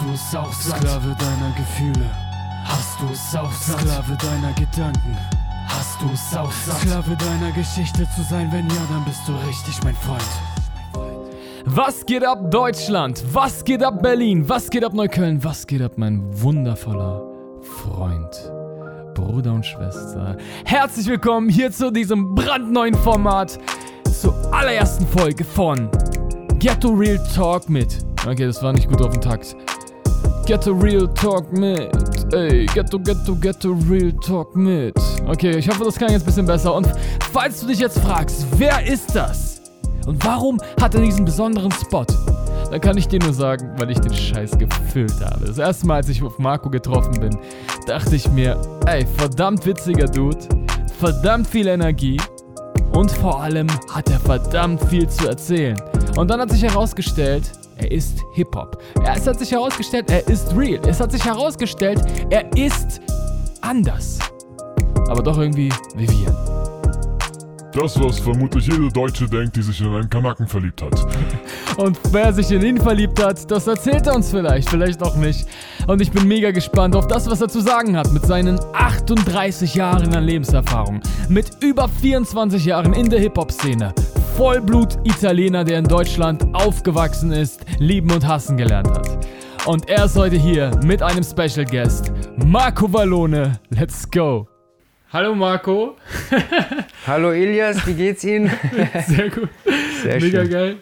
Hast du es auch satt? Sklave deiner Gefühle. Hast du es auch satt? Sklave deiner Gedanken. Hast du es auch satt? Sklave deiner Geschichte zu sein, wenn ja, dann bist du richtig mein Freund. Was geht ab Deutschland? Was geht ab Berlin? Was geht ab Neukölln? Was geht ab mein wundervoller Freund? Bruder und Schwester. Herzlich willkommen hier zu diesem brandneuen Format, zur allerersten Folge von Ghetto Real Talk mit. Okay, das war nicht gut auf den Takt. Ghetto Real Talk mit. Ey, Ghetto, Ghetto, Ghetto Real Talk mit. Okay, ich hoffe, das klang jetzt ein bisschen besser. Und falls du dich jetzt fragst, wer ist das? Und warum hat er diesen besonderen Spot? Dann kann ich dir nur sagen, weil ich den Scheiß gefüllt habe. Das erste Mal, als ich auf Marco getroffen bin, dachte ich mir, ey, verdammt witziger Dude, verdammt viel Energie und vor allem hat er verdammt viel zu erzählen. Und dann hat sich herausgestellt, er ist Hip-Hop. Es hat sich herausgestellt, er ist real. Es hat sich herausgestellt, er ist anders. Aber doch irgendwie wie wir. Das, was vermutlich jede Deutsche denkt, die sich in einen Kanaken verliebt hat. Und wer sich in ihn verliebt hat, das erzählt er uns vielleicht, vielleicht auch nicht. Und ich bin mega gespannt auf das, was er zu sagen hat mit seinen 38 Jahren an Lebenserfahrung. Mit über 24 Jahren in der Hip-Hop-Szene. Vollblut-Italiener, der in Deutschland aufgewachsen ist, lieben und hassen gelernt hat. Und er ist heute hier mit einem Special Guest, Marco Vallone. Let's go! Hallo Marco. Hallo Elias, wie geht's Ihnen? Sehr gut. Sehr Mega schön. geil.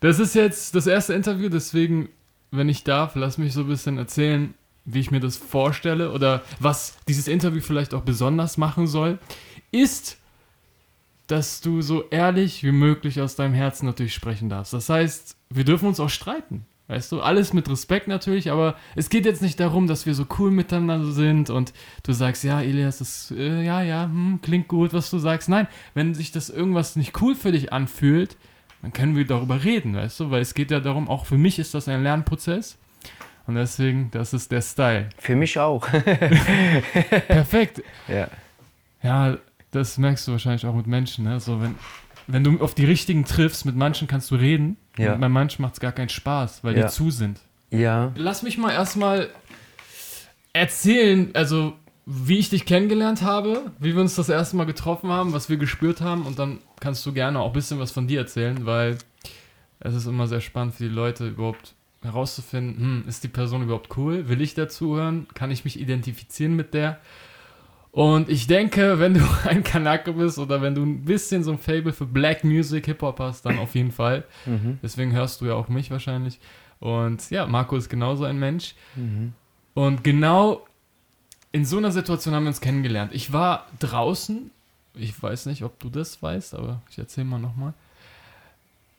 Das ist jetzt das erste Interview, deswegen, wenn ich darf, lass mich so ein bisschen erzählen, wie ich mir das vorstelle oder was dieses Interview vielleicht auch besonders machen soll, ist, dass du so ehrlich wie möglich aus deinem Herzen natürlich sprechen darfst. Das heißt, wir dürfen uns auch streiten. Weißt du, alles mit Respekt natürlich, aber es geht jetzt nicht darum, dass wir so cool miteinander sind und du sagst, ja, Elias, das, äh, ja, ja, hm, klingt gut, was du sagst. Nein, wenn sich das irgendwas nicht cool für dich anfühlt, dann können wir darüber reden, weißt du, weil es geht ja darum, auch für mich ist das ein Lernprozess und deswegen, das ist der Style. Für mich auch. Perfekt. Ja. Ja, das merkst du wahrscheinlich auch mit Menschen, ne? So, wenn, wenn du auf die richtigen triffst, mit manchen kannst du reden. Ja. Und bei manchen macht es gar keinen Spaß, weil ja. die zu sind. Ja. Lass mich mal erstmal erzählen, also wie ich dich kennengelernt habe, wie wir uns das erste Mal getroffen haben, was wir gespürt haben und dann kannst du gerne auch ein bisschen was von dir erzählen, weil es ist immer sehr spannend für die Leute überhaupt herauszufinden, hm, ist die Person überhaupt cool? Will ich dazuhören? Kann ich mich identifizieren mit der? Und ich denke, wenn du ein Kanake bist oder wenn du ein bisschen so ein Fable für Black Music, Hip-Hop hast, dann auf jeden Fall. Mhm. Deswegen hörst du ja auch mich wahrscheinlich. Und ja, Marco ist genauso ein Mensch. Mhm. Und genau in so einer Situation haben wir uns kennengelernt. Ich war draußen, ich weiß nicht, ob du das weißt, aber ich erzähle mal nochmal.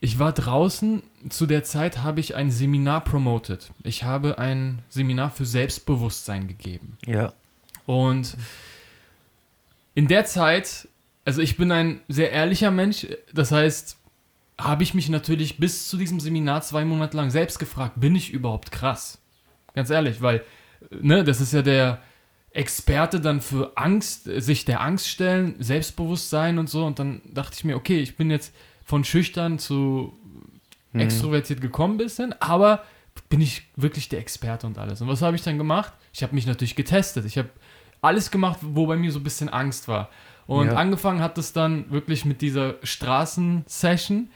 Ich war draußen, zu der Zeit habe ich ein Seminar promoted. Ich habe ein Seminar für Selbstbewusstsein gegeben. Ja. Und in der Zeit, also ich bin ein sehr ehrlicher Mensch, das heißt, habe ich mich natürlich bis zu diesem Seminar zwei Monate lang selbst gefragt, bin ich überhaupt krass? Ganz ehrlich, weil, ne, das ist ja der Experte dann für Angst, sich der Angst stellen, Selbstbewusstsein und so. Und dann dachte ich mir, okay, ich bin jetzt von schüchtern zu mhm. extrovertiert gekommen ein bisschen, aber bin ich wirklich der Experte und alles. Und was habe ich dann gemacht? Ich habe mich natürlich getestet. Ich habe alles gemacht, wo bei mir so ein bisschen Angst war. Und ja. angefangen hat es dann wirklich mit dieser Straßensession.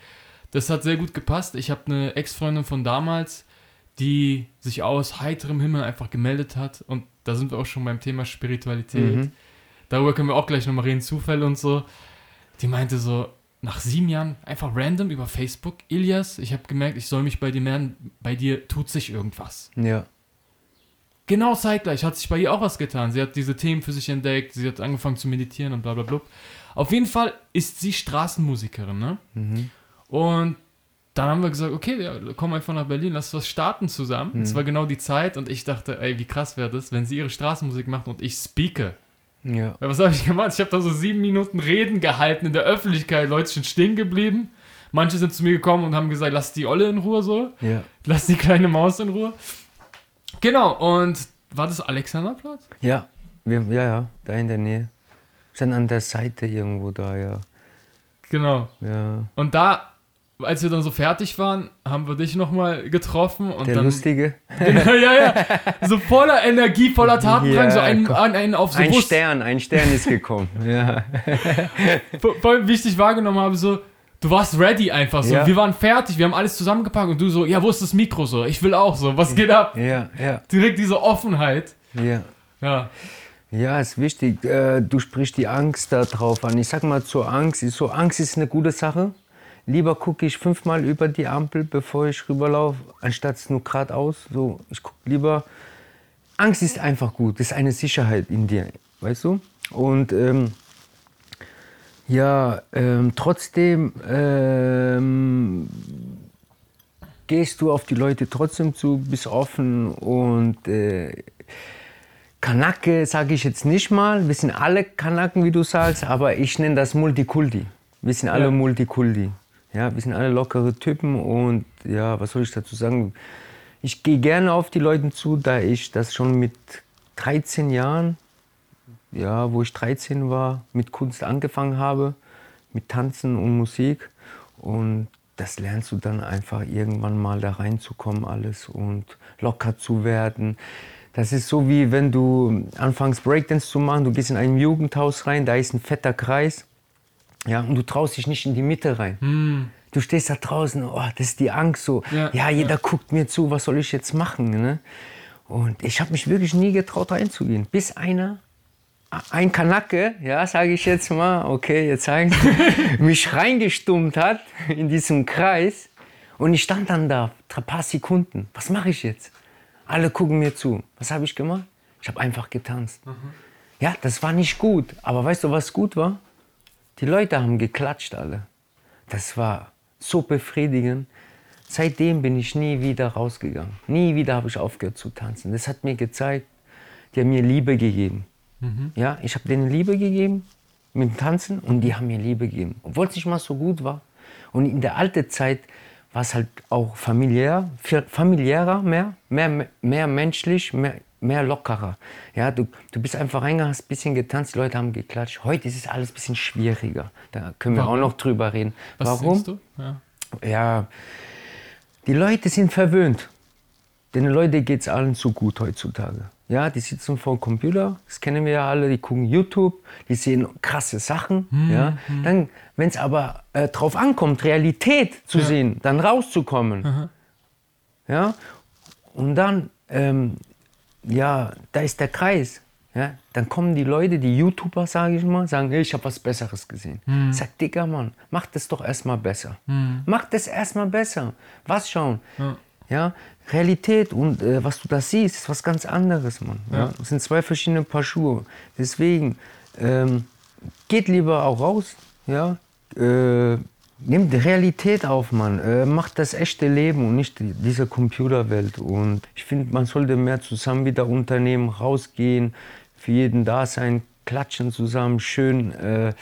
Das hat sehr gut gepasst. Ich habe eine Ex-Freundin von damals, die sich aus heiterem Himmel einfach gemeldet hat. Und da sind wir auch schon beim Thema Spiritualität. Mhm. Darüber können wir auch gleich nochmal reden, Zufälle und so. Die meinte so, nach sieben Jahren einfach random über Facebook, Ilias, ich habe gemerkt, ich soll mich bei dir melden, bei dir tut sich irgendwas. Ja. Genau zeitgleich hat sich bei ihr auch was getan. Sie hat diese Themen für sich entdeckt, sie hat angefangen zu meditieren und bla bla bla. Auf jeden Fall ist sie Straßenmusikerin, ne? Mhm. Und dann haben wir gesagt, okay, ja, komm einfach nach Berlin, lass was starten zusammen. Mhm. Es war genau die Zeit und ich dachte, ey, wie krass wäre das, wenn sie ihre Straßenmusik macht und ich speake. Ja. Was habe ich gemacht? Ich habe da so sieben Minuten Reden gehalten in der Öffentlichkeit. Leute sind stehen geblieben. Manche sind zu mir gekommen und haben gesagt, lass die Olle in Ruhe so. Ja. Lass die kleine Maus in Ruhe. Genau, und war das Alexanderplatz? Ja, wir, ja, ja, da in der Nähe. Sind an der Seite irgendwo da, ja. Genau. Ja. Und da als wir dann so fertig waren, haben wir dich nochmal getroffen und Der dann. Lustige. Genau, ja, ja. So voller Energie, voller Tatendrang, Ja, so einen, einen, einen auf so Ein Bus. Stern, ein Stern ist gekommen. Ja. Ich dich wahrgenommen habe, so, du warst ready einfach so. Ja. Wir waren fertig, wir haben alles zusammengepackt und du so, ja, wo ist das Mikro so? Ich will auch so, was geht ab? Ja, ja, Direkt diese Offenheit. ja. Ja. Ja, ist wichtig. Äh, Du sprichst die Angst da drauf an. Ich sag mal zur Angst, so Angst ist eine gute Sache. Lieber gucke ich fünfmal über die Ampel, bevor ich rüberlaufe, anstatt nur geradeaus. So, ich gucke lieber. Angst ist einfach gut. Das ist eine Sicherheit in dir, weißt du? Und ähm, ja, ähm, trotzdem ähm, gehst du auf die Leute trotzdem zu, bist offen und äh, Kanake sage ich jetzt nicht mal. Wir sind alle Kanaken, wie du sagst, aber ich nenne das Multikulti. Wir sind alle Ja. Multikulti. Ja, wir sind alle lockere Typen und ja, was soll ich dazu sagen? Ich gehe gerne auf die Leute zu, da ich das schon mit 13 Jahren, ja, wo ich 13 war, mit Kunst angefangen habe, mit Tanzen und Musik. Und das lernst du dann einfach irgendwann mal da reinzukommen alles und locker zu werden. Das ist so wie wenn du anfängst Breakdance zu machen, du gehst in ein Jugendhaus rein, da ist ein fetter Kreis. Ja, und du traust dich nicht in die Mitte rein. Du stehst da draußen, oh, das ist die Angst so. Ja, Ja, jeder guckt mir zu, was soll ich jetzt machen? Ne? Und ich habe mich wirklich nie getraut reinzugehen, bis einer, ein Kanake, ja, sage ich jetzt mal, okay, jetzt sage ich, mich reingestummt hat in diesem Kreis. Und ich stand dann da, ein paar Sekunden. Was mache ich jetzt? Alle gucken mir zu. Was habe ich gemacht? Ich habe einfach getanzt. Ja, das war nicht gut. Aber weißt du, was gut war? Die Leute haben geklatscht alle. Das war so befriedigend. Seitdem bin ich nie wieder rausgegangen. Nie wieder habe ich aufgehört zu tanzen. Das hat mir gezeigt, die haben mir Liebe gegeben. Ja, ich habe denen Liebe gegeben mit dem Tanzen und die haben mir Liebe gegeben. Obwohl es nicht mal so gut war. Und in der alten Zeit war es halt auch familiär, familiärer, mehr, mehr, mehr menschlich, mehr, mehr lockerer. Ja, du, du bist einfach reingegangen, hast ein bisschen getanzt, die Leute haben geklatscht. Heute ist es alles ein bisschen schwieriger. Da können wir Warum? auch noch drüber reden. Was Warum? du? Ja. Ja, die Leute sind verwöhnt. Den Leuten geht es allen zu gut heutzutage. Ja, die sitzen vor dem Computer, das kennen wir ja alle, die gucken YouTube, die sehen krasse Sachen. Ja. Dann, wenn es aber äh, drauf ankommt, Realität zu Ja. sehen, dann rauszukommen. Ja, und dann, ähm, ja, da ist der Kreis. Ja, dann kommen die Leute, die YouTuber, sage ich mal, sagen, hey, ich habe was Besseres gesehen. Sag, Digga, Mann, mach das doch erstmal besser. Mach das erstmal besser. Was schauen? Ja. Realität und äh, was du da siehst, ist was ganz anderes, Mann. Ja. Das sind zwei verschiedene Paar Schuhe. Deswegen, ähm, geht lieber auch raus, ja. Äh, Nimm die Realität auf, Mann. Äh, macht das echte Leben und nicht die, diese Computerwelt. Und ich finde, man sollte mehr zusammen wieder unternehmen, rausgehen, für jeden da sein, klatschen zusammen, schön, äh,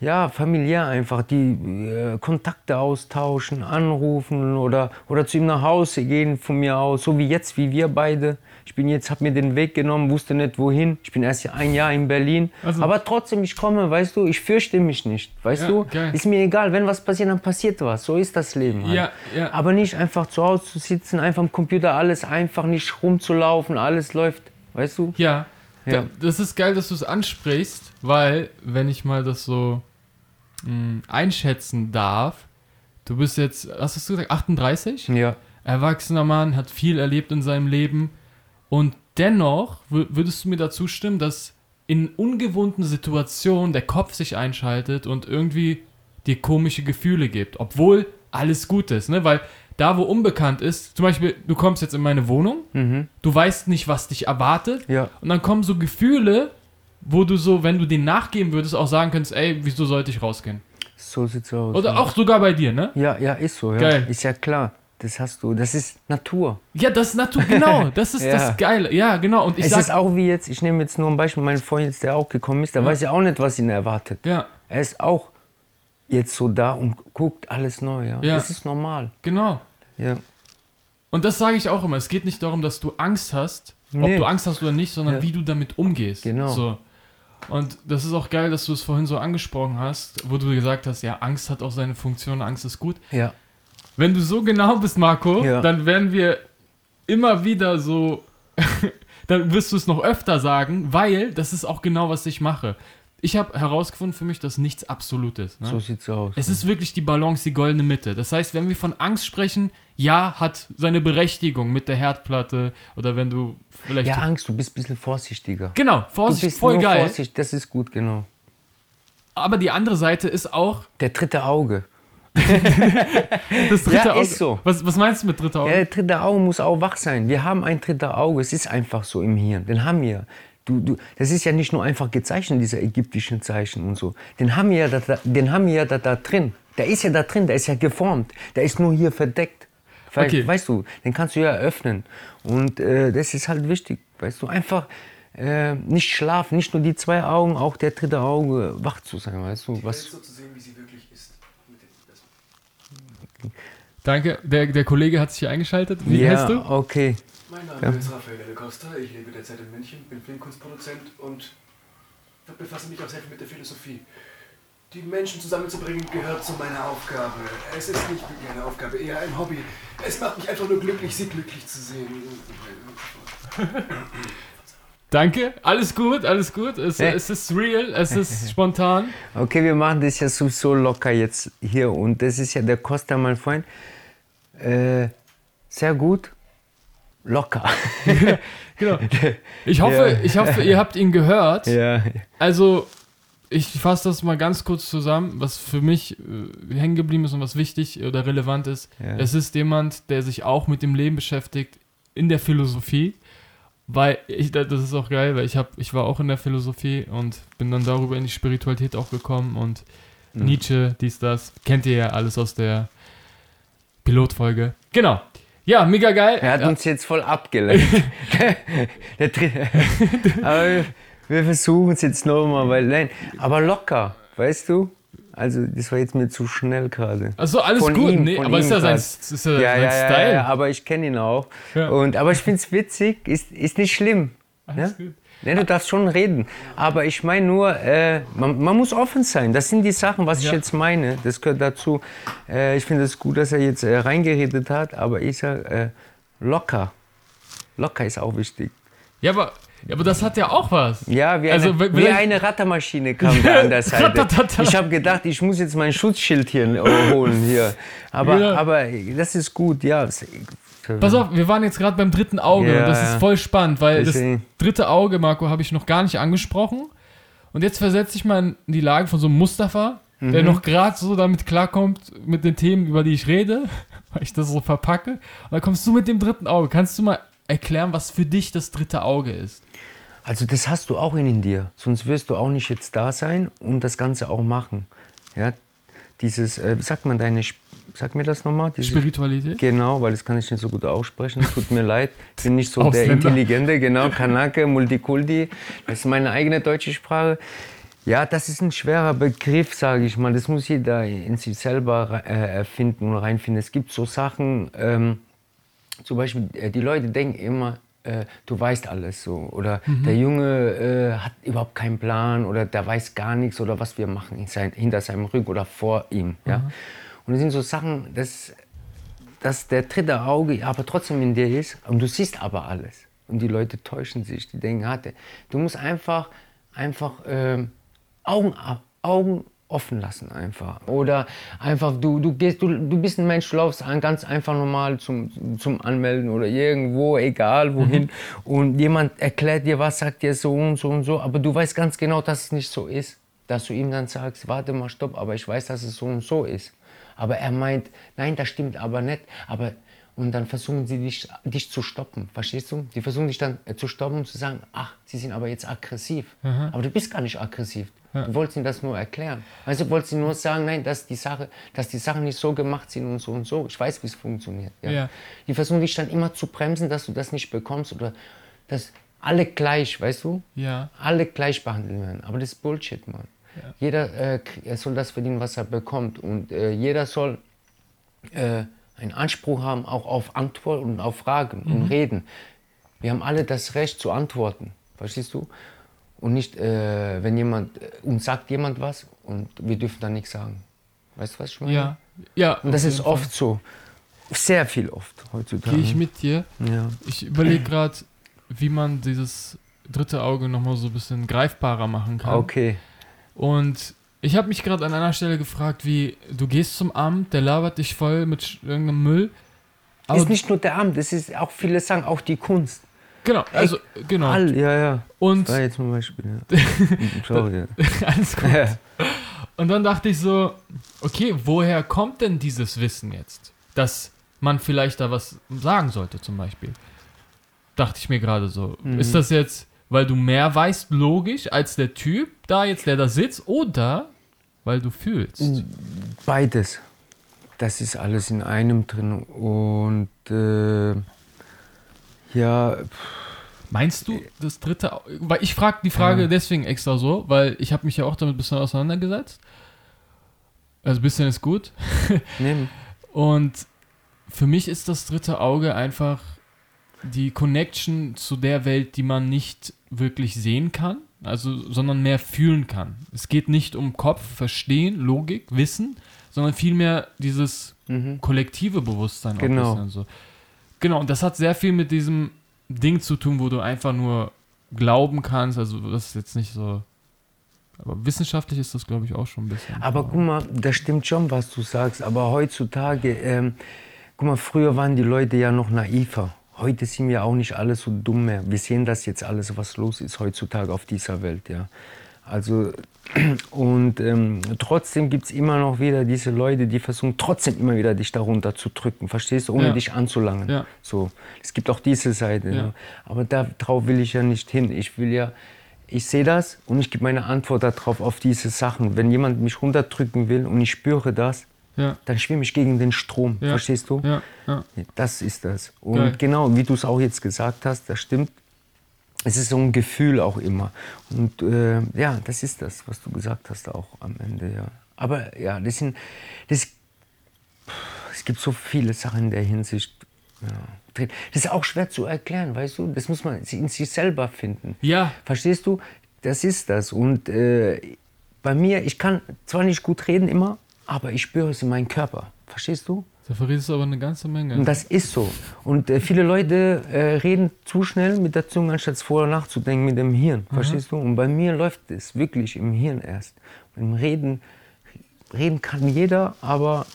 ja, familiär einfach, die äh, Kontakte austauschen, anrufen oder, oder zu ihm nach Hause gehen von mir aus, so wie jetzt, wie wir beide. Ich bin jetzt, habe mir den Weg genommen, wusste nicht wohin. Ich bin erst ein Jahr in Berlin, Also- aber trotzdem, ich komme, weißt du, ich fürchte mich nicht, weißt Ja, du. geil. Ist mir egal, wenn was passiert, dann passiert was. So ist das Leben. Halt. Ja, ja. Aber nicht einfach zu Hause zu sitzen, einfach am Computer alles einfach nicht rumzulaufen, alles läuft, weißt du? Ja, Ja. Da, das ist geil, dass du es ansprichst, weil, wenn ich mal das so mh, einschätzen darf, du bist jetzt, was hast du gesagt, 38? Ja. Erwachsener Mann, hat viel erlebt in seinem Leben und dennoch wür- würdest du mir dazu stimmen, dass in ungewohnten Situationen der Kopf sich einschaltet und irgendwie dir komische Gefühle gibt, obwohl alles gut ist, ne? Weil da, wo unbekannt ist, zum Beispiel, du kommst jetzt in meine Wohnung, Mhm. du weißt nicht, was dich erwartet, Ja. und dann kommen so Gefühle, wo du so, wenn du denen nachgeben würdest, auch sagen könntest, ey, wieso sollte ich rausgehen? So sieht's aus. Oder ja. auch sogar bei dir, ne? Ja, ja, ist so. Ja. Geil. Ist ja klar. Das hast du. Das ist Natur. Ja, das ist Natur, genau, das ist Ja. das Geile. Ja, genau. Und ich es sag, ist auch wie jetzt, ich nehme jetzt nur ein Beispiel, mein Freund, jetzt, der auch gekommen ist, der weiß ja auch nicht, was ihn erwartet. ja, Er ist auch jetzt so da und guckt alles neu. Ja. Ja. Das ist normal. genau. Ja. Und das sage ich auch immer. Es geht nicht darum, dass du Angst hast, ob Nee. du Angst hast oder nicht, sondern Ja. wie du damit umgehst. Genau. So. Und das ist auch geil, dass du es vorhin so angesprochen hast, wo du gesagt hast, ja, Angst hat auch seine Funktion, Angst ist gut. Ja. wenn du so genau bist, Marco, Ja. dann werden wir immer wieder so, dann wirst du es noch öfter sagen, weil das ist auch genau, was ich mache. Ich habe herausgefunden für mich, dass nichts absolut ist. Ne? So sieht's aus. Es ist wirklich die Balance, die goldene Mitte. Das heißt, wenn wir von Angst sprechen, ja, hat seine Berechtigung mit der Herdplatte oder wenn du vielleicht. ja, Angst, du bist ein bisschen vorsichtiger. genau, Du Vorsicht, bist voll geil. Vorsicht, das ist gut, genau. Aber die andere Seite ist auch Der dritte Auge. das dritte Ja, Auge. ist so. Was, was meinst du mit dritter Auge? Ja, der dritte Auge muss auch wach sein. Wir haben ein drittes Auge, es ist einfach so im Hirn. Den haben wir. Du, du, das ist ja nicht nur einfach gezeichnet, diese ägyptischen Zeichen und so. Den haben wir ja da, da- den haben wir ja da, da drin. Der ist ja da drin, der ist ja geformt. Der ist nur hier verdeckt. Weil, Okay. Weißt du, den kannst du ja öffnen. Und äh, das ist halt wichtig. Weißt du, einfach äh, nicht schlafen, nicht nur die zwei Augen, auch der dritte Auge wach zu sein. Weißt du, was. so zu sehen, wie sie wirklich ist. Mit dem- das- Danke, der, der Kollege hat sich hier eingeschaltet. Wie ja, heißt du? okay. Mein Name ist Rafael de Costa, ich lebe derzeit in München, bin Filmkunstproduzent und befasse mich auch sehr viel mit der Philosophie. Die Menschen zusammenzubringen gehört zu meiner Aufgabe. Es ist nicht wirklich eine Aufgabe, eher ein Hobby. Es macht mich einfach nur glücklich, sie glücklich zu sehen. Danke, alles gut, alles gut. Es, Ja. es ist real, es ist spontan. Okay, wir machen das ja sowieso locker jetzt hier und das ist ja der Costa, mein Freund. Äh, sehr gut. Locker. Genau. Ich hoffe, Ja. ich hoffe, ihr habt ihn gehört. ja. Also, ich fasse das mal ganz kurz zusammen, was für mich äh, hängen geblieben ist und was wichtig oder relevant ist. Ja. Es ist jemand, der sich auch mit dem Leben beschäftigt in der Philosophie. Weil ich, das ist auch geil, weil ich, hab, ich war auch in der Philosophie und bin dann darüber in die Spiritualität auch gekommen und Mhm. Nietzsche, dies, das. Kennt ihr ja alles aus der Pilotfolge. Genau. Ja, mega geil. Er hat ja. uns jetzt voll abgelenkt. der dritte. Aber wir, versuchen es jetzt nochmal, weil nein, aber locker, weißt du? Also das war jetzt mir zu schnell gerade. Also alles Von gut, ihm, nee, aber ist ja sein, ist ja Ja, sein ja, ja, Style. ja, aber ich kenne ihn auch. Ja. Und, aber ich finde es witzig, ist, ist nicht schlimm. Alles ja? gut. Nee, du darfst schon reden. Aber ich meine nur, äh, man, man muss offen sein. Das sind die Sachen, was ich Ja. jetzt meine. Das gehört dazu. Äh, ich finde es gut, dass er jetzt äh, reingeredet hat, aber ich sage äh, locker. Locker ist auch wichtig. Ja, aber, ja, aber das hat ja auch was. Ja, wie eine, Also, w- wie eine Rattermaschine kam da an der Seite. Ich habe gedacht, ich muss jetzt mein Schutzschild hier äh, holen. Hier. Aber, Ja. aber das ist gut, ja. Pass auf, wir waren jetzt gerade beim dritten Auge Ja, und das ist voll spannend, weil Deswegen. das dritte Auge, Marco, habe ich noch gar nicht angesprochen. Und jetzt versetze ich mal in die Lage von so einem Mustafa, der Mhm. noch gerade so damit klarkommt, mit den Themen, über die ich rede, weil ich das so verpacke. Und dann kommst du mit dem dritten Auge. Kannst du mal erklären, was für dich das dritte Auge ist? Also das hast du auch in dir, sonst wirst du auch nicht jetzt da sein und das Ganze auch machen. Ja, dieses, äh, sagt man deine, sag mir das nochmal? Diese- Spiritualität? Genau, weil das kann ich nicht so gut aussprechen. Es tut mir leid. Ich bin nicht so der Ausländer. Intelligente, genau. Kanake, Multikulti. Das ist meine eigene deutsche Sprache. Ja, das ist ein schwerer Begriff, sage ich mal. Das muss jeder in sich selber äh, erfinden und reinfinden. Es gibt so Sachen, ähm, zum Beispiel, äh, die Leute denken immer, äh, du weißt alles so. Oder der Junge äh, hat überhaupt keinen Plan oder der weiß gar nichts oder was wir machen in sein, hinter seinem Rücken oder vor ihm. Ja? Und das sind so Sachen, das, dass der dritte Auge aber trotzdem in dir ist und du siehst aber alles. Und die Leute täuschen sich, die denken, hatte. Du musst einfach, einfach ähm, Augen, ab- Augen offen lassen einfach. Oder einfach, du, du, gehst, du, du bist ein Mensch, du laufst an, ganz einfach normal zum, zum Anmelden oder irgendwo, egal wohin. Und jemand erklärt dir was, sagt dir so und so und so, aber du weißt ganz genau, dass es nicht so ist. Dass du ihm dann sagst, warte mal, stopp, aber ich weiß, dass es so und so ist. Aber er meint, nein, das stimmt aber nicht. Aber und dann versuchen sie dich, dich zu stoppen, verstehst du? Die versuchen dich dann äh, zu stoppen und zu sagen, ach, sie sind aber jetzt aggressiv. Aber du bist gar nicht aggressiv. Du wolltest ihnen das nur erklären. Also wolltest ihnen nur sagen, nein, dass die Sache, dass die Sachen nicht so gemacht sind und so und so. Ich weiß, wie es funktioniert. Ja? Ja. Die versuchen dich dann immer zu bremsen, dass du das nicht bekommst oder dass alle gleich, weißt du? Ja. Alle gleich behandelt werden. Aber das ist Bullshit, Mann. Jeder äh, er soll das verdienen, was er bekommt. Und äh, jeder soll äh, einen Anspruch haben, auch auf Antwort und auf Fragen und Reden. Wir haben alle das Recht zu antworten, verstehst du? Und nicht, äh, wenn jemand, äh, uns sagt jemand was und wir dürfen dann nichts sagen. Weißt du, was ich meine? Ja. Ja. Und das ist jeden Fall. oft so. Sehr viel oft heutzutage. Gehe ich mit dir. Ja. Ich überlege gerade, wie man dieses dritte Auge nochmal so ein bisschen greifbarer machen kann. Okay. Und ich habe mich gerade an einer Stelle gefragt, wie du gehst zum Amt, der labert dich voll mit irgendeinem Müll. Aber ist nicht nur der Amt, das ist auch viele sagen auch die Kunst. Genau, also genau. All, ja, ja. Und Da jetzt zum Beispiel. Ja. Sorry, ja. alles gut. Ja. Und dann dachte ich so, okay, woher kommt denn dieses Wissen jetzt? Dass man vielleicht da was sagen sollte, zum Beispiel. Dachte ich mir gerade so. Mhm. Ist das jetzt, weil du mehr weißt, logisch, als der Typ da jetzt, der da sitzt, oder weil du fühlst? Mhm. Beides. Das ist alles in einem drin. Und äh, ja, Meinst du das dritte Weil ich frage die Frage Ja. deswegen extra so, weil ich habe mich ja auch damit ein bisschen auseinandergesetzt. Also ein bisschen ist gut. nehmen. Und für mich ist das dritte Auge einfach die Connection zu der Welt, die man nicht wirklich sehen kann, also sondern mehr fühlen kann. Es geht nicht um Kopf, Verstehen, Logik, Wissen, sondern vielmehr dieses Mhm. kollektive Bewusstsein. Genau. so. Genau, und das hat sehr viel mit diesem Ding zu tun, wo du einfach nur glauben kannst. Also das ist jetzt nicht so. Aber wissenschaftlich ist das, glaube ich, auch schon ein bisschen. Aber guck mal, das stimmt schon, was du sagst. Aber heutzutage, ähm, guck mal, früher waren die Leute ja noch naiver. Heute sind wir auch nicht alle so dumm mehr. Wir sehen das jetzt alles, was los ist heutzutage auf dieser Welt, ja. Also, und ähm, trotzdem gibt es immer noch wieder diese Leute, die versuchen trotzdem immer wieder dich darunter zu drücken, verstehst du, ohne Ja. dich anzulangen. Ja. So, es gibt auch diese Seite. Ja. Ja. Aber darauf will ich ja nicht hin. Ich will ja, ich sehe das und ich gebe meine Antwort darauf auf diese Sachen. Wenn jemand mich runterdrücken will und ich spüre das, ja, dann schwimme ich gegen den Strom. Verstehst du? ja, ja. Das ist das. Und Geil. genau, wie du es auch jetzt gesagt hast, das stimmt. Es ist so ein Gefühl auch immer. Und äh, ja, das ist das, was du gesagt hast auch am Ende. Ja. Aber ja, das sind, das, es gibt so viele Sachen in der Hinsicht. Ja. Das ist auch schwer zu erklären, weißt du? Das muss man in sich selber finden. Ja. Verstehst du? Das ist das. Und äh, bei mir, ich kann zwar nicht gut reden immer, aber ich spüre es in meinem Körper. Verstehst du? Da verrätst du aber eine ganze Menge. Und das ist so. Und äh, viele Leute äh, reden zu schnell mit der Zunge, anstatt vorher nachzudenken mit dem Hirn. Verstehst du? Und bei mir läuft es wirklich im Hirn erst. Im Reden, reden kann jeder, aber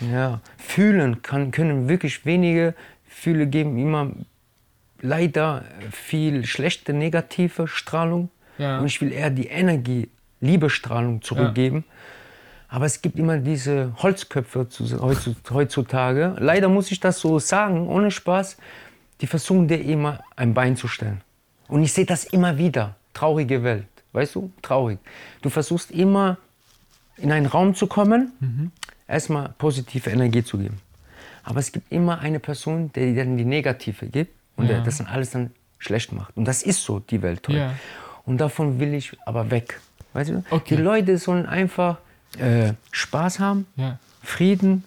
ja, fühlen kann, können wirklich wenige. Fühle geben immer leider viel schlechte negative Strahlung. Ja. Und ich will eher die Energie, Liebestrahlung zurückgeben. Aber es gibt immer diese Holzköpfe zu- heutzu- heutzutage. Leider muss ich das so sagen, ohne Spaß. Die versuchen dir immer ein Bein zu stellen. Und ich sehe das immer wieder. Traurige Welt. Weißt du? Traurig. Du versuchst immer in einen Raum zu kommen, erstmal positive Energie zu geben. Aber es gibt immer eine Person, der dir dann die negative gibt und Ja. der das dann alles dann schlecht macht. Und das ist so die Welt heute. Ja. Und davon will ich aber weg. Weißt du? Okay. Die Leute sollen einfach äh, Spaß haben, Ja. Frieden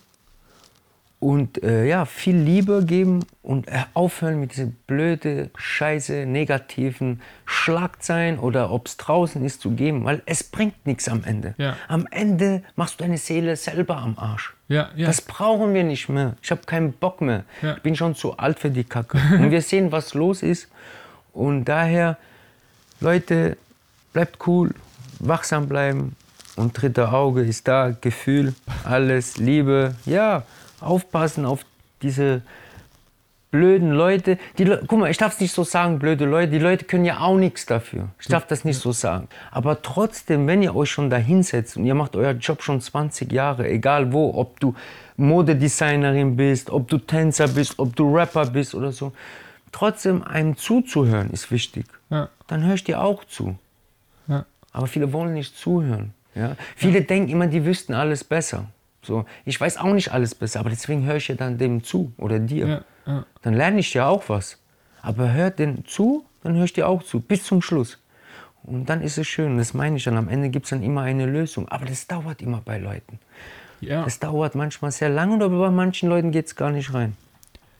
und äh, ja, viel Liebe geben und äh, aufhören mit diesen blöde, scheiße, negativen Schlagzeilen oder ob es draußen ist zu geben, weil es bringt nichts am Ende. Ja. Am Ende machst du deine Seele selber am Arsch. Ja, ja. Das brauchen wir nicht mehr. Ich habe keinen Bock mehr. Ich bin schon zu alt für die Kacke. Und wir sehen, was los ist. Und daher, Leute, bleibt cool, wachsam bleiben. Und dritte Auge ist da, Gefühl, alles, Liebe. Ja, aufpassen auf diese blöden Leute. Die, Le- guck mal, ich darf es nicht so sagen, blöde Leute. Die Leute können ja auch nichts dafür. Ich darf das nicht so sagen. Aber trotzdem, wenn ihr euch schon da hinsetzt und ihr macht euer Job schon 20 Jahre, egal wo, ob du Modedesignerin bist, ob du Tänzer bist, ob du Rapper bist oder so, trotzdem einem zuzuhören ist wichtig. Ja. Dann höre ich dir auch zu. Ja. Aber viele wollen nicht zuhören. Ja? Viele denken immer, die wüssten alles besser. So, ich weiß auch nicht alles besser, aber deswegen höre ich ja dann dem zu oder dir. Ja, ja. Dann lerne ich ja auch was. Aber hört den zu, dann höre ich dir auch zu, bis zum Schluss. Und dann ist es schön, das meine ich dann. Am Ende gibt es dann immer eine Lösung. Aber das dauert immer bei Leuten. ja. Das dauert manchmal sehr lange und aber bei manchen Leuten geht es gar nicht rein.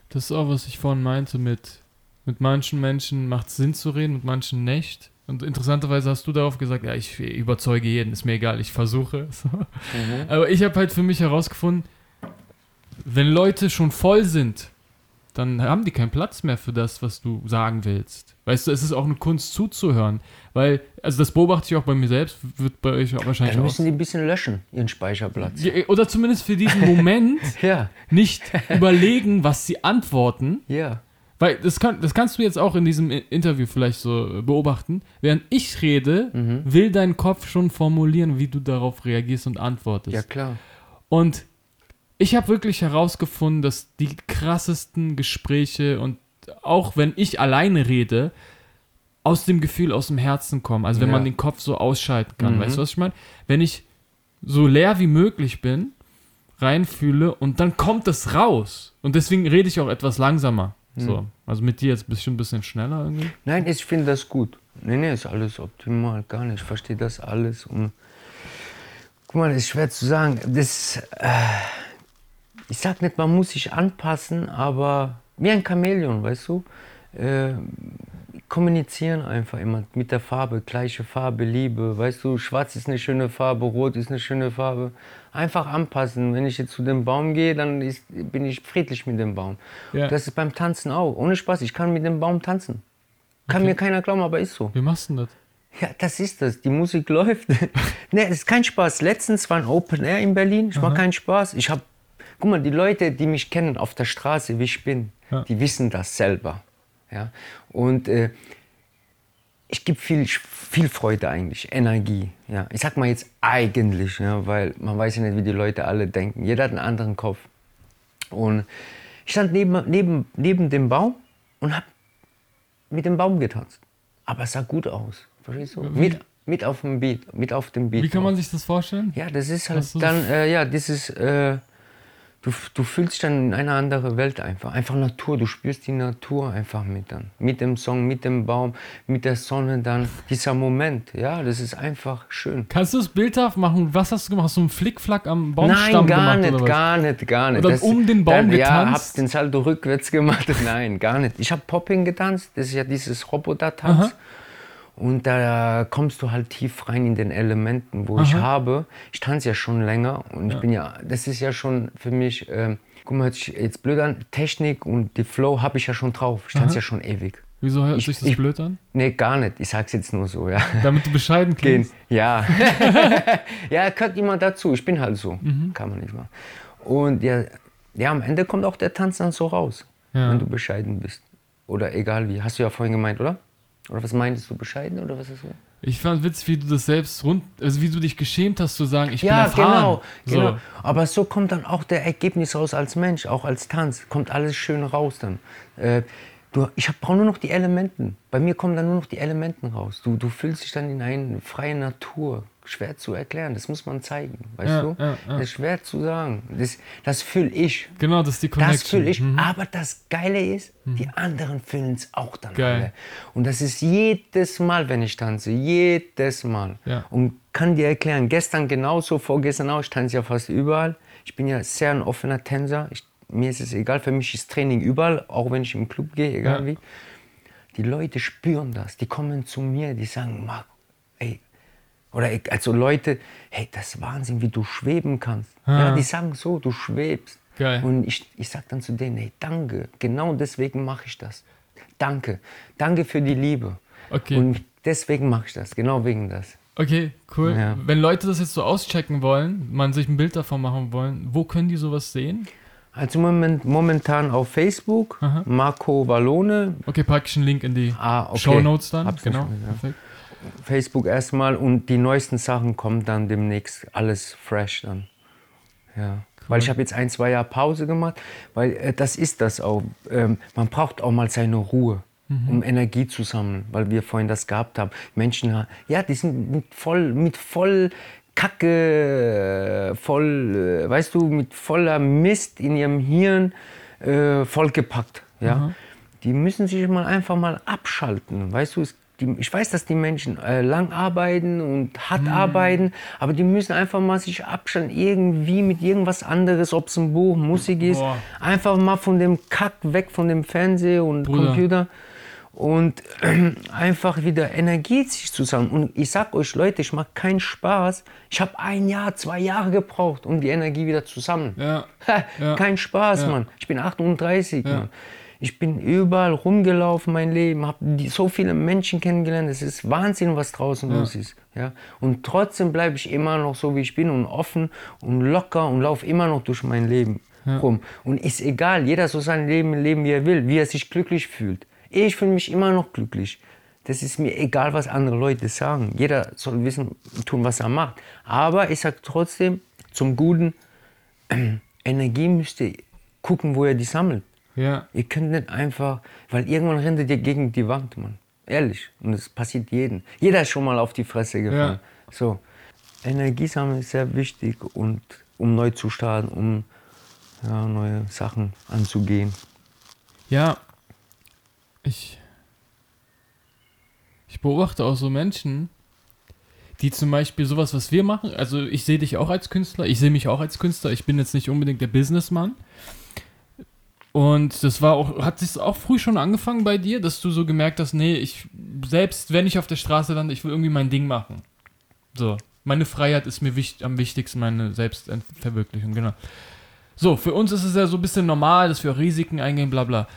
Das ist auch, was ich vorhin meinte mit, mit manchen Menschen macht es Sinn zu reden, mit manchen nicht. Und interessanterweise hast du darauf gesagt, ja, ich überzeuge jeden, ist mir egal, ich versuche. So. Aber ich habe halt für mich herausgefunden, wenn Leute schon voll sind, dann haben die keinen Platz mehr für das, was du sagen willst. Weißt du, es ist auch eine Kunst zuzuhören. Weil, also das beobachte ich auch bei mir selbst, wird bei euch auch wahrscheinlich Dann auch. müssen die ein bisschen löschen, ihren Speicherplatz. Ja, Oder zumindest für diesen Moment Ja, nicht überlegen, was sie antworten. ja. Weil das, kann, das kannst du jetzt auch in diesem Interview vielleicht so beobachten. Während ich rede, Mhm. will dein Kopf schon formulieren, wie du darauf reagierst und antwortest. Ja, klar. Und ich habe wirklich herausgefunden, dass die krassesten Gespräche und auch wenn ich alleine rede, aus dem Gefühl, aus dem Herzen kommen. Also wenn Ja. man den Kopf so ausschalten kann. Mhm. Weißt du, was ich meine? Wenn ich so leer wie möglich bin, reinfühle und dann kommt es raus. Und deswegen rede ich auch etwas langsamer. So. Also mit dir jetzt bestimmt ein bisschen schneller irgendwie. Nein, ich finde das gut. Nee, nee, ist alles optimal, gar nicht. Ich verstehe das alles. Und guck mal, das ist schwer zu sagen. Das, äh, ich sag nicht, man muss sich anpassen, aber wie ein Chamäleon, weißt du? Äh, kommunizieren einfach immer mit der Farbe, gleiche Farbe, Liebe. Weißt du, schwarz ist eine schöne Farbe, rot ist eine schöne Farbe. Einfach anpassen. Wenn ich jetzt zu dem Baum gehe, dann ist, bin ich friedlich mit dem Baum. Ja. Das ist beim Tanzen auch. Ohne Spaß, ich kann mit dem Baum tanzen. Kann mir keiner glauben, aber ist so. Wie machst du das? Ja, das ist das. Die Musik läuft. ne, es ist kein Spaß. Letztens war ein Open Air in Berlin. Es war kein Spaß. Ich habe, guck mal, die Leute, die mich kennen auf der Straße, wie ich bin, Ja. die wissen das selber. Ja, und äh, ich gebe viel, viel Freude eigentlich, Energie. Ja, ich sag mal jetzt eigentlich, ja, weil man weiß ja nicht, wie die Leute alle denken. Jeder hat einen anderen Kopf. Und ich stand neben, neben, neben dem Baum und habe mit dem Baum getanzt. Aber es sah gut aus. Verstehst du? Mit, mit auf dem Beat, mit auf dem Beat. Wie kann man sich das vorstellen? Ja, das ist halt dann, äh, ja, das ist, äh, du, du fühlst dich dann in eine andere Welt einfach. Einfach Natur, du spürst die Natur einfach mit dann. Mit dem Song, mit dem Baum, mit der Sonne dann. Dieser Moment, ja, das ist einfach schön. Kannst du es bildhaft machen? Was hast du gemacht? Hast du einen Flickflack am Nein, Baumstamm gar gemacht nicht, gar nicht, gar nicht. Oder um den Baum dann, Ja, getanzt? hab den Salto rückwärts gemacht. Nein, gar nicht. Ich habe Popping getanzt. Das ist ja dieses Roboter-Tanz. Aha. Und da kommst du halt tief rein in den Elementen, wo ich Aha. habe. Ich tanze ja schon länger und ich bin ja, das ist ja schon für mich, ähm, guck mal, hört sich jetzt blöd an, Technik und die Flow habe ich ja schon drauf. Ich tanze ja schon ewig. Wieso hört Ich- sich das ich- blöd an? Nee, gar nicht. Ich sag's jetzt nur so, ja. Damit du bescheiden Gehen. klingst. Ja. ja, gehört immer dazu. Ich bin halt so. Mhm. Kann man nicht machen. Und ja, ja, am Ende kommt auch der Tanz dann so raus, Ja. wenn du bescheiden bist. Oder egal wie. Hast du ja vorhin gemeint, oder? Oder was meintest du, bescheiden oder was ist so? Ich fand witzig, wie du das selbst rund, also wie du dich geschämt hast zu sagen, ich Ja, bin erfahren. genau, So. genau. Aber so kommt dann auch der Ergebnis raus als Mensch, auch als Tanz. Kommt alles schön raus dann. Äh, du, ich brauche nur noch die Elementen. Bei mir kommen dann nur noch die Elementen raus. Du, du fühlst dich dann in eine freie Natur. Schwer zu erklären, das muss man zeigen. Weißt Ja, du? ja, ja. Das ist schwer zu sagen. Das, das fühle ich. Genau, das ist die Connection. Das fühle ich. Mhm. Aber das Geile ist, die anderen fühlen es auch dann Geil. alle. Und das ist jedes Mal, wenn ich tanze. Jedes Mal. Und kann dir erklären, gestern genauso, vorgestern auch. Ich tanze ja fast überall. Ich bin ja sehr ein offener Tänzer. Ich, mir ist es egal. Für mich ist Training überall, auch wenn ich im Club gehe, egal wie. Die Leute spüren das. Die kommen zu mir, die sagen, Marc, ey, oder ich- also Leute, hey, das ist Wahnsinn, wie du schweben kannst. Ah. Ja, die sagen so, du schwebst. Geil. Und ich, ich sage dann zu denen, hey, danke, genau deswegen mache ich das. Danke, danke für die Liebe. Okay. Und deswegen mache ich das, genau wegen das. Okay, cool. Ja. Wenn Leute das jetzt so auschecken wollen, man sich ein Bild davon machen wollen, wo können die sowas sehen? Also moment, momentan auf Facebook, Aha. Marco Wallone, Okay, pack ich einen Link in die Ah, okay. Show Notes dann. Hab's genau. Perfekt. Facebook erstmal und die neuesten Sachen kommen dann demnächst alles fresh dann. Ja. Weil ich habe jetzt ein, zwei Jahre Pause gemacht, weil äh, das ist das auch. Ähm, man braucht auch mal seine Ruhe, um Energie zu sammeln, weil wir vorhin das gehabt haben. Menschen, ja, die sind mit voll, mit voll Kacke, äh, voll, äh, weißt du, mit voller Mist in ihrem Hirn äh, vollgepackt. Ja? Die müssen sich mal einfach mal abschalten. Weißt du, es, die, ich weiß, dass die Menschen äh, lang arbeiten und hart arbeiten, aber die müssen einfach mal sich abschalten, irgendwie mit irgendwas anderes, ob es ein Buch, Musik ist. Boah. Einfach mal von dem Kack weg, von dem Fernseher und Bruder. Computer. und einfach wieder Energie sich zusammen. Und ich sag euch, Leute, ich mache keinen Spaß. Ich habe ein Jahr, zwei Jahre gebraucht, um die Energie wieder zu sammeln. Ja. Ja. Kein Spaß, Ja. Mann. Ich bin 38, Ja. Mann. Ich bin überall rumgelaufen, mein Leben, habe so viele Menschen kennengelernt. Es ist Wahnsinn, was draußen los ist. Ja? Und trotzdem bleibe ich immer noch so, wie ich bin und offen und locker und laufe immer noch durch mein Leben rum. Und ist egal, jeder soll sein Leben leben, wie er will, wie er sich glücklich fühlt. Ich fühle mich immer noch glücklich. Das ist mir egal, was andere Leute sagen. Jeder soll wissen, tun, was er macht. Aber ich sage trotzdem, zum Guten, Energie müsst ihr gucken, wo ihr die sammelt. Ja. Ihr könnt nicht einfach, weil irgendwann rennt ihr gegen die Wand, Mann. Ehrlich. Und das passiert jedem. Jeder ist schon mal auf die Fresse gefallen. So. Energie sammeln ist sehr wichtig und um neu zu starten, um ja, neue Sachen anzugehen. Ja, ich, ich beobachte auch so Menschen, die zum Beispiel sowas, was wir machen, also ich sehe dich auch als Künstler, ich sehe mich auch als Künstler, ich bin jetzt nicht unbedingt der Businessman. Und das war auch, hat sich auch früh schon angefangen bei dir, dass du so gemerkt hast, nee, ich, selbst wenn ich auf der Straße lande, ich will irgendwie mein Ding machen. So, meine Freiheit ist mir wichtig, am wichtigsten, meine Selbstverwirklichung, genau. So, für uns ist es ja so ein bisschen normal, dass wir auch Risiken eingehen, bla bla.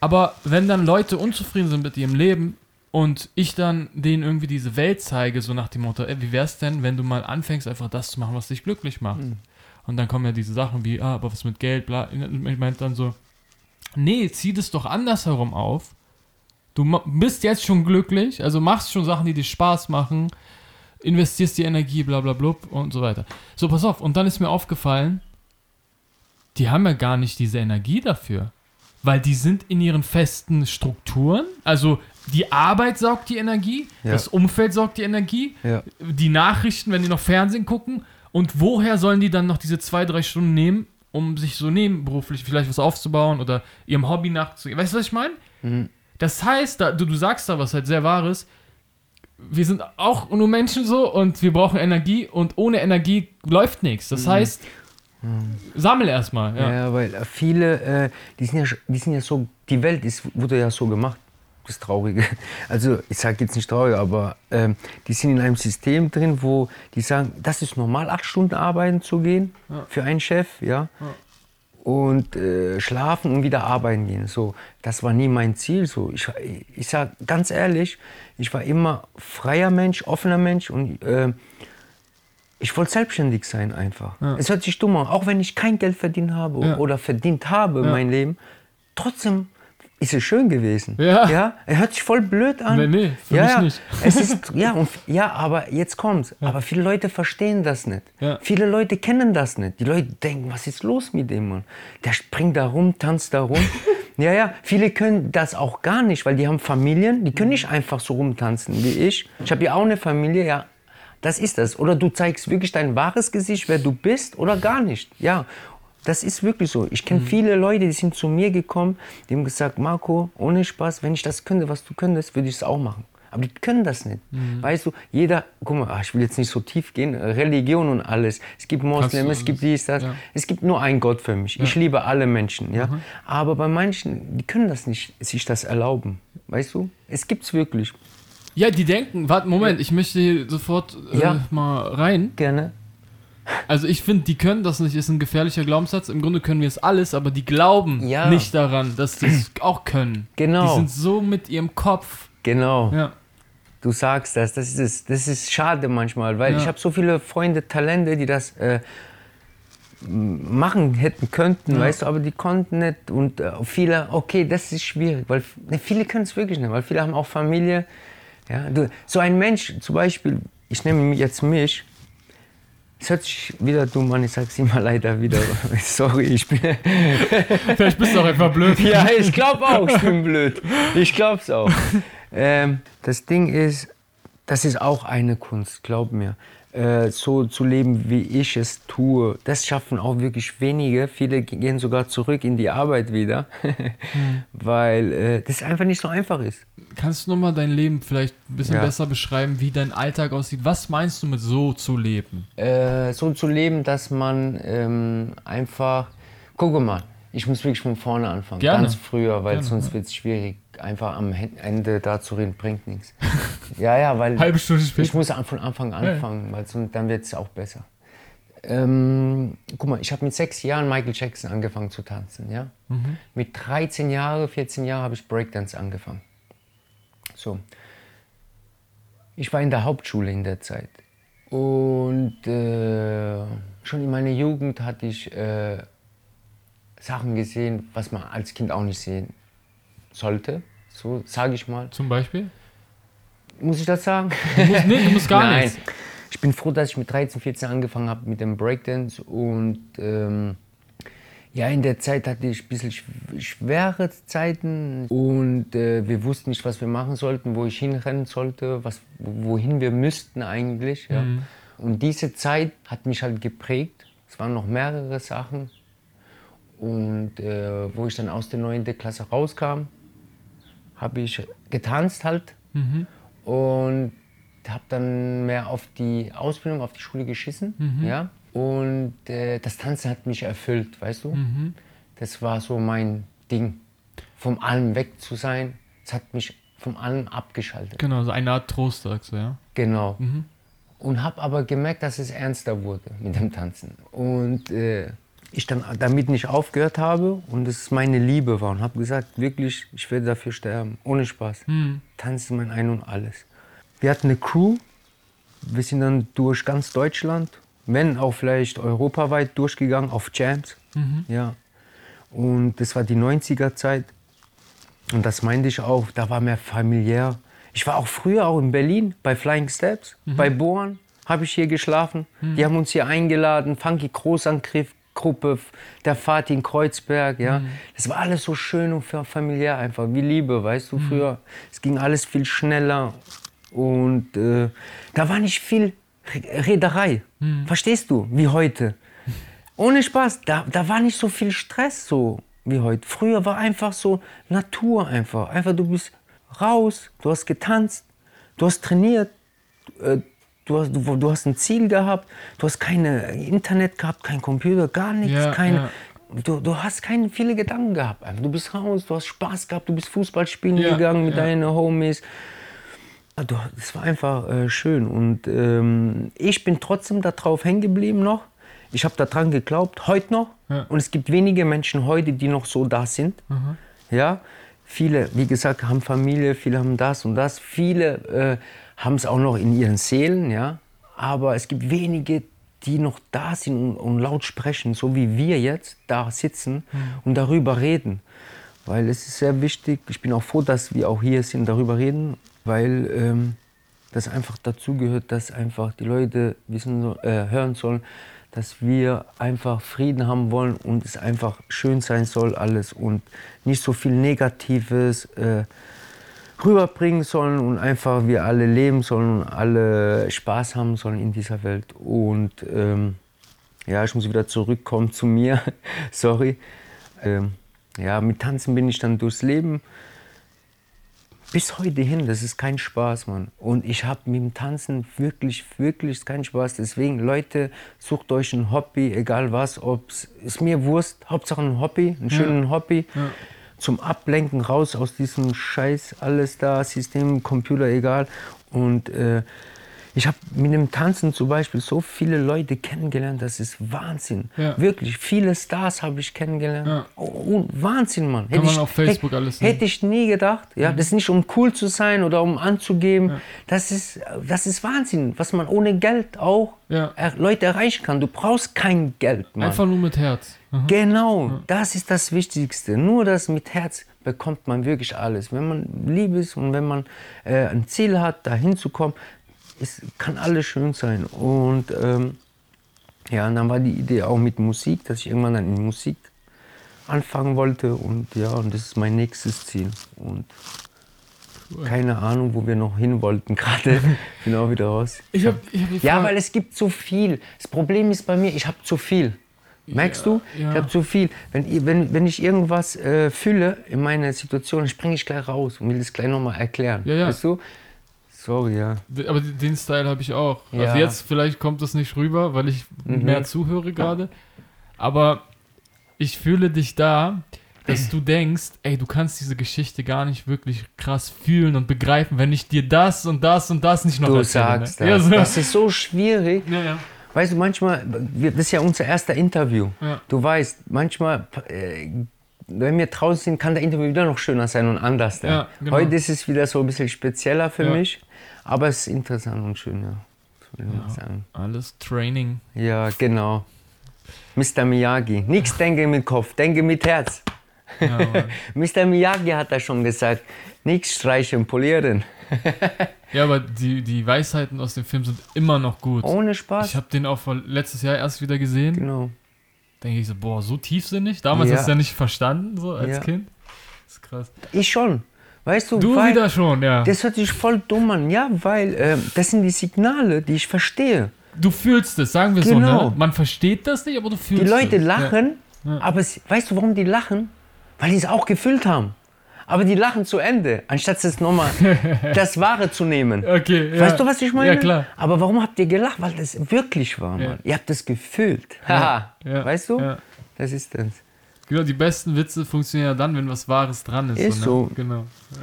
Aber wenn dann Leute unzufrieden sind mit ihrem Leben und ich dann denen irgendwie diese Welt zeige, so nach dem Motto, ey, wie wär's denn, wenn du mal anfängst, einfach das zu machen, was dich glücklich macht? Und dann kommen ja diese Sachen wie, ah, aber was mit Geld, bla. Ich meinte dann so, nee, zieh das doch andersherum auf. Du bist jetzt schon glücklich, also machst schon Sachen, die dir Spaß machen, investierst die Energie, bla bla blub und so weiter. So, pass auf, und dann ist mir aufgefallen, die haben ja gar nicht diese Energie dafür. Weil die sind in ihren festen Strukturen. Also die Arbeit saugt die Energie, Ja. das Umfeld saugt die Energie, Ja. die Nachrichten, wenn die noch Fernsehen gucken. Und woher sollen die dann noch diese zwei, drei Stunden nehmen, um sich so nebenberuflich vielleicht was aufzubauen oder ihrem Hobby nachzugehen? Weißt du, was ich meine? Mhm. Das heißt, da, du, du sagst da was halt sehr Wahres. Wir sind auch nur Menschen so und wir brauchen Energie und ohne Energie läuft nichts. Das heißt, sammel erstmal. Mhm. Ja, Ja. weil äh, viele, äh, die, sind ja, die sind ja so, die Welt ist, wurde ja so gemacht. Das Traurige. Also ich sage jetzt nicht traurig, aber ähm, die sind in einem System drin, wo die sagen, das ist normal, acht Stunden arbeiten zu gehen für einen Chef, ja. Und äh, schlafen und wieder arbeiten gehen. So, das war nie mein Ziel. So, ich, ich sage ganz ehrlich, ich war immer freier Mensch, offener Mensch und äh, ich wollte selbstständig sein einfach. Es hört sich dumm an, auch wenn ich kein Geld verdient habe Ja. oder verdient habe in mein Leben, trotzdem ist es schön gewesen. Ja. ja? Er hört sich voll blöd an. Nee, nee, für ja, mich ja. nicht. Es ist, ja, und, ja, aber jetzt kommt's. Aber viele Leute verstehen das nicht. Ja. Viele Leute kennen das nicht. Die Leute denken, was ist los mit dem Mann? Der springt da rum, tanzt da rum. ja, ja, viele können das auch gar nicht, weil die haben Familien, die können nicht einfach so rumtanzen wie ich. Ich habe ja auch eine Familie, ja. Das ist das. Oder du zeigst wirklich dein wahres Gesicht, wer du bist, oder gar nicht. Ja, das ist wirklich so. Ich kenne viele Leute, die sind zu mir gekommen, die haben gesagt, Marco, ohne Spaß, wenn ich das könnte, was du könntest, würde ich es auch machen. Aber die können das nicht. Weißt du, jeder, guck mal, ah, ich will jetzt nicht so tief gehen, Religion und alles. Es gibt Moslems, es gibt dies, das. ja. Es gibt nur einen Gott für mich. Ich liebe alle Menschen, ja. Aber bei manchen, die können das nicht, sich das erlauben. Weißt du? Es gibt's wirklich. Ja, die denken, warte, Moment, ich möchte hier sofort äh, Ja. mal rein. Gerne. Also ich finde, die können das nicht, ist ein gefährlicher Glaubenssatz. Im Grunde können wir es alles, aber die glauben Ja. nicht daran, dass sie es auch können. Genau. Die sind so mit ihrem Kopf. Genau. Ja. Du sagst das, das ist, das ist schade manchmal, weil Ja. ich habe so viele Freunde, Talente, die das äh, machen hätten könnten, weißt du, aber die konnten nicht und äh, viele, okay, das ist schwierig, weil ne, viele können es wirklich nicht, weil viele haben auch Familie. Ja, du, so ein Mensch, zum Beispiel, ich nehme jetzt mich, es hört sich wieder dumm an, ich sag's immer leider wieder, sorry, ich bin, Vielleicht bist du auch einfach blöd. ja, ich glaube auch, ich bin blöd. Ich glaube es auch. Ähm, das Ding ist, das ist auch eine Kunst, glaub mir. Äh, so zu leben, wie ich es tue, das schaffen auch wirklich wenige. Viele gehen sogar zurück in die Arbeit wieder, weil äh, das einfach nicht so einfach ist. Kannst du nochmal dein Leben vielleicht ein bisschen Ja. besser beschreiben, wie dein Alltag aussieht? Was meinst du mit so zu leben? Äh, so zu leben, dass man ähm, einfach, gucke mal, ich muss wirklich von vorne anfangen, Gerne. ganz früher, weil Gerne, sonst ja. wird es schwierig. einfach am Ende da zu reden, bringt nichts. Ja, ja, weil Halbe Stunde ich später. muss an- von Anfang an anfangen, weil sonst, dann wird es auch besser. Ähm, guck mal, ich habe mit sechs Jahren Michael Jackson angefangen zu tanzen. Ja? Mit 13 Jahren, 14 Jahren habe ich Breakdance angefangen. So. Ich war in der Hauptschule in der Zeit. Und äh, schon in meiner Jugend hatte ich äh, Sachen gesehen, was man als Kind auch nicht sehen sollte. So sage ich mal. Zum Beispiel? Muss ich das sagen? Du musst, nee, du musst gar Nein. nichts. Ich bin froh, dass ich mit 13, 14 angefangen habe mit dem Breakdance und ähm, ja, in der Zeit hatte ich ein bisschen schw- schwere Zeiten und äh, wir wussten nicht, was wir machen sollten, wo ich hinrennen sollte, was, wohin wir müssten eigentlich. Ja. Und diese Zeit hat mich halt geprägt. Es waren noch mehrere Sachen. Und äh, wo ich dann aus der 9. Klasse rauskam, habe ich getanzt halt und habe dann mehr auf die Ausbildung, auf die Schule geschissen. Ja? Und äh, das Tanzen hat mich erfüllt, weißt du? Das war so mein Ding. Vom Allem weg zu sein, es hat mich vom Allem abgeschaltet. Genau, so eine Art Trost, sagst du, ja? Genau. Und habe aber gemerkt, dass es ernster wurde mit dem Tanzen. Und äh, ich dann damit nicht aufgehört habe und es meine Liebe war. Und habe gesagt, wirklich, ich werde dafür sterben. Ohne Spaß. Tanzen mein Ein und alles. Wir hatten eine Crew. Wir sind dann durch ganz Deutschland, wenn auch vielleicht europaweit durchgegangen auf Jams. Ja. Und das war die 90er Zeit. Und das meinte ich auch, da war mehr familiär. Ich war auch früher auch in Berlin bei Flying Steps, bei Bohren habe ich hier geschlafen. Die haben uns hier eingeladen, Funky Großangriff, Gruppe, der Fatih in Kreuzberg, ja. Das war alles so schön und fa- familiär einfach, wie Liebe, weißt du, früher. Es ging alles viel schneller und äh, da war nicht viel Re- Reederei, verstehst du, wie heute. Ohne Spaß, da, da war nicht so viel Stress so wie heute. Früher war einfach so Natur einfach. Einfach du bist raus, du hast getanzt, du hast trainiert, äh, du hast, du, du hast ein Ziel gehabt, du hast keine Internet gehabt, kein Computer, gar nichts, Ja, kein, ja. Du, du hast keine viele Gedanken gehabt. Du bist raus, du hast Spaß gehabt, du bist Fußball spielen Ja, gegangen mit deinen Homies. Es war einfach äh, schön und ähm, ich bin trotzdem darauf hängen geblieben noch. Ich habe daran geglaubt, heute noch. Ja. Und es gibt wenige Menschen heute, die noch so da sind. Ja, viele, wie gesagt, haben Familie, viele haben das und das. Viele äh, haben es auch noch in ihren Seelen, ja. Aber es gibt wenige, die noch da sind und, und laut sprechen, so wie wir jetzt da sitzen und darüber reden. Weil es ist sehr wichtig, ich bin auch froh, dass wir auch hier sind, darüber reden, weil ähm, das einfach dazugehört, dass einfach die Leute wissen, äh, hören sollen, dass wir einfach Frieden haben wollen und es einfach schön sein soll alles und nicht so viel Negatives äh, rüberbringen sollen und einfach wir alle leben sollen und alle Spaß haben sollen in dieser Welt. Und ähm, ja, ich muss wieder zurückkommen zu mir, sorry. Ähm, ja, mit Tanzen bin ich dann durchs Leben bis heute hin, das ist kein Spaß, Mann. Und ich habe mit dem Tanzen wirklich, wirklich keinen Spaß. Deswegen, Leute, sucht euch ein Hobby, egal was, ob's ist mir Wurst, Hauptsache ein Hobby, ein schönes Hobby. Zum Ablenken raus aus diesem Scheiß, alles da, System, Computer, egal. Und äh, ich habe mit dem Tanzen zum Beispiel so viele Leute kennengelernt, das ist Wahnsinn. Ja. Wirklich, viele Stars habe ich kennengelernt. Ja. Oh, Wahnsinn, Mann. Kann man ich, auf Facebook hätte- alles sehen. Hätte ich nie gedacht. Ja, das ist nicht um cool zu sein oder um anzugeben. Das, ist, das ist Wahnsinn, was man ohne Geld auch Ja. Leute erreichen kann. Du brauchst kein Geld, Mann. Einfach nur mit Herz. Mhm. Genau, das ist das Wichtigste. Nur das mit Herz bekommt man wirklich alles. Wenn man lieb ist und wenn man äh, ein Ziel hat, da hinzukommen, es kann alles schön sein. Und ähm, ja, und dann war die Idee auch mit Musik, dass ich irgendwann dann in Musik anfangen wollte. Und ja, und das ist mein nächstes Ziel. Und keine Ahnung, wo wir noch hin wollten gerade. Bin auch wieder raus. Ich habe ich hab Ja, weil es gibt so viel. Das Problem ist bei mir, ich habe zu viel. Merkst du? ja. Ich habe zu viel. Wenn, ich- wenn, wenn ich irgendwas äh, fühle in meiner Situation, springe ich gleich raus und will das gleich nochmal erklären. Ja, ja. Weißt du? Sorry, ja. Aber den Style habe ich auch. Ja. Also jetzt vielleicht kommt das nicht rüber, weil ich Mhm. mehr zuhöre gerade. Aber ich fühle dich da, dass du denkst, ey, du kannst diese Geschichte gar nicht wirklich krass fühlen und begreifen, wenn ich dir das und das und das nicht noch Du erzähle. sagst ne? das. Ja, so. Das ist so schwierig. ja, ja. Weißt du, manchmal, das ist ja unser erster Interview. Du weißt, manchmal, äh, wenn wir draußen sind, kann der Interview wieder noch schöner sein und anders. Ja, genau. Heute ist es wieder so ein bisschen spezieller für mich, aber es ist interessant und schön, ja. Ich Ja. Alles Training. Ja, genau. Mr. Miyagi. Nichts denke mit Kopf, denke mit Herz. Ja. Mr. Miyagi hat da schon gesagt, nichts streichen, polieren. ja aber die, die Weisheiten aus dem Film sind immer noch gut. Ohne Ich Spaß. habe den auch vor letztes Jahr erst wieder gesehen. Genau. Denke ich so, boah, so tiefsinnig. Damals Ja. hast du ja nicht verstanden, so als Ja. Kind. Das ist krass. Ich schon. Weißt du, Du weil, wieder schon, ja. das hört sich voll dumm an. Ja, weil ähm, das sind die Signale, die ich verstehe. Du fühlst es, sagen wir Genau. so, ne? Man versteht das nicht, aber du fühlst Die Leute es. lachen, Ja. aber es, weißt du, warum die lachen? Weil die es auch gefühlt haben. Aber die lachen zu Ende, anstatt es nochmal das Wahre zu nehmen. Ja. Okay, ja. Weißt du, was ich meine? Ja, klar. Aber warum habt ihr gelacht? Weil das wirklich war, Ja. Mann. Ihr habt es gefühlt. Haha. Ja. Weißt du? Ja. Das ist das. Genau, die besten Witze funktionieren ja dann, wenn was Wahres dran ist. Ist ne? so. Genau. Ja.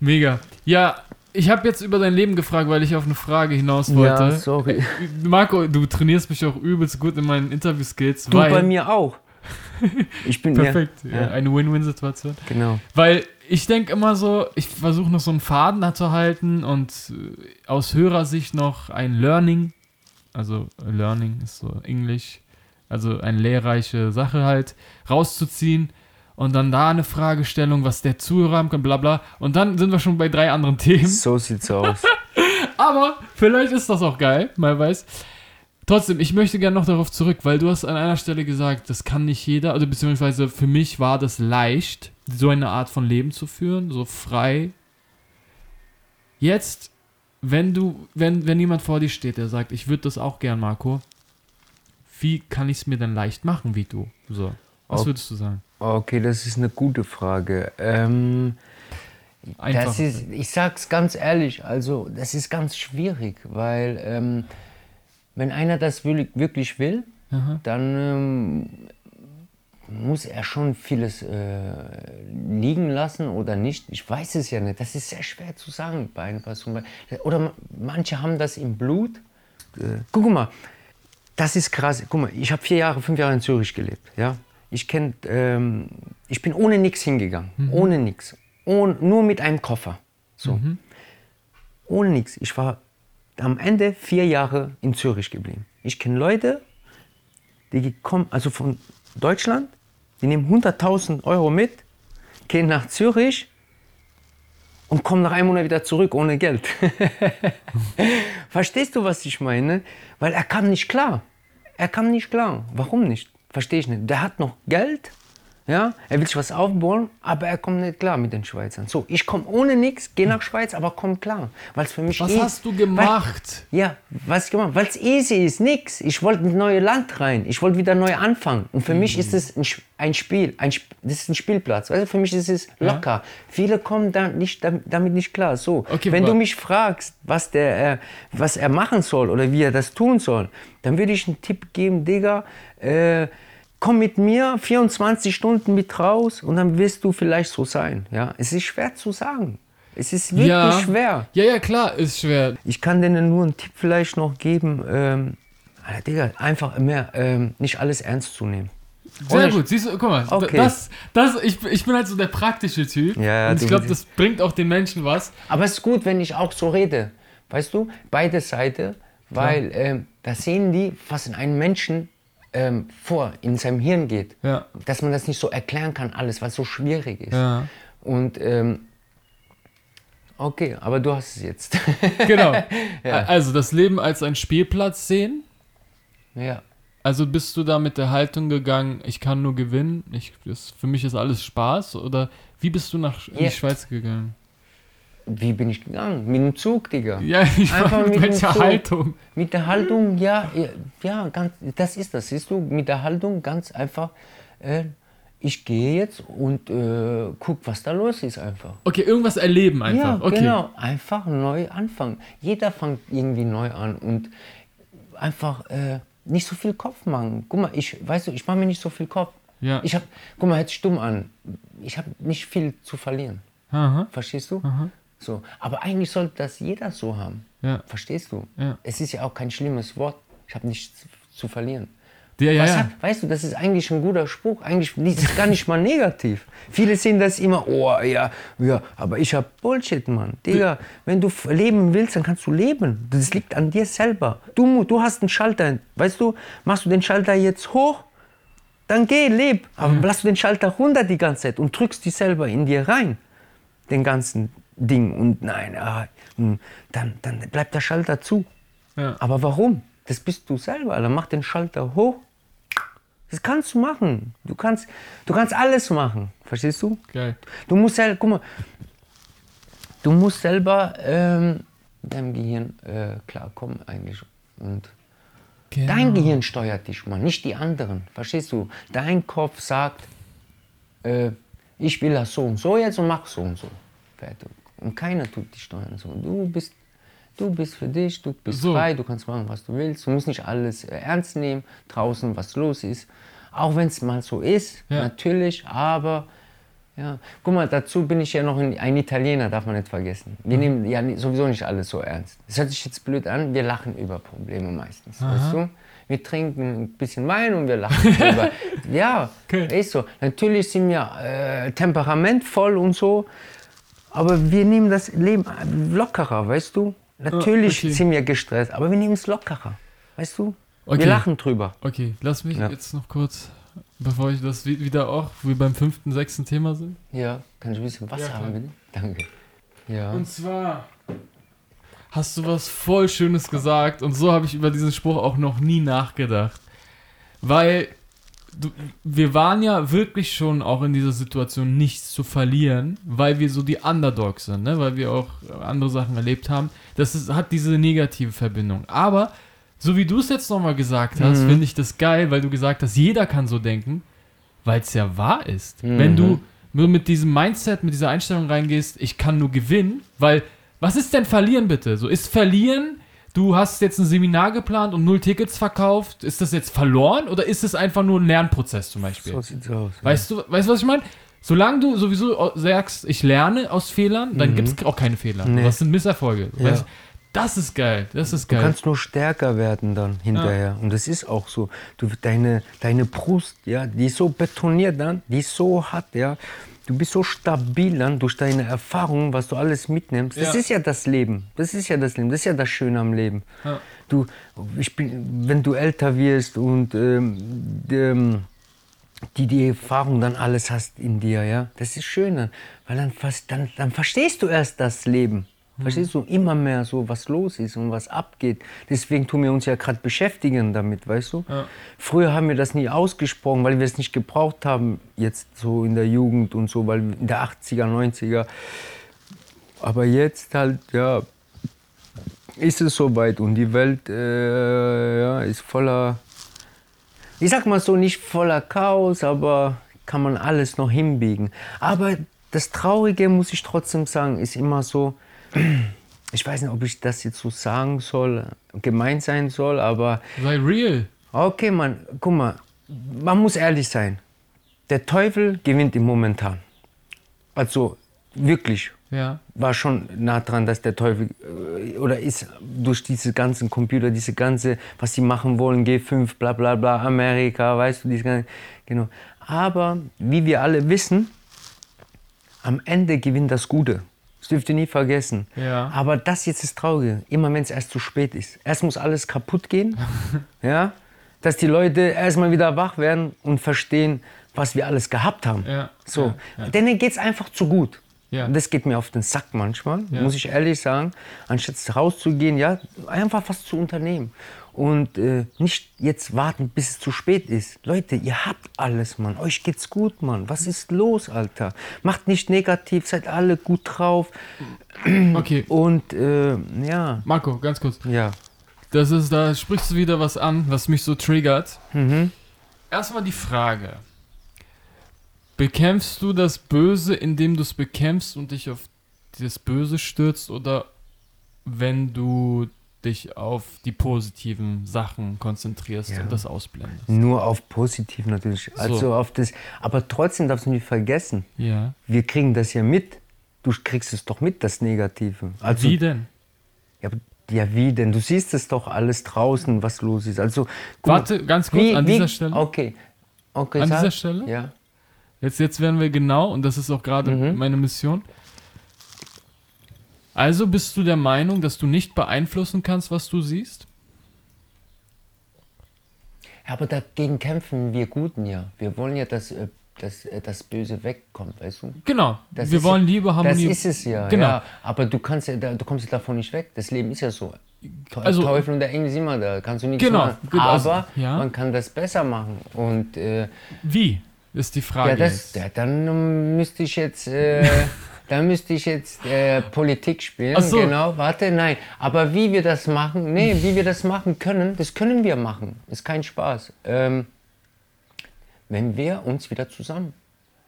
Mega. Ja, ich habe jetzt über dein Leben gefragt, weil ich auf eine Frage hinaus wollte. Ja, sorry. Marco, du trainierst mich auch übelst gut in meinen Interview-Skills, Du bei mir auch. Ich bin Perfekt. Ja, Ja, ja. eine Win-Win-Situation. Genau. Weil ich denke immer so, ich versuche noch so einen Faden da zu halten und äh, aus Hörersicht noch ein Learning, also Learning ist so Englisch, also eine lehrreiche Sache halt, rauszuziehen und dann da eine Fragestellung, was der Zuhörer haben kann, bla bla. Und dann sind wir schon bei drei anderen Themen. So sieht's aus. Aber vielleicht ist das auch geil, mal weiß. Trotzdem, ich möchte gerne noch darauf zurück, weil du hast an einer Stelle gesagt, das kann nicht jeder, also beziehungsweise für mich war das leicht, so eine Art von Leben zu führen, so frei. Jetzt, wenn du, wenn, wenn jemand vor dir steht, der sagt, ich würde das auch gern, Marco, wie kann ich es mir denn leicht machen wie du? So, was Ob- würdest du sagen? Okay, das ist eine gute Frage. Ähm, Einfach. Das ist, ich sag's ganz ehrlich, also das ist ganz schwierig, weil ähm, wenn einer das will, wirklich will, Aha. dann ähm, muss er schon vieles äh, liegen lassen oder nicht. Ich weiß es ja nicht. Das ist sehr schwer zu sagen bei einer Person. Oder ma- manche haben das im Blut. Äh, guck mal, das ist krass. Guck mal, ich habe vier Jahre, fünf Jahre in Zürich gelebt. Ja? Ich, kenn, ähm, ich bin ohne nichts hingegangen. Ohne nichts. Ohne, nur mit einem Koffer. So. Ohne nichts. Ich war am Ende vier Jahre in Zürich geblieben. Ich kenne Leute, die kommen, also von Deutschland, die nehmen 100.000 Euro mit, gehen nach Zürich und kommen nach einem Monat wieder zurück ohne Geld. Verstehst du, was ich meine? Weil er kam nicht klar. Er kam nicht klar. Warum nicht? Verstehe ich nicht. Der hat noch Geld, ja, er will sich was aufbauen, aber er kommt nicht klar mit den Schweizern. So, ich komme ohne nichts, gehe nach Schweiz, aber komm klar. Weil es für mich Was eh- hast du gemacht? Weil, ja, was ich gemacht? Weil es easy ist, nix. Ich wollte ins neue Land rein. Ich wollte wieder neu anfangen. Und für mich ist es ein, ein Spiel. Ein, das ist ein Spielplatz. Du, für mich ist es locker. Viele kommen da nicht, dam- damit nicht klar. So, Okay, wenn du mich fragst, was, der, äh, was er machen soll oder wie er das tun soll, dann würde ich einen Tipp geben, Digga, äh, komm mit mir 24 Stunden mit raus und dann wirst du vielleicht so sein. Ja? Es ist schwer zu sagen. Es ist wirklich ja. schwer. Ja, ja, klar, ist schwer. Ich kann denen nur einen Tipp vielleicht noch geben. Ähm, Alter, Digga, einfach mehr, ähm, nicht alles ernst zu nehmen. Sehr gut, siehst du, guck mal, Okay. das, das, ich, ich bin halt so der praktische Typ Ja, und ich glaube, das bringt auch den Menschen was. Aber es ist gut, wenn ich auch so rede. Weißt du, beide Seiten, weil ähm, da sehen die, was in einem Menschen ähm, vor, in seinem Hirn geht. Ja. Dass man das nicht so erklären kann, alles, was so schwierig ist. Ja. Und ähm, okay, aber du hast es jetzt. Genau. Also das Leben als ein Spielplatz sehen. ja. Also bist du da mit der Haltung gegangen, ich kann nur gewinnen, ich, das, für mich ist alles Spaß? Oder wie bist du nach in Ja. die Schweiz gegangen? Wie bin ich gegangen? Mit dem Zug, Digga. Ja, ich Einfach mit mit welcher Zug. Haltung? Mit der Haltung, ja, ja, ganz, das ist das, siehst du, mit der Haltung ganz einfach, äh, ich gehe jetzt und äh, guck, was da los ist einfach. Okay, irgendwas erleben einfach. Ja, okay. genau, einfach neu anfangen. Jeder fängt irgendwie neu an und einfach äh, nicht so viel Kopf machen. Guck mal, ich, weißt du, ich mache mir nicht so viel Kopf. Ja. Ich habe, guck mal, hört sich dumm an. Ich habe nicht viel zu verlieren. Aha. Verstehst du? Aha. So. Aber eigentlich sollte das jeder so haben. Ja. Verstehst du? Ja. Es ist ja auch kein schlimmes Wort. Ich habe nichts zu verlieren. Ja, ja, ja. Hat, weißt du, das ist eigentlich ein guter Spruch. Eigentlich ist gar nicht mal negativ. Viele sehen das immer, oh ja, ja, aber ich hab Bullshit, Mann. Digga, wenn du leben willst, dann kannst du leben. Das liegt an dir selber. Du, du hast einen Schalter, weißt du, machst du den Schalter jetzt hoch, dann geh, leb. Aber lass du den Schalter runter die ganze Zeit und drückst die selber in dir rein, den ganzen Ding. Und nein, ah, hm, dann, dann bleibt der Schalter zu. Ja. Aber warum? Das bist du selber. Dann mach den Schalter hoch. Das kannst du machen. Du kannst, du kannst alles machen. Verstehst du? Geil. Du musst selber, guck mal, du musst selber ähm, deinem Gehirn äh, klarkommen eigentlich. Und Genau. dein Gehirn steuert dich, Mann, nicht die anderen. Verstehst du? Dein Kopf sagt, äh, ich will das so und so jetzt und mach so und so. Fertig. Und keiner tut dich steuern. So. Du bist Du bist für dich, du bist So. frei, du kannst machen, was du willst. Du musst nicht alles äh, ernst nehmen, draußen, was los ist. Auch wenn es mal so ist, Ja. natürlich, aber ja. Guck mal, dazu bin ich ja noch ein, Italiener, darf man nicht vergessen. Wir nehmen ja sowieso nicht alles so ernst. Das hört sich jetzt blöd an, wir lachen über Probleme meistens, weißt du? Wir trinken ein bisschen Wein und wir lachen drüber. Ja, Okay. ist so. Natürlich sind wir äh, temperamentvoll und so, aber wir nehmen das Leben lockerer, weißt du? Natürlich okay. sind wir gestresst, aber wir nehmen es lockerer, weißt du? Okay. Wir lachen drüber. Okay, lass mich Ja. jetzt noch kurz, bevor ich das wi- wieder auch, wo wir beim fünften, sechsten Thema sind. Ja, kann ich ein bisschen Wasser Ja, haben, bitte? Danke. Ja. Und zwar hast du was voll Schönes gesagt und so habe ich über diesen Spruch auch noch nie nachgedacht. Weil du, wir waren ja wirklich schon auch in dieser Situation, nichts zu verlieren, weil wir so die Underdogs sind, ne? weil wir auch andere Sachen erlebt haben. Das ist, hat diese negative Verbindung. Aber so wie du es jetzt nochmal gesagt hast, Mhm. finde ich das geil, weil du gesagt hast, jeder kann so denken, weil es ja wahr ist. Mhm. Wenn du nur mit diesem Mindset, mit dieser Einstellung reingehst, ich kann nur gewinnen, weil was ist denn verlieren bitte? So ist verlieren, du hast jetzt ein Seminar geplant und null Tickets verkauft, ist das jetzt verloren oder ist es einfach nur ein Lernprozess zum Beispiel? So sieht's aus. ja. Weißt du, weißt du, was ich meine? Solange du sowieso sagst, ich lerne aus Fehlern, dann Mhm. gibt es auch keine Fehler. Nee. Das sind Misserfolge. Ja. Weißt, das ist geil. Das ist Du geil. kannst nur stärker werden dann hinterher. Und das ist auch so. Du, deine, deine Brust, ja, die ist so betoniert dann, die ist so hart, ja. Du bist so stabil dann durch deine Erfahrungen, was du alles mitnimmst. Das Ja. ist ja das Leben. Das ist ja das Leben. Das ist ja das Schöne am Leben. Ja. Du, ich bin, wenn du älter wirst und ähm, ähm, die die Erfahrung dann alles hast in dir, ja, das ist schön dann, weil dann, fast, dann, dann verstehst du erst das Leben. Verstehst du immer mehr so, was los ist und was abgeht. Deswegen tun wir uns ja gerade beschäftigen damit, weißt du? Ja. Früher haben wir das nie ausgesprochen, weil wir es nicht gebraucht haben, jetzt so in der Jugend und so, weil in der 80er, 90er. Aber jetzt halt, ja, ist es soweit und die Welt äh, ja, ist voller, ich sag mal so, nicht voller Chaos, aber kann man alles noch hinbiegen. Aber das Traurige, muss ich trotzdem sagen, ist immer so, ich weiß nicht, ob ich das jetzt so sagen soll, gemeint sein soll, aber Sei real. okay, man, guck mal, man muss ehrlich sein. Der Teufel gewinnt im Momentan. Also wirklich, Ja. war schon nah dran, dass der Teufel äh, oder ist durch diese ganzen Computer, diese ganze, was sie machen wollen, G5, bla bla bla, Amerika, weißt du, diese ganze, genau. Aber wie wir alle wissen, am Ende gewinnt das Gute. Das dürft ihr nie vergessen. Ja. Aber das jetzt ist Traurige, immer wenn es erst zu spät ist. Erst muss alles kaputt gehen, ja, dass die Leute erstmal wieder wach werden und verstehen, was wir alles gehabt haben. Ja, So, ja, ja. denen geht es einfach zu gut. Ja. Das geht mir auf den Sack manchmal, muss ich ehrlich sagen. Anstatt rauszugehen, ja, einfach was zu unternehmen. Und äh, nicht jetzt warten, bis es zu spät ist. Leute, ihr habt alles, Mann. Euch geht's gut, Mann. Was ist los, Alter? Macht nicht negativ, seid alle gut drauf. Okay. Und äh, ja, Marco, ganz kurz. ja. Das ist, da sprichst du wieder was an, was mich so triggert. Mhm. Erstmal die Frage. Bekämpfst du das Böse, indem du es bekämpfst und dich auf das Böse stürzt oder wenn du dich auf die positiven Sachen konzentrierst Ja. und das ausblendest. Nur auf positiv natürlich. Also auf das. Aber trotzdem darfst du nicht vergessen, Ja. wir kriegen das ja mit. Du kriegst es doch mit, das Negative. Also, Wie denn? Ja, ja, wie denn? Du siehst es doch alles draußen, was los ist. Also, mal, Warte, ganz kurz, an dieser Stelle. Okay. okay An sag. dieser Stelle? Ja. Jetzt, jetzt werden wir genau, und das ist auch gerade Mhm. meine Mission. Also bist du der Meinung, dass du nicht beeinflussen kannst, was du siehst? Ja, aber dagegen kämpfen wir Guten ja. Wir wollen ja, dass, äh, dass äh, das Böse wegkommt, weißt du? Genau. Das wir wollen Liebe, Harmonie. Das ist es ja. Genau. ja. Aber du, kannst du kommst ja davon nicht weg. Das Leben ist ja so. Also- Teufel und der Engel sind immer da. Kannst du nichts Genau, machen. genau, also, Aber ja. man kann das besser machen. Und äh, Wie? Ist die Frage. ja, das, jetzt. ja, dann ähm, müsste ich jetzt. Äh, dann müsste ich jetzt äh, Politik spielen. Ach so. Genau, warte, nein. Aber wie wir das machen, nee, wie wir das machen können, das können wir machen. Ist kein Spaß. Ähm, wenn wir uns wieder zusammen,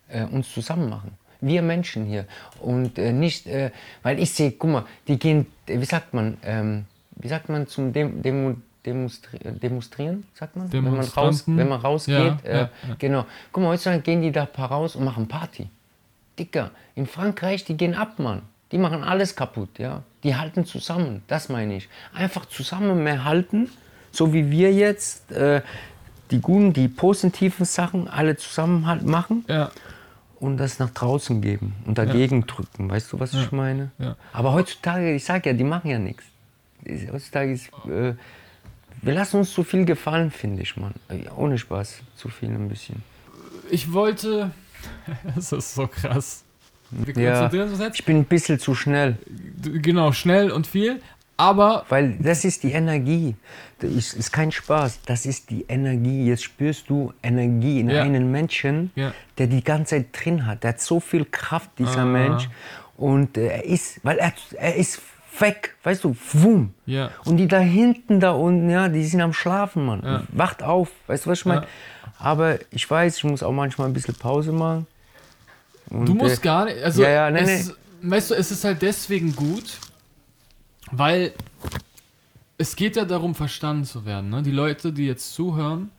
äh, uns zusammen machen. Wir Menschen hier. Und äh, nicht, äh, weil ich sehe, guck mal, die gehen, äh, wie sagt man, ähm, wie sagt man zum Dem Demo Demonstri demonstrieren, sagt man? Wenn man, raus, wenn man rausgeht. Ja, äh, ja, ja. Genau. Guck mal, heutzutage gehen die da paar raus und machen Party. Dicker, in Frankreich, die gehen ab, Mann. Die machen alles kaputt, ja. Die halten zusammen, das meine ich. Einfach zusammen mehr halten, so wie wir jetzt äh, die guten, die positiven Sachen alle zusammen halt machen ja. und das nach draußen geben und dagegen drücken. Weißt du, was ich meine? ja. Aber heutzutage, ich sag ja, die machen ja nichts. Heutzutage ist, äh, wir lassen uns zu viel gefallen, finde ich, Mann. Äh, Ohne Spaß, zu viel ein bisschen. Ich wollte. Das ist so krass. Wir Ja, ich bin ein bisschen zu schnell, Genau, schnell und viel. Aber weil das ist die Energie. Das ist, ist kein Spaß. Das ist die Energie. Jetzt spürst du Energie in Ja. einem Menschen, Ja. der die ganze Zeit drin hat. Der hat so viel Kraft, dieser Ah. Mensch. Und äh, er ist, weil er, er ist weg, weißt du, wum. Ja. Und die da hinten, da unten, ja, die sind am Schlafen, Mann. Ja. Wacht auf, weißt du, was ich meine? Aber ich weiß, ich muss auch manchmal ein bisschen Pause machen. Und, du musst äh, gar nicht. Also, ja, ja, nee, es, weißt du, es ist halt deswegen gut, weil es geht ja darum, verstanden zu werden. Ne? Die Leute, die jetzt zuhören,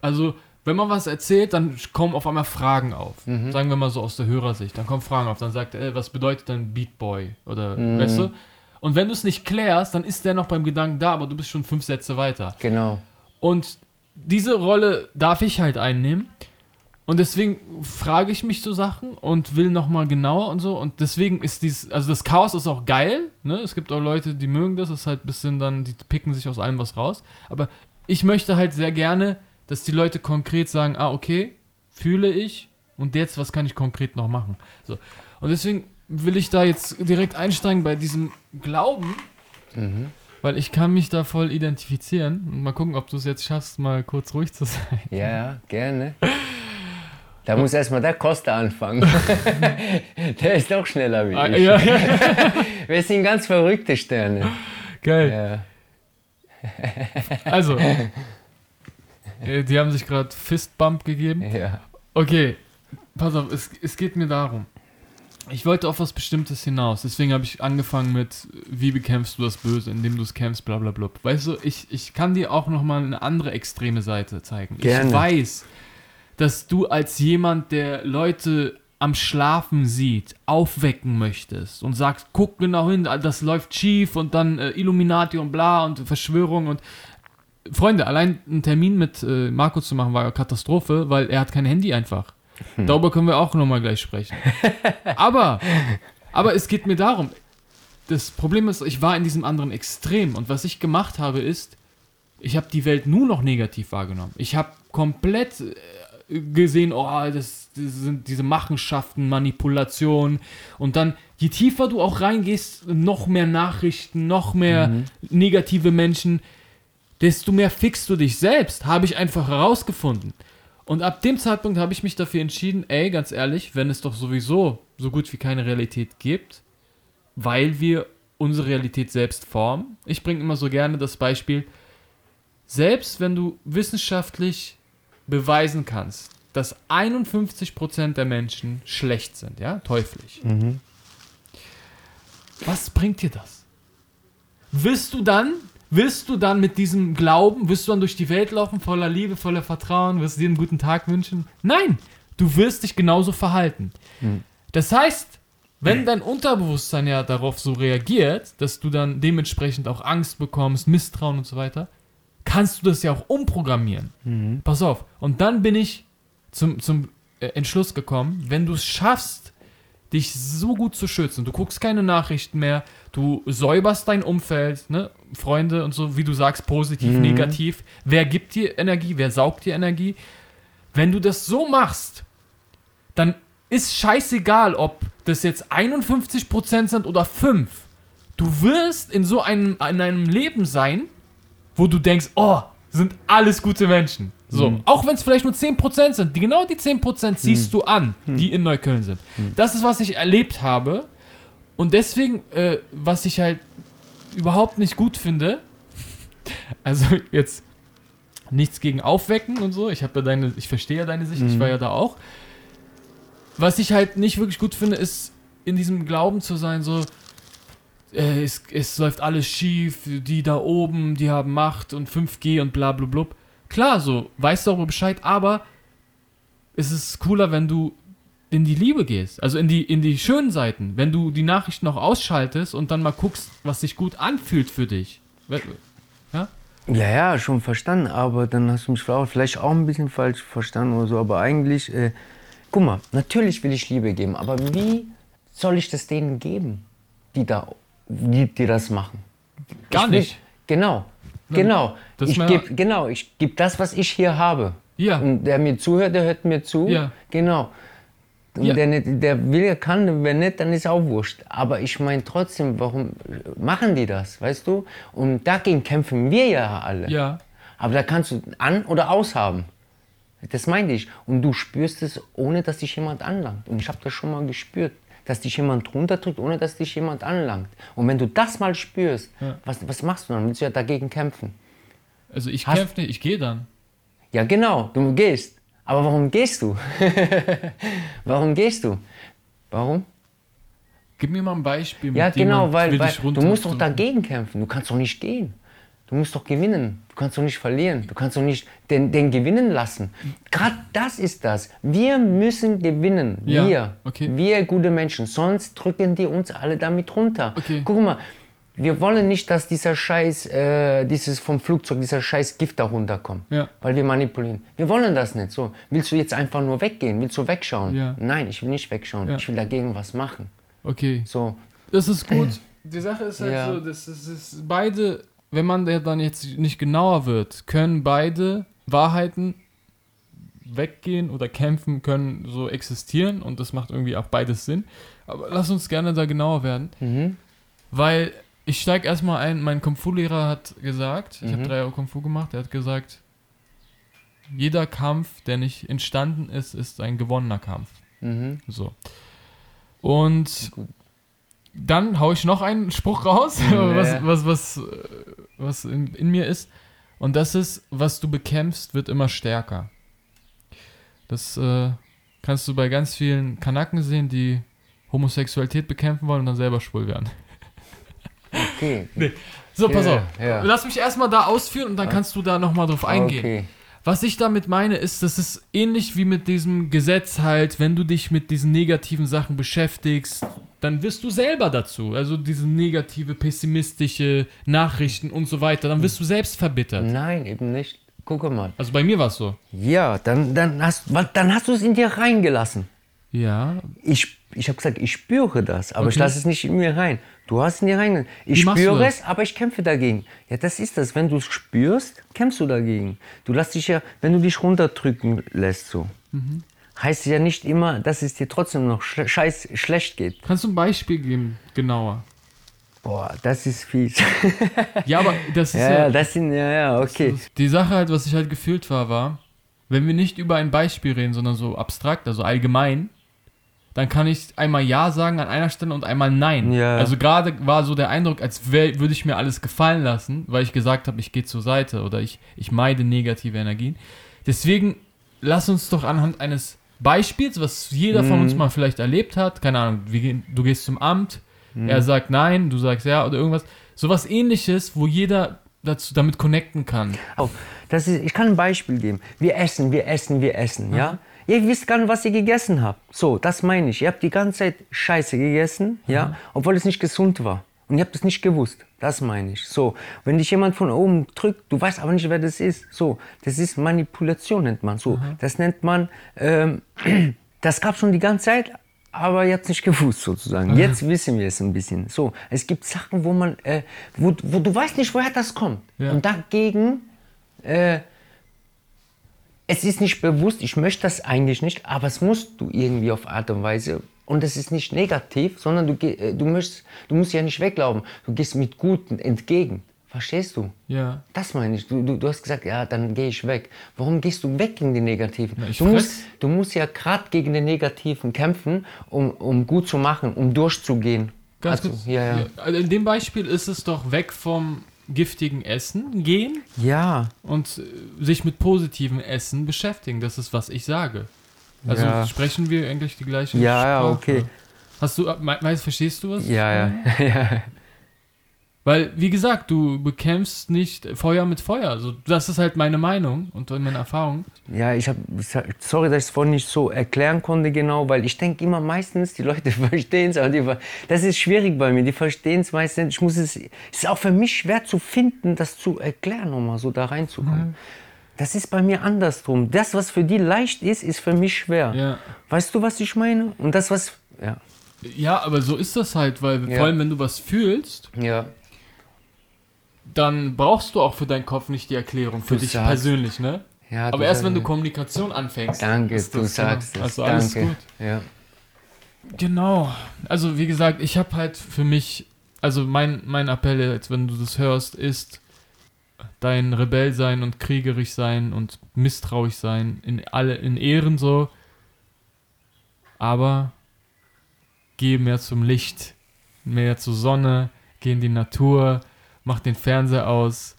also wenn man was erzählt, dann kommen auf einmal Fragen auf. Mhm. Sagen wir mal so aus der Hörersicht. Dann kommen Fragen auf. Dann sagt er, ey, was bedeutet denn Beat Boy? Oder, Mhm. weißt du? Und wenn du es nicht klärst, dann ist der noch beim Gedanken da, aber du bist schon fünf Sätze weiter. Genau. Und diese Rolle darf ich halt einnehmen. Und deswegen frage ich mich so Sachen und will nochmal genauer und so. Und deswegen ist dieses, also das Chaos ist auch geil. Ne? Es gibt auch Leute, die mögen das. Es ist halt ein bisschen dann, die picken sich aus allem was raus. Aber ich möchte halt sehr gerne, dass die Leute konkret sagen, ah, okay, fühle ich. Und jetzt, was kann ich konkret noch machen? So. Und deswegen will ich da jetzt direkt einsteigen bei diesem Glauben. Weil ich kann mich da voll identifizieren. Und mal gucken, ob du es jetzt schaffst, mal kurz ruhig zu sein. Ja, ja, gerne. Da muss erstmal der Costa anfangen. der ist doch schneller wie Ah, ich. ja, ja. Wir sind ganz verrückte Sterne. Geil. Ja, Also, äh, die haben sich gerade Fistbump gegeben. ja. Okay, pass auf, es, es geht mir darum. Ich wollte auf was Bestimmtes hinaus. Deswegen habe ich angefangen mit, wie bekämpfst du das Böse, indem du es kämpfst, bla bla bla. Weißt du, ich, ich kann dir auch nochmal eine andere extreme Seite zeigen. Gerne. Ich weiß, dass du als jemand, der Leute am Schlafen sieht, aufwecken möchtest und sagst, guck genau hin, das läuft schief und dann äh, Illuminati und bla und Verschwörung und Freunde, allein einen Termin mit äh, Marco zu machen war eine Katastrophe, weil er hat kein Handy einfach. Darüber können wir auch nochmal gleich sprechen. aber, aber es geht mir darum, das Problem ist, ich war in diesem anderen Extrem und was ich gemacht habe ist, ich habe die Welt nur noch negativ wahrgenommen. Ich habe komplett äh, gesehen, oh, das, das sind diese Machenschaften, Manipulationen und dann, je tiefer du auch reingehst, noch mehr Nachrichten, noch mehr negative Menschen, desto mehr fixst du dich selbst, habe ich einfach herausgefunden. Und ab dem Zeitpunkt habe ich mich dafür entschieden, ey, ganz ehrlich, wenn es doch sowieso so gut wie keine Realität gibt, weil wir unsere Realität selbst formen. Ich bringe immer so gerne das Beispiel, selbst wenn du wissenschaftlich beweisen kannst, dass 51% der Menschen schlecht sind, ja, teuflisch. Was bringt dir das? Wirst du dann wirst du dann mit diesem Glauben, wirst du dann durch die Welt laufen, voller Liebe, voller Vertrauen, wirst du dir einen guten Tag wünschen? Nein, du wirst dich genauso verhalten. Das heißt, wenn dein Unterbewusstsein ja darauf so reagiert, dass du dann dementsprechend auch Angst bekommst, Misstrauen und so weiter, kannst du das ja auch umprogrammieren. Pass auf. Und dann bin ich zum, zum äh, Entschluss gekommen, wenn du es schaffst, dich so gut zu schützen, du guckst keine Nachrichten mehr, du säuberst dein Umfeld, ne? Freunde und so, wie du sagst, positiv, negativ. Wer gibt dir Energie, wer saugt dir Energie? Wenn du das so machst, dann ist scheißegal, ob das jetzt 51% sind oder 5. Du wirst in so einem, in einem Leben sein, wo du denkst, oh, sind alles gute Menschen. So, auch wenn es vielleicht nur 10% sind, die, genau die 10% siehst du an, die in Neukölln sind. Das ist, was ich erlebt habe. Und deswegen, äh, was ich halt überhaupt nicht gut finde, also jetzt nichts gegen Aufwecken und so, ich habe ja deine, ich verstehe ja deine Sicht, ich war ja da auch. Was ich halt nicht wirklich gut finde, ist in diesem Glauben zu sein, so, äh, es, es läuft alles schief, die da oben, die haben Macht und 5G und bla bla blub. Klar, so, weißt du darüber Bescheid, aber es ist cooler, wenn du in die Liebe gehst, also in die, in die schönen Seiten, wenn du die Nachrichten noch ausschaltest und dann mal guckst, was sich gut anfühlt für dich. Ja? Ja, ja, schon verstanden, aber dann hast du mich vielleicht- auch ein bisschen falsch verstanden oder so. Aber eigentlich, äh, guck mal, natürlich will ich Liebe geben, aber wie soll ich das denen geben, die da, die, die das machen? Gar will- nicht. Genau, genau. das ich geb, genau, ich gebe das, was ich hier habe. Ja. Und der mir zuhört, der hört mir zu. Ja. Genau. Und Ja. der, nicht, der will, er kann, wenn nicht, dann ist auch wurscht. Aber ich meine trotzdem, warum machen die das, weißt du? Und dagegen kämpfen wir ja alle. Ja. Aber da kannst du an- oder aushaben. Das meine ich. Und du spürst es, ohne dass dich jemand anlangt. Und ich habe das schon mal gespürt, dass dich jemand runterdrückt, ohne dass dich jemand anlangt. Und wenn du das mal spürst, was, was machst du dann? Willst du ja dagegen kämpfen? Also ich kämpfe nicht, ich gehe dann. Ja, genau, du gehst. Aber warum gehst du? warum gehst du? Warum? Gib mir mal ein Beispiel. Ja, genau, weil, weil du musst doch dagegen kämpfen. Du kannst doch nicht gehen. Du musst doch gewinnen. Du kannst doch nicht verlieren. Du kannst doch nicht den, den gewinnen lassen. Gerade das ist das. Wir müssen gewinnen. Ja, Wir. okay. Wir gute Menschen. Sonst drücken die uns alle damit runter. Okay. Guck mal, wir wollen nicht, dass dieser Scheiß, äh, dieses vom Flugzeug, dieser Scheiß Gift da runterkommt. Ja. Weil wir manipulieren. Wir wollen das nicht so. Willst du jetzt einfach nur weggehen? Willst du wegschauen? Ja. Nein, ich will nicht wegschauen. Ja. Ich will dagegen was machen. Okay. So. Das ist gut. Die Sache ist halt so, das ist, das ist beide, wenn man der dann jetzt nicht genauer wird, können beide Wahrheiten weggehen oder kämpfen, können so existieren und das macht irgendwie auch beides Sinn. Aber lass uns gerne da genauer werden, Mhm. weil ich steige erstmal ein, mein Kung Fu Lehrer hat gesagt, ich habe Mhm. drei Jahre Kung Fu gemacht, er hat gesagt, jeder Kampf, der nicht entstanden ist, ist ein gewonnener Kampf. Mhm. So. Und dann haue ich noch einen Spruch raus, was, was, was, was in, in mir ist. Und das ist, was du bekämpfst, wird immer stärker. Das äh, kannst du bei ganz vielen Kanaken sehen, die Homosexualität bekämpfen wollen und dann selber schwul werden. Okay. So, pass auf. ja. Lass mich erstmal da ausführen und dann kannst du da nochmal drauf eingehen. Okay. Was ich damit meine, ist, das ist ähnlich wie mit diesem Gesetz halt, wenn du dich mit diesen negativen Sachen beschäftigst, dann wirst du selber dazu. Also diese negative, pessimistische Nachrichten und so weiter, dann wirst du selbst verbittert. Nein, eben nicht. Guck mal. Also bei mir war es so. Ja, dann, dann hast, dann hast du es in dir reingelassen. Ja. Ich, ich habe gesagt, ich spüre das, aber ich Okay. lasse es nicht in mir rein. Du hast es in dir reingelassen. Ich spüre es, aber ich kämpfe dagegen. Ja, das ist das. Wenn du es spürst, kämpfst du dagegen. Du lässt dich ja, wenn du dich runterdrücken lässt, so. Mhm. Heißt ja nicht immer, dass es dir trotzdem noch scheiß schlecht geht. Kannst du ein Beispiel geben, genauer? Boah, das ist fies. Ja, aber das ist ja, ja, ja, das sind, ja, ja, okay. Die Sache halt, was ich halt gefühlt war, war, wenn wir nicht über ein Beispiel reden, sondern so abstrakt, also allgemein, dann kann ich einmal Ja sagen an einer Stelle und einmal Nein. Ja. Also gerade war so der Eindruck, als würde ich mir alles gefallen lassen, weil ich gesagt habe, ich gehe zur Seite oder ich, ich meide negative Energien. Deswegen lass uns doch anhand eines Beispiels, was jeder von Mhm. uns mal vielleicht erlebt hat, keine Ahnung, gehen, du gehst zum Amt, Mhm. er sagt Nein, du sagst Ja oder irgendwas, sowas ähnliches, wo jeder dazu, damit connecten kann. auf. Das ist, ich kann ein Beispiel geben. Wir essen, wir essen, wir essen, ja? Ihr wisst gar nicht, was ihr gegessen habt. So, das meine ich. Ihr habt die ganze Zeit Scheiße gegessen, ja, obwohl es nicht gesund war. Und ihr habt es nicht gewusst. Das meine ich. So, wenn dich jemand von oben drückt, du weißt aber nicht, wer das ist. So, das ist Manipulation, nennt man so. Das nennt man, ähm, das gab schon die ganze Zeit, aber ihr habt es nicht gewusst sozusagen. Jetzt wissen wir es ein bisschen. So, es gibt Sachen, wo man, äh, wo, wo du weißt nicht, woher das kommt. Ja. Und dagegen äh, es ist nicht bewusst, ich möchte das eigentlich nicht, aber es musst du irgendwie auf Art und Weise. Und es ist nicht negativ, sondern du, äh, du, möchtest, du musst ja nicht weglaufen. Du gehst mit Guten entgegen. Verstehst du? Ja. Das meine ich. Du, du, du hast gesagt, ja, dann gehe ich weg. Warum gehst du weg gegen den Negativen? Na, du, musst, du musst ja gerade gegen den Negativen kämpfen, um, um gut zu machen, um durchzugehen. Ganz also, kurz. ja, ja. Also in dem Beispiel ist es doch weg vom giftigen Essen gehen ja, und äh, sich mit positivem Essen beschäftigen. Das ist, was ich sage. Also Ja. sprechen wir eigentlich die gleiche Ja, ja, Sprache. okay. Hast du, me- meinst, verstehst du was? ja, ja, ja. Weil, wie gesagt, du bekämpfst nicht Feuer mit Feuer. Also, das ist halt meine Meinung und meine Erfahrung. Ja, ich habe, sorry, dass ich es vorhin nicht so erklären konnte genau, weil ich denke immer meistens, die Leute verstehen es, aber die, das ist schwierig bei mir, die verstehen es meistens. Ich muss es, es ist auch für mich schwer zu finden, das zu erklären, nochmal so da reinzukommen. Das ist bei mir andersrum. Das, was für die leicht ist, ist für mich schwer. Ja. Weißt du, was ich meine? Und das, was, ja, Ja, aber so ist das halt, weil Ja. vor allem, wenn du was fühlst, ja, dann brauchst du auch für deinen Kopf nicht die Erklärung, für Du dich sagst- persönlich, ne? ja. Aber erst wenn du Kommunikation anfängst. Danke, ist du das, sagst genau. es. Also alles Danke. gut. Ja. Genau. Also wie gesagt, ich habe halt für mich, also mein, mein Appell jetzt, wenn du das hörst, ist dein Rebell sein und kriegerisch sein und misstrauisch sein in alle in Ehren so. Aber geh mehr zum Licht, mehr zur Sonne, geh in die Natur, mach den Fernseher aus.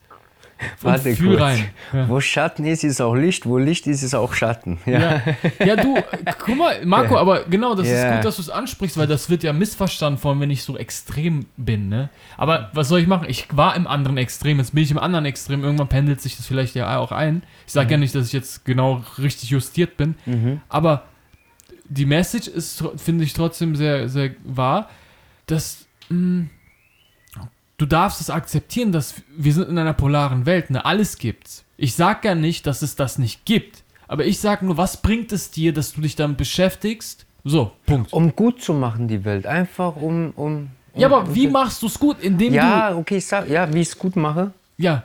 Warte fühl kurz. rein. Ja. Wo Schatten ist, ist auch Licht. Wo Licht ist, ist auch Schatten. Ja. ja, du, guck mal, Marco, aber genau, das Ja. ist gut, dass du es ansprichst, weil das wird ja missverstanden, vor allem wenn ich so extrem bin, ne? Aber was soll ich machen? Ich war im anderen Extrem, jetzt bin ich im anderen Extrem, irgendwann pendelt sich das vielleicht ja auch ein. Ich sage ja nicht, dass ich jetzt genau richtig justiert bin, aber die Message ist, finde ich, trotzdem sehr, sehr wahr, dass mh, du darfst es akzeptieren, dass wir sind in einer polaren Welt, ne? Alles gibt's. Ich sag ja nicht, dass es das nicht gibt. Aber ich sag nur, was bringt es dir, dass du dich damit beschäftigst? So, Punkt. Um gut zu machen, die Welt. Einfach um. um Ja, um, aber wie machst du es gut, indem Ja, okay, ich sag, ja, wie ich es gut mache. du. Ja,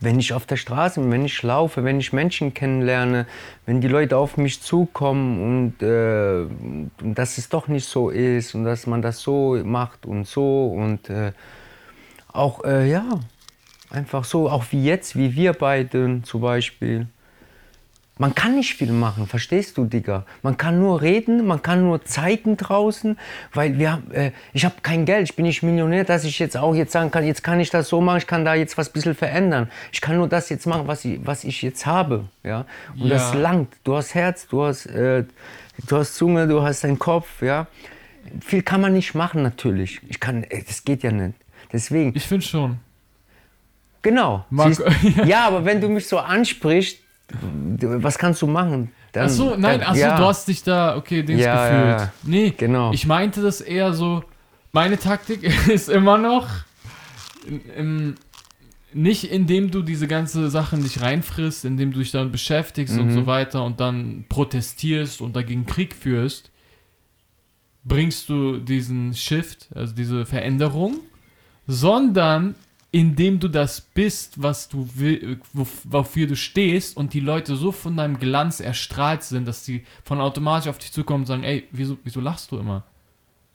Wenn ich auf der Straße bin, wenn ich laufe, wenn ich Menschen kennenlerne, wenn die Leute auf mich zukommen und, äh, dass es doch nicht so ist und dass man das so macht und so und äh, auch, äh, ja, einfach so, auch wie jetzt, wie wir beide zum Beispiel. Man kann nicht viel machen, verstehst du, Digga? Man kann nur reden, man kann nur zeigen draußen, weil wir, haben, äh, ich habe kein Geld, ich bin nicht Millionär, dass ich jetzt auch jetzt sagen kann, jetzt kann ich das so machen, ich kann da jetzt was bisschen verändern. Ich kann nur das jetzt machen, was ich, was ich jetzt habe, ja? Und Ja. das langt. Du hast Herz, du hast, äh, du hast Zunge, du hast deinen Kopf, ja? Viel kann man nicht machen, natürlich. Ich kann, äh, das geht ja nicht. Deswegen, ich finde schon. genau. Marco, Siehst- ja, aber wenn du mich so ansprichst, was kannst du machen? Dann, Ach so, nein, dann, ach so, ja. du hast dich da, okay, Dings Ja, gefühlt. ja. Nee, Genau. ich meinte das eher so, meine Taktik ist immer noch, im, im, nicht indem du diese ganze Sache in dich reinfrisst, indem du dich dann beschäftigst Mhm. und so weiter und dann protestierst und dagegen Krieg führst, bringst du diesen Shift, also diese Veränderung, sondern indem du das bist, was du will, wof- wofür du stehst und die Leute so von deinem Glanz erstrahlt sind, dass sie von automatisch auf dich zukommen und sagen, ey, wieso, wieso lachst du immer?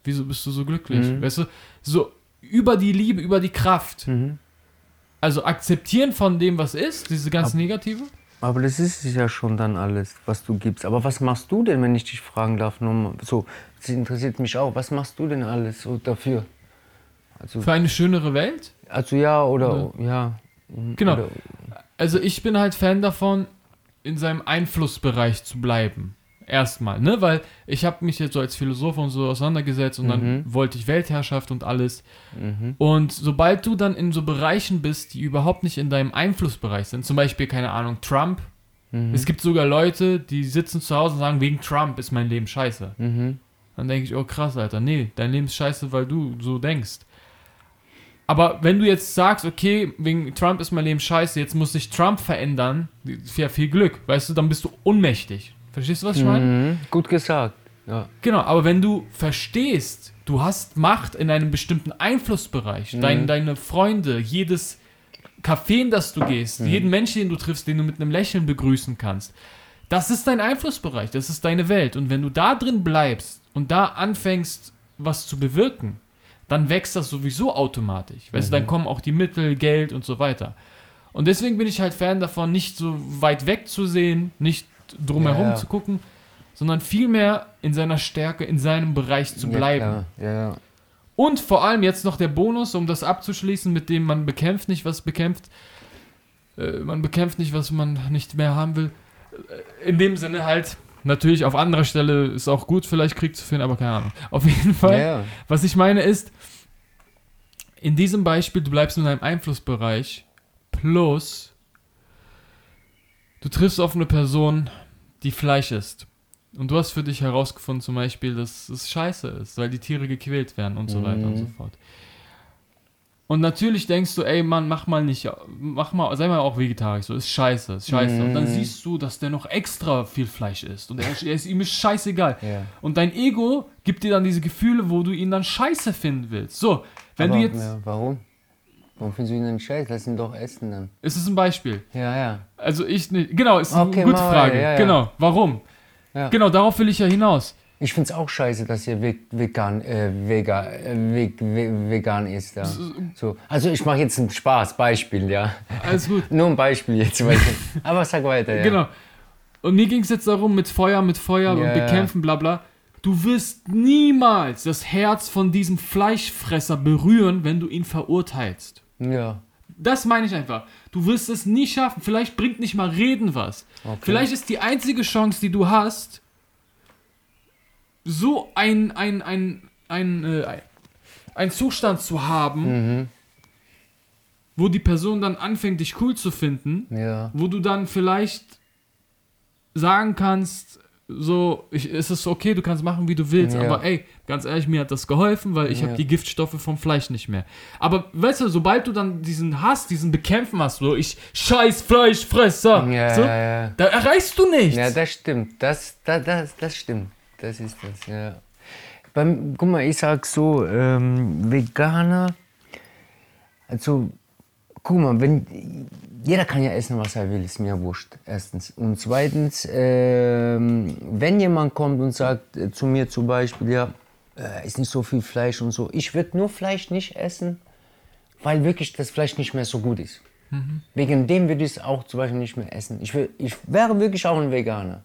Wieso bist du so glücklich? Mhm. Weißt du, so über die Liebe, über die Kraft. Mhm. Also akzeptieren von dem, was ist, diese ganzen Negative. Aber das ist ja schon dann alles, was du gibst. Aber was machst du denn, wenn ich dich fragen darf? Nur so, das interessiert mich auch. Was machst du denn alles so dafür? Also, Für eine schönere Welt. Also ja oder ja. Genau. Oder, Also ich bin halt Fan davon, in seinem Einflussbereich zu bleiben. Erstmal, ne? Weil ich habe mich jetzt so als Philosoph und so auseinandergesetzt und dann Mhm. wollte ich Weltherrschaft und alles. Mhm. Und sobald du dann in so Bereichen bist, die überhaupt nicht in deinem Einflussbereich sind, zum Beispiel, keine Ahnung, Trump. Mhm. Es gibt sogar Leute, die sitzen zu Hause und sagen, wegen Trump ist mein Leben scheiße. Mhm. Dann denke ich, oh krass, Alter, nee, dein Leben ist scheiße, weil du so denkst. Aber wenn du jetzt sagst, okay, wegen Trump ist mein Leben scheiße, jetzt muss sich Trump verändern, ja, viel Glück, weißt du, dann bist du ohnmächtig. Verstehst du, was ich meine? Mhm. Gut gesagt. Ja. Genau, aber wenn du verstehst, du hast Macht in einem bestimmten Einflussbereich, dein, deine Freunde, jedes Café, in das du gehst, jeden Menschen, den du triffst, den du mit einem Lächeln begrüßen kannst, das ist dein Einflussbereich, das ist deine Welt. Und wenn du da drin bleibst und da anfängst, was zu bewirken, dann wächst das sowieso automatisch. Weißt du, dann kommen auch die Mittel, Geld und so weiter. Und deswegen bin ich halt Fan davon, nicht so weit weg zu sehen, nicht drumherum Ja, zu gucken, sondern vielmehr in seiner Stärke, in seinem Bereich zu bleiben. Ja, ja. Und vor allem jetzt noch der Bonus, um das abzuschließen, mit dem man bekämpft nicht, was bekämpft. Äh, man bekämpft nicht, was man nicht mehr haben will. Äh, in dem Sinne halt, natürlich auf anderer Stelle ist auch gut, vielleicht Krieg zu führen, aber keine Ahnung. Auf jeden Fall. Ja, ja. Was ich meine ist, in diesem Beispiel, du bleibst in deinem Einflussbereich, plus du triffst auf eine Person, die Fleisch isst. Und du hast für dich herausgefunden, zum Beispiel, dass es scheiße ist, weil die Tiere gequält werden und so weiter und so fort. Und natürlich denkst du, ey Mann, mach mal nicht, mach mal, sei mal auch vegetarisch, so ist scheiße, ist scheiße. Und dann siehst du, dass der noch extra viel Fleisch isst und er, er ist ihm ist scheißegal. Ja. Und dein Ego gibt dir dann diese Gefühle, wo du ihn dann scheiße finden willst. So, wenn Aber, du jetzt, Ja, warum? Warum findest du ihn denn scheiße? Lass ihn doch essen dann. es ist ein Beispiel. Ja, ja. Also ich nicht, genau, ist eine Okay, gute mal, Frage. ja, ja. Genau, warum? Ja. Genau, darauf will ich ja hinaus. Ich finde es auch scheiße, dass ihr ve- vegan, äh, äh, ve- ve- vegan ist. Ja. So. Also ich mache jetzt ein Spaß, Beispiel, ja. Alles gut. Nur ein Beispiel jetzt. Aber sag weiter, ja. Genau. Und mir ging es jetzt darum, mit Feuer, mit Feuer Ja, und bekämpfen, bla bla. Du wirst niemals das Herz von diesem Fleischfresser berühren, wenn du ihn verurteilst. Ja. Das meine ich einfach. Du wirst es nie schaffen. Vielleicht bringt nicht mal Reden was. Vielleicht ist die einzige Chance, die du hast, so ein, ein, ein, ein, äh, ein, Zustand zu haben, wo die Person dann anfängt, dich cool zu finden, Ja. wo du dann vielleicht sagen kannst, so, ich, es ist okay, du kannst machen, wie du willst, Ja. aber ey, ganz ehrlich, mir hat das geholfen, weil ich Ja. habe die Giftstoffe vom Fleisch nicht mehr. Aber weißt du, sobald du dann diesen Hass, diesen Bekämpfen hast, so, ich scheiß Fleischfresser, Ja, so, da erreichst du nichts. Ja, das stimmt. Das, das, das, das stimmt. Das ist das, ja. Beim, guck mal, ich sag so, ähm, Veganer, also, guck mal, wenn, jeder kann ja essen, was er will, ist mir wurscht, erstens. Und zweitens, ähm, wenn jemand kommt und sagt äh, zu mir zum Beispiel, ja, äh, ist nicht so viel Fleisch und so, ich würde nur Fleisch nicht essen, weil wirklich das Fleisch nicht mehr so gut ist. Wegen dem würde ich es auch zum Beispiel nicht mehr essen. Ich, will, ich wäre wirklich auch ein Veganer.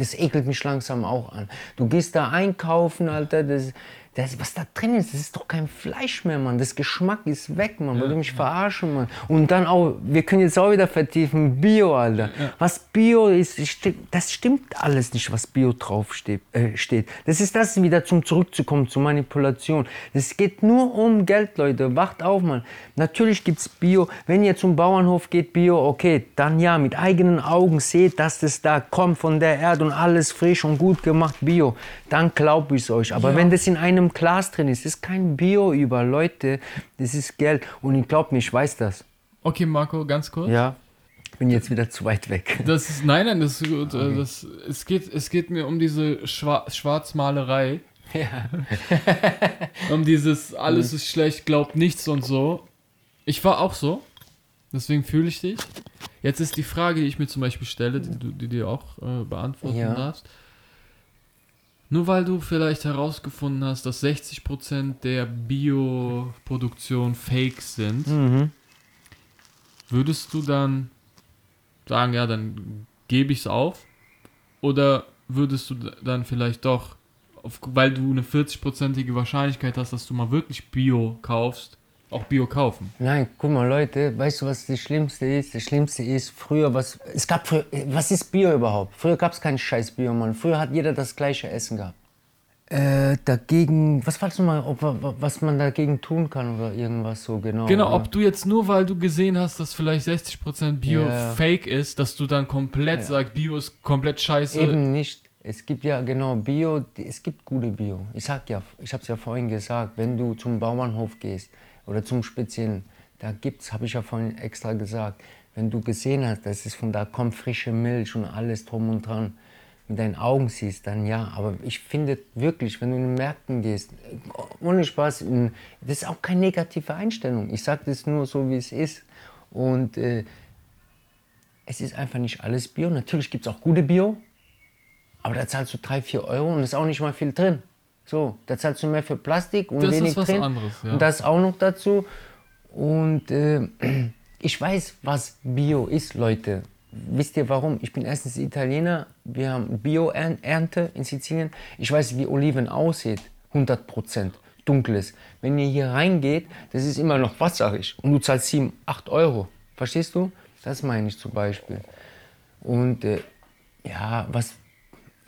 Das ekelt mich langsam auch an. Du gehst da einkaufen, Alter, das, das, was da drin ist, das ist doch kein Fleisch mehr, Mann. Das Geschmack ist weg, Mann. Wollt ihr mich verarschen, Mann? Und dann auch, wir können jetzt auch wieder vertiefen, Bio, Alter. Was Bio ist, das stimmt alles nicht, was Bio drauf steht. Äh, steht. Das ist das, wieder zum zurückzukommen, zur Manipulation. Es geht nur um Geld, Leute. Wacht auf, Mann. Natürlich gibt's Bio. Wenn ihr zum Bauernhof geht, Bio, okay, dann ja, mit eigenen Augen seht, dass das da kommt von der Erde und alles frisch und gut gemacht, Bio. Dann glaub ich's euch. Aber wenn das in einem Glas drin ist, ist kein Bio über, Leute. Das ist Geld. Und ich glaub mir, ich weiß das. Okay, Marco, ganz kurz. Ja. Bin jetzt wieder zu weit weg. Das ist, nein, nein, das ist gut. äh, Das, es, geht, es geht mir um diese Schwa Schwarzmalerei. um dieses alles ist schlecht, glaubt nichts und so. Ich war auch so. Deswegen fühle ich dich. Jetzt ist die Frage, die ich mir zum Beispiel stelle, die du dir auch äh, beantworten Ja. darfst. Nur weil du vielleicht herausgefunden hast, dass 60% der Bioproduktion fake sind, Mhm. würdest du dann sagen, ja, dann gebe ich es auf? Oder würdest du dann vielleicht doch, auf, weil du eine 40-prozentige Wahrscheinlichkeit hast, dass du mal wirklich Bio kaufst, auch Bio kaufen. Nein, guck mal, Leute, weißt du, was das Schlimmste ist? Das Schlimmste ist, früher, was, es gab früher, was ist Bio überhaupt? Früher gab es keinen scheiß Bio, Mann. Früher hat jeder das gleiche Essen gehabt. Äh, dagegen, was fragst du mal, ob, was man dagegen tun kann oder irgendwas so genau? Genau, oder? ob du jetzt nur, weil du gesehen hast, dass vielleicht 60% Bio Ja. fake ist, dass du dann komplett sagst, Bio ist komplett scheiße. Eben nicht. Es gibt ja genau Bio, es gibt gute Bio. Ich sag ja, ich habe es ja vorhin gesagt, wenn du zum Bauernhof gehst oder zum Speziellen, da gibt's, habe ich ja vorhin extra gesagt, wenn du gesehen hast, dass es von da kommt frische Milch und alles drum und dran, mit deinen Augen siehst, dann ja. Aber ich finde wirklich, wenn du in den Märkten gehst, ohne Spaß, das ist auch keine negative Einstellung. Ich sage das nur so, wie es ist. Und äh, es ist einfach nicht alles Bio. Natürlich gibt es auch gute Bio, aber da zahlst du 3, 4 Euro und ist auch nicht mal viel drin. So, da zahlst du mehr für Plastik und Das ist wenig was drin. anderes, ja. Und das auch noch dazu. Und äh, ich weiß, was Bio ist, Leute. Wisst ihr warum? Ich bin erstens Italiener. Wir haben Bio-Ernte in Sizilien. Ich weiß, wie Oliven aussieht. 100 Prozent. Dunkles. Wenn ihr hier reingeht, das ist immer noch wasserig. Und du zahlst 7, 8 Euro. Verstehst du? Das meine ich zum Beispiel. Und äh, ja, was.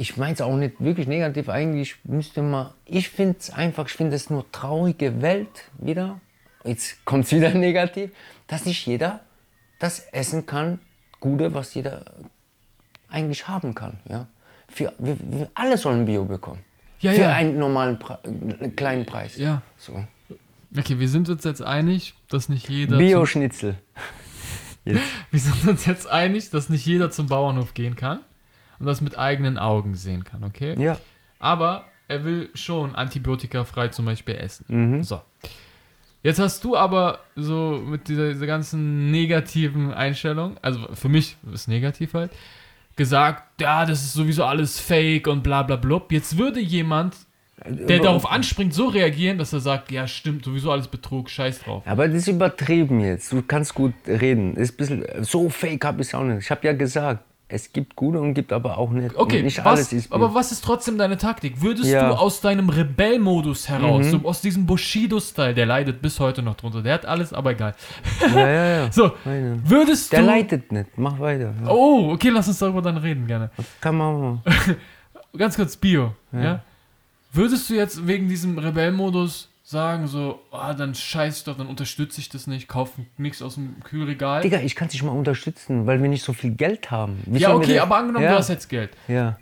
Ich meine es auch nicht wirklich negativ. Eigentlich müsste man. Ich finde es einfach, ich finde es nur traurige Welt wieder. Jetzt kommt es wieder negativ, dass nicht jeder das essen kann, Gute, was jeder eigentlich haben kann. Ja? Für, wir, wir alle sollen Bio bekommen. Ja, Für ja. einen normalen Pre kleinen Preis. Ja. So. Okay, wir sind uns jetzt einig, dass nicht jeder. Bio-Schnitzel. Wir sind uns jetzt einig, dass nicht jeder zum Bauernhof gehen kann und das mit eigenen Augen sehen kann, okay? Ja. Aber er will schon antibiotikafrei zum Beispiel essen. So. Jetzt hast du aber so mit dieser, dieser ganzen negativen Einstellung, also für mich ist negativ halt, gesagt, ja, das ist sowieso alles fake und bla bla blub. Jetzt würde jemand, der darauf anspringt, so reagieren, dass er sagt, ja stimmt, sowieso alles Betrug, scheiß drauf. Aber das ist übertrieben jetzt. Du kannst gut reden. Ist bisschen, so fake habe ich es auch nicht. Ich habe ja gesagt, es gibt gute und gibt aber auch nicht. Okay, nicht was, aber was ist trotzdem deine Taktik? Würdest Ja. Mhm. du aus deinem Rebellmodus heraus, so aus diesem Bushido-Style, der leidet bis heute noch drunter, der hat alles, aber egal. Ja, ja, ja. So, Meine. würdest Der du... leitet nicht. Mach weiter. Ja. Oh, okay, lass uns darüber dann reden, gerne. Kann man mal. Ganz kurz, Bio, ja? Würdest du jetzt wegen diesem Rebellmodus sagen, so, ah, dann scheiß doch, dann unterstütze ich das nicht, kauf nichts aus dem Kühlregal? Digga, ich kann dich mal unterstützen, weil wir nicht so viel Geld haben. Wie ja, okay, aber angenommen, ja. du hast jetzt Geld. Ja.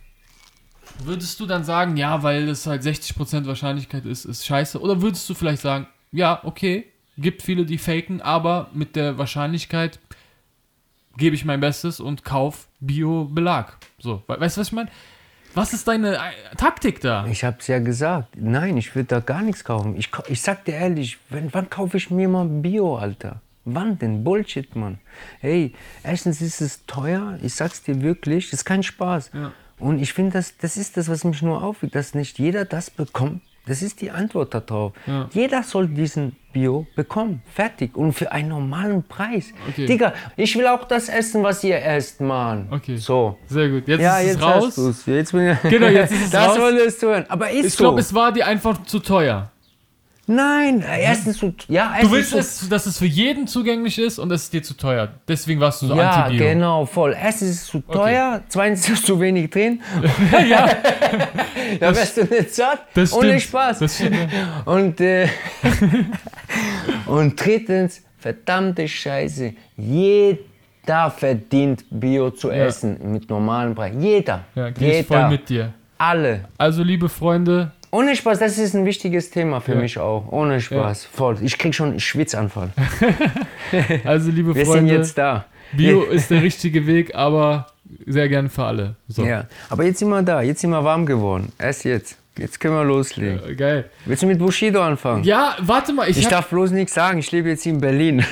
Würdest du dann sagen, ja, weil es halt 60% Wahrscheinlichkeit ist, ist scheiße? Oder würdest du vielleicht sagen, ja, okay, gibt viele, die faken, aber mit der Wahrscheinlichkeit gebe ich mein Bestes und kauf Bio-Belag. So, we- weißt du, was ich meine? Was ist deine äh, Taktik da? Ich hab's ja gesagt. Nein, ich würde da gar nichts kaufen. Ich, ich sag dir ehrlich, wenn, wann kaufe ich mir mal Bio, Alter? Wann denn? Bullshit, Mann. Hey, erstens ist es teuer, ich sag's dir wirklich, das ist kein Spaß. Ja. Und ich finde, das, das ist das, was mich nur aufregt, dass nicht jeder das bekommt. Das ist die Antwort darauf. Ja. Jeder soll diesen Bio bekommen. Fertig. Und für einen normalen Preis. Okay. Digga, ich will auch das essen, was ihr esst, Mann. Okay. So. Sehr gut. Jetzt Ja, ist jetzt es raus. Jetzt bin ich Genau, jetzt ist es das raus. wolltest du hören. Aber ist Ich so. glaube, es war dir einfach zu teuer. Nein, erstens zu, ja, Du erstens willst, zu, es, dass es für jeden zugänglich ist und es ist dir zu teuer. Deswegen warst du so ja, anti-Bio. genau, voll. Erstens ist es zu teuer, zweitens ist zu wenig drin. ja, Da wärst du nicht satt. das stimmt. Ohne Spaß. Das stimmt. ja. Und, äh, und drittens, verdammte Scheiße, jeder verdient Bio zu Ja. essen mit normalem Preis. Jeder. Ja, jeder. voll mit dir. Alle. Also, liebe Freunde, Ohne Spaß, das ist ein wichtiges Thema für Ja. mich auch. Ohne Spaß. Voll. Ich krieg schon einen Schwitzanfall. also liebe Wir sind Freunde, jetzt da. Bio ist der richtige Weg, aber sehr gern für alle. So. Ja, aber jetzt sind wir da, jetzt sind wir warm geworden. Erst jetzt. Jetzt können wir loslegen. Äh, Geil. Willst du mit Bushido anfangen? Ja, warte mal, ich, Ich hab, darf bloß nichts sagen, ich lebe jetzt hier in Berlin.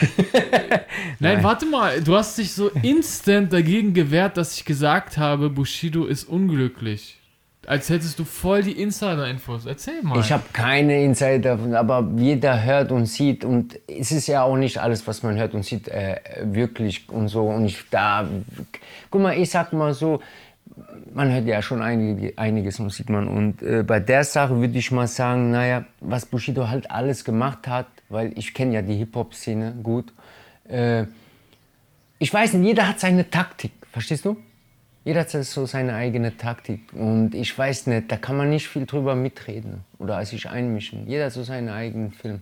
Nein, warte mal, du hast dich so instant dagegen gewehrt, dass ich gesagt habe, Bushido ist unglücklich. Als hättest du voll die Insider-Infos. Erzähl mal. Ich habe keine Insider, aber jeder hört und sieht und es ist ja auch nicht alles, was man hört und sieht, äh, wirklich und so. Und ich da, guck mal, ich sag mal so, man hört ja schon einige, einiges und sieht man. Und äh, bei der Sache würde ich mal sagen, naja, was Bushido halt alles gemacht hat, weil ich kenne ja die Hip-Hop-Szene gut. Äh, ich weiß nicht, jeder hat seine Taktik, verstehst du? Jeder hat so seine eigene Taktik und ich weiß nicht, da kann man nicht viel drüber mitreden oder sich einmischen. Jeder hat so seinen eigenen Film.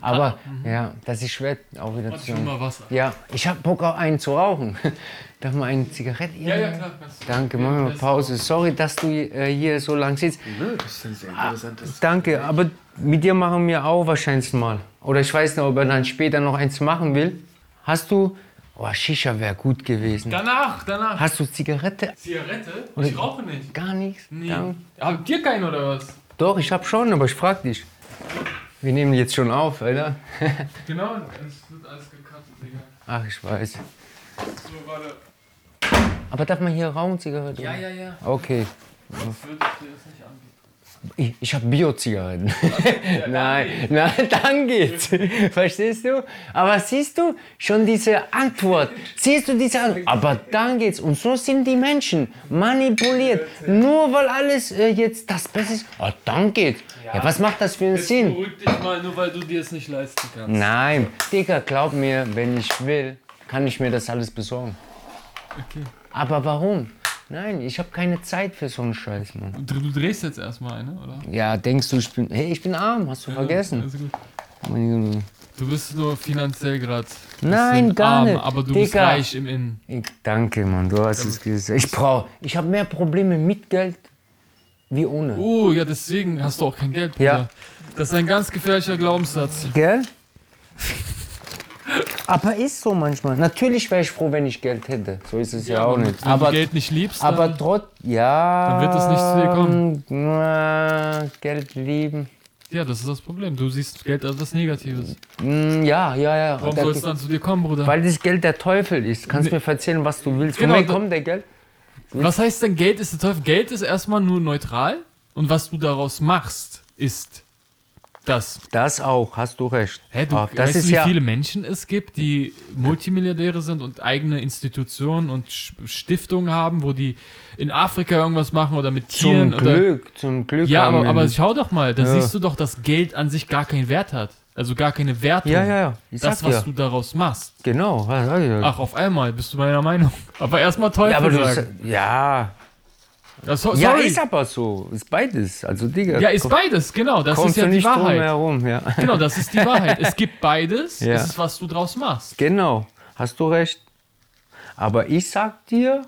Aber ja, das ist schwer auch wieder zu schon mal Wasser. Ja, ich habe Bock auch einen zu rauchen. Darf mal eine Zigarette? Ja, ja, klar. Danke, machen wir mal Pause. Sorry, dass du äh, hier so lang sitzt. Nö, das ist ein sehr interessantes. Danke, aber mit dir machen wir auch wahrscheinlich mal. Oder ich weiß nicht, ob er dann später noch eins machen will. Hast du. Oh, Shisha wäre gut gewesen. Danach, danach. Hast du Zigarette? Zigarette? Ich rauche nicht. Gar nichts? Nee. Danke. Habt ihr keinen oder was? Doch, ich hab schon, aber ich frag dich. Wir nehmen jetzt schon auf, oder? Genau, es wird alles gekattet, Digga. Ach, ich weiß. So, warte. Aber darf man hier rauchen, Zigarette? Ja, ja, ja. Okay. Das würde ich dir das nicht anbieten. Ich, ich habe Bio-Zigaretten. nein, nein, dann geht's. Verstehst du? Aber siehst du schon diese Antwort? Siehst du diese Antwort? Aber dann geht's. Und so sind die Menschen manipuliert. Nur weil alles äh, jetzt das Beste ist. Ah, dann geht's. Ja, was macht das für einen Jetzt Sinn? beruhig dich mal, nur weil du dir es nicht leisten kannst. Nein, Digga, glaub mir, wenn ich will, kann ich mir das alles besorgen. Okay. Aber warum? Nein, ich habe keine Zeit für so einen Scheiß, Mann. Du, du drehst jetzt erstmal eine, oder? Ja, denkst du, ich bin. Hey, ich bin arm, hast du vergessen? Also. Du bist nur finanziell gerade. Nein, gar arm, nicht. Aber du bist Digga. reich im Innen. Ich, danke, Mann, du hast es gesagt. Ich brauche. Ich habe mehr Probleme mit Geld wie ohne. Oh, ja, deswegen hast du auch kein Geld. Bruder. Ja. Das ist ein ganz gefährlicher Glaubenssatz. Gell? Aber ist so manchmal. Natürlich wäre ich froh, wenn ich Geld hätte. So ist es ja, auch nicht. Wenn Aber, du Geld nicht liebst, aber dann, trotz. Ja. Dann wird es nicht zu dir kommen. Na, Geld lieben. ja, das ist das Problem. Du siehst Geld als was Negatives. Mm, Ja, ja, ja. Warum soll es dann zu dir kommen, Bruder? Weil das Geld der Teufel ist. Kannst mir erzählen, was du willst. Genau, da- kommt der Geld? Was heißt denn Geld ist der Teufel? Geld ist erstmal nur neutral und was du daraus machst, ist das. Das auch, hast du recht. Hä, du Ach, das weißt, ist du, wie ja. viele Menschen es gibt, die Multimilliardäre sind und eigene Institutionen und Stiftungen haben, wo die in Afrika irgendwas machen oder mit Tieren Zum oder Glück, zum Glück. Ja, aber, aber schau doch mal, da Ja. siehst du doch, dass Geld an sich gar keinen Wert hat. Also gar keine Wertung. Ja, ja, ja. Ich Das, was ja. du daraus machst. Genau. Ach, auf einmal bist du meiner Meinung. Aber erstmal Teufel ja, aber du, sagen. Ja, so, ja, ist aber so. Ist beides. Also, Digga. Ja, ist beides, genau. Das ist ja du die Wahrheit. herum, ja. Genau, das ist die Wahrheit. Es gibt beides, Ja. es ist, was du draus machst. Genau, hast du recht. Aber ich sag dir,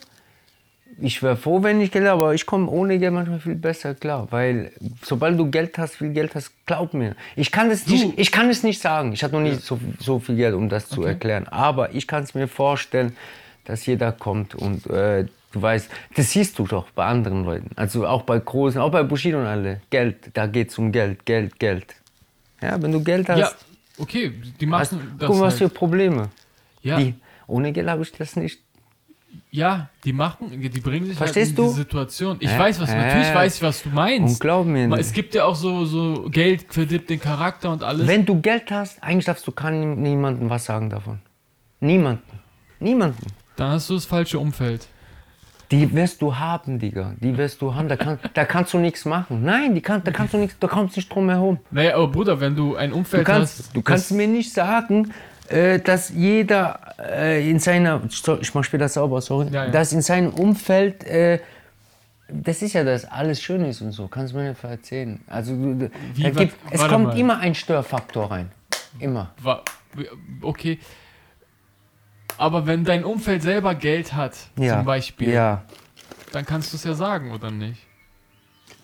ich wäre froh, wenn ich Geld habe, aber ich komme ohne Geld manchmal viel besser klar. Weil sobald du Geld hast, viel Geld hast, glaub mir. Ich kann es nicht, ich kann es nicht sagen. Ich habe noch nicht so, so viel Geld, um das zu erklären. Aber ich kann es mir vorstellen, dass jeder kommt und äh, du weißt, das siehst du doch bei anderen Leuten. Also auch bei Großen, auch bei Bushido und alle. Geld, da geht es um Geld, Geld, Geld. Ja, wenn du Geld hast, Ja, okay, die hast, machen das guck mal, was für halt. Probleme. Ja, Die, ohne Geld habe ich das nicht. ja, die machen, die bringen sich Verstehst halt in du? die Situation. Ich Ja, weiß, was, natürlich weiß ich, was du meinst. Und glaub mir nicht. es gibt ja auch so, so Geld verdirbt den Charakter und alles. Wenn du Geld hast, eigentlich darfst du kann niemandem was sagen davon. Niemanden. Niemanden. Dann hast du das falsche Umfeld. Die wirst du haben, Digga. Die wirst du haben. Da, kann, da kannst du nichts machen. Nein, die kann, da kannst du nichts, da kommst nicht drum herum. Naja, aber Bruder, wenn du ein Du Umfeld kannst, hast. du kannst mir nicht sagen, äh, dass jeder äh, in seiner, ich mach später sauber, sorry, Ja, ja. dass in seinem Umfeld, äh, das ist ja das, alles schön ist und so, kannst du mir nicht erzählen. Also du- Wie, gibt, es warte kommt mal. immer ein Störfaktor rein, immer. Okay. Aber wenn dein Umfeld selber Geld hat, Ja. zum Beispiel, Ja. dann kannst du es ja sagen, oder nicht?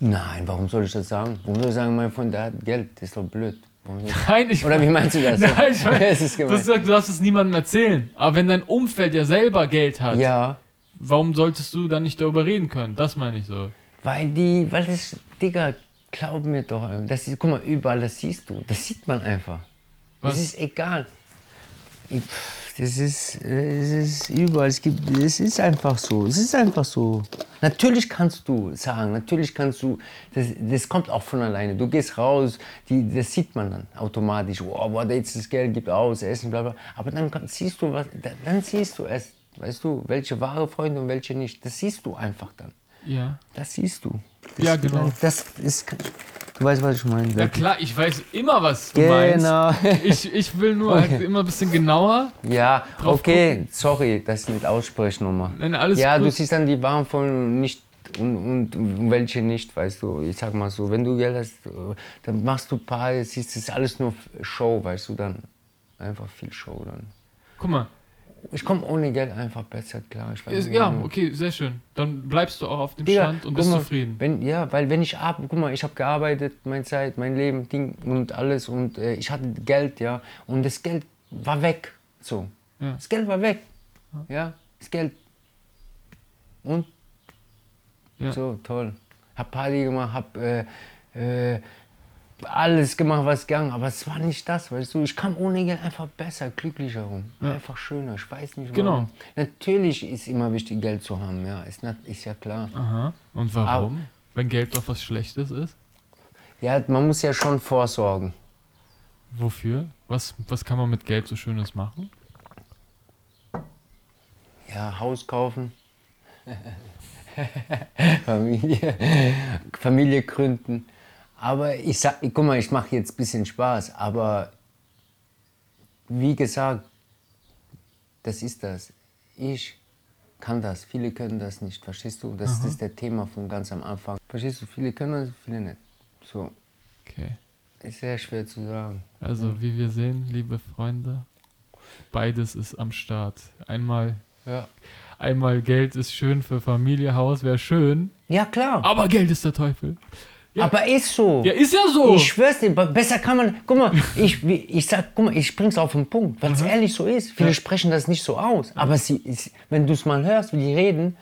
Nein, warum soll ich das sagen? Warum soll ich sagen, mein Freund, der hat Geld? Das ist doch blöd. Nein, ich Oder wie meinst du das? Nein, ich meine, das ist du, gemein. hast gesagt, du darfst es niemandem erzählen. Aber wenn dein Umfeld ja selber Geld hat, Ja, warum solltest du dann nicht darüber reden können? Das meine ich so. weil die, weil das, Digga, glaub mir doch, das ist, guck mal, überall, das siehst du, das sieht man einfach. Was? Das ist egal. Ich, das ist, es ist überall, es gibt, es ist einfach so, es ist einfach so. Natürlich kannst du sagen, natürlich kannst du, das, das kommt auch von alleine. Du gehst raus, die, das sieht man dann automatisch. Oh, boah, jetzt das Geld gibt aus, Essen, bla bla. Aber dann siehst du, was, dann, dann siehst du es, weißt du, welche wahre Freunde und welche nicht. Das siehst du einfach dann. Ja. Das siehst du. Das, Ja, genau. Das ist, Du weißt, was ich meine. Ja klar, ich weiß immer, was du meinst. Genau. Ich, ich will nur halt immer ein bisschen genauer. Ja, Drauf okay, sorry, dass ich nicht ausspreche nochmal. Nein, alles Ja, gut. du siehst dann die Waren von nicht und, und, und welche nicht, weißt du. Ich sag mal so, wenn du Geld hast, dann machst du ein paar, siehst, das ist alles nur Show, weißt du, dann einfach viel Show dann. Guck mal. Ich komme ohne Geld einfach besser klar. Ich weiß ja, warum. okay, sehr schön. Dann bleibst du auch auf dem Digga, Stand und bist mal, zufrieden. Wenn, ja, weil wenn ich ab, guck mal, ich habe gearbeitet, meine Zeit, mein Leben, Ding und alles und äh, ich hatte Geld, ja, und das Geld war weg, so. Ja. Das Geld war weg, ja, das Geld. Und? Ja. So, toll. Hab Party gemacht, hab äh, äh, alles gemacht, was ging, aber es war nicht das, weißt du. Ich kam ohne Geld einfach besser, glücklicher rum, einfach schöner, ich weiß nicht Genau. warum. Natürlich ist immer wichtig, Geld zu haben, ja, ist, nat- ist ja klar. Aha. Und warum? Wenn Geld doch was Schlechtes ist? Ja, man muss ja schon vorsorgen. Wofür? Was, was kann man mit Geld so Schönes machen? Ja, Haus kaufen. Familie, Familie gründen. Aber ich sag, guck mal, ich mache jetzt ein bisschen Spaß, aber wie gesagt, das ist das. Ich kann das, viele können das nicht, verstehst du? Das ist der Thema von ganz am Anfang. Verstehst du? Viele können das, viele nicht. So, Okay. ist sehr schwer zu sagen. Also, wie wir sehen, liebe Freunde, beides ist am Start. Einmal, Ja. einmal Geld ist schön für Familie, Haus wäre schön, Ja, klar. aber Geld ist der Teufel. Ja. Aber ist so. Ja, ist ja so. Ich schwör's dir, be- besser kann man. Guck mal, ich, ich sag, guck mal, ich bring's auf den Punkt, weil es ehrlich so ist. Viele sprechen das nicht so aus. Aber sie, wenn du es mal hörst, wie die reden,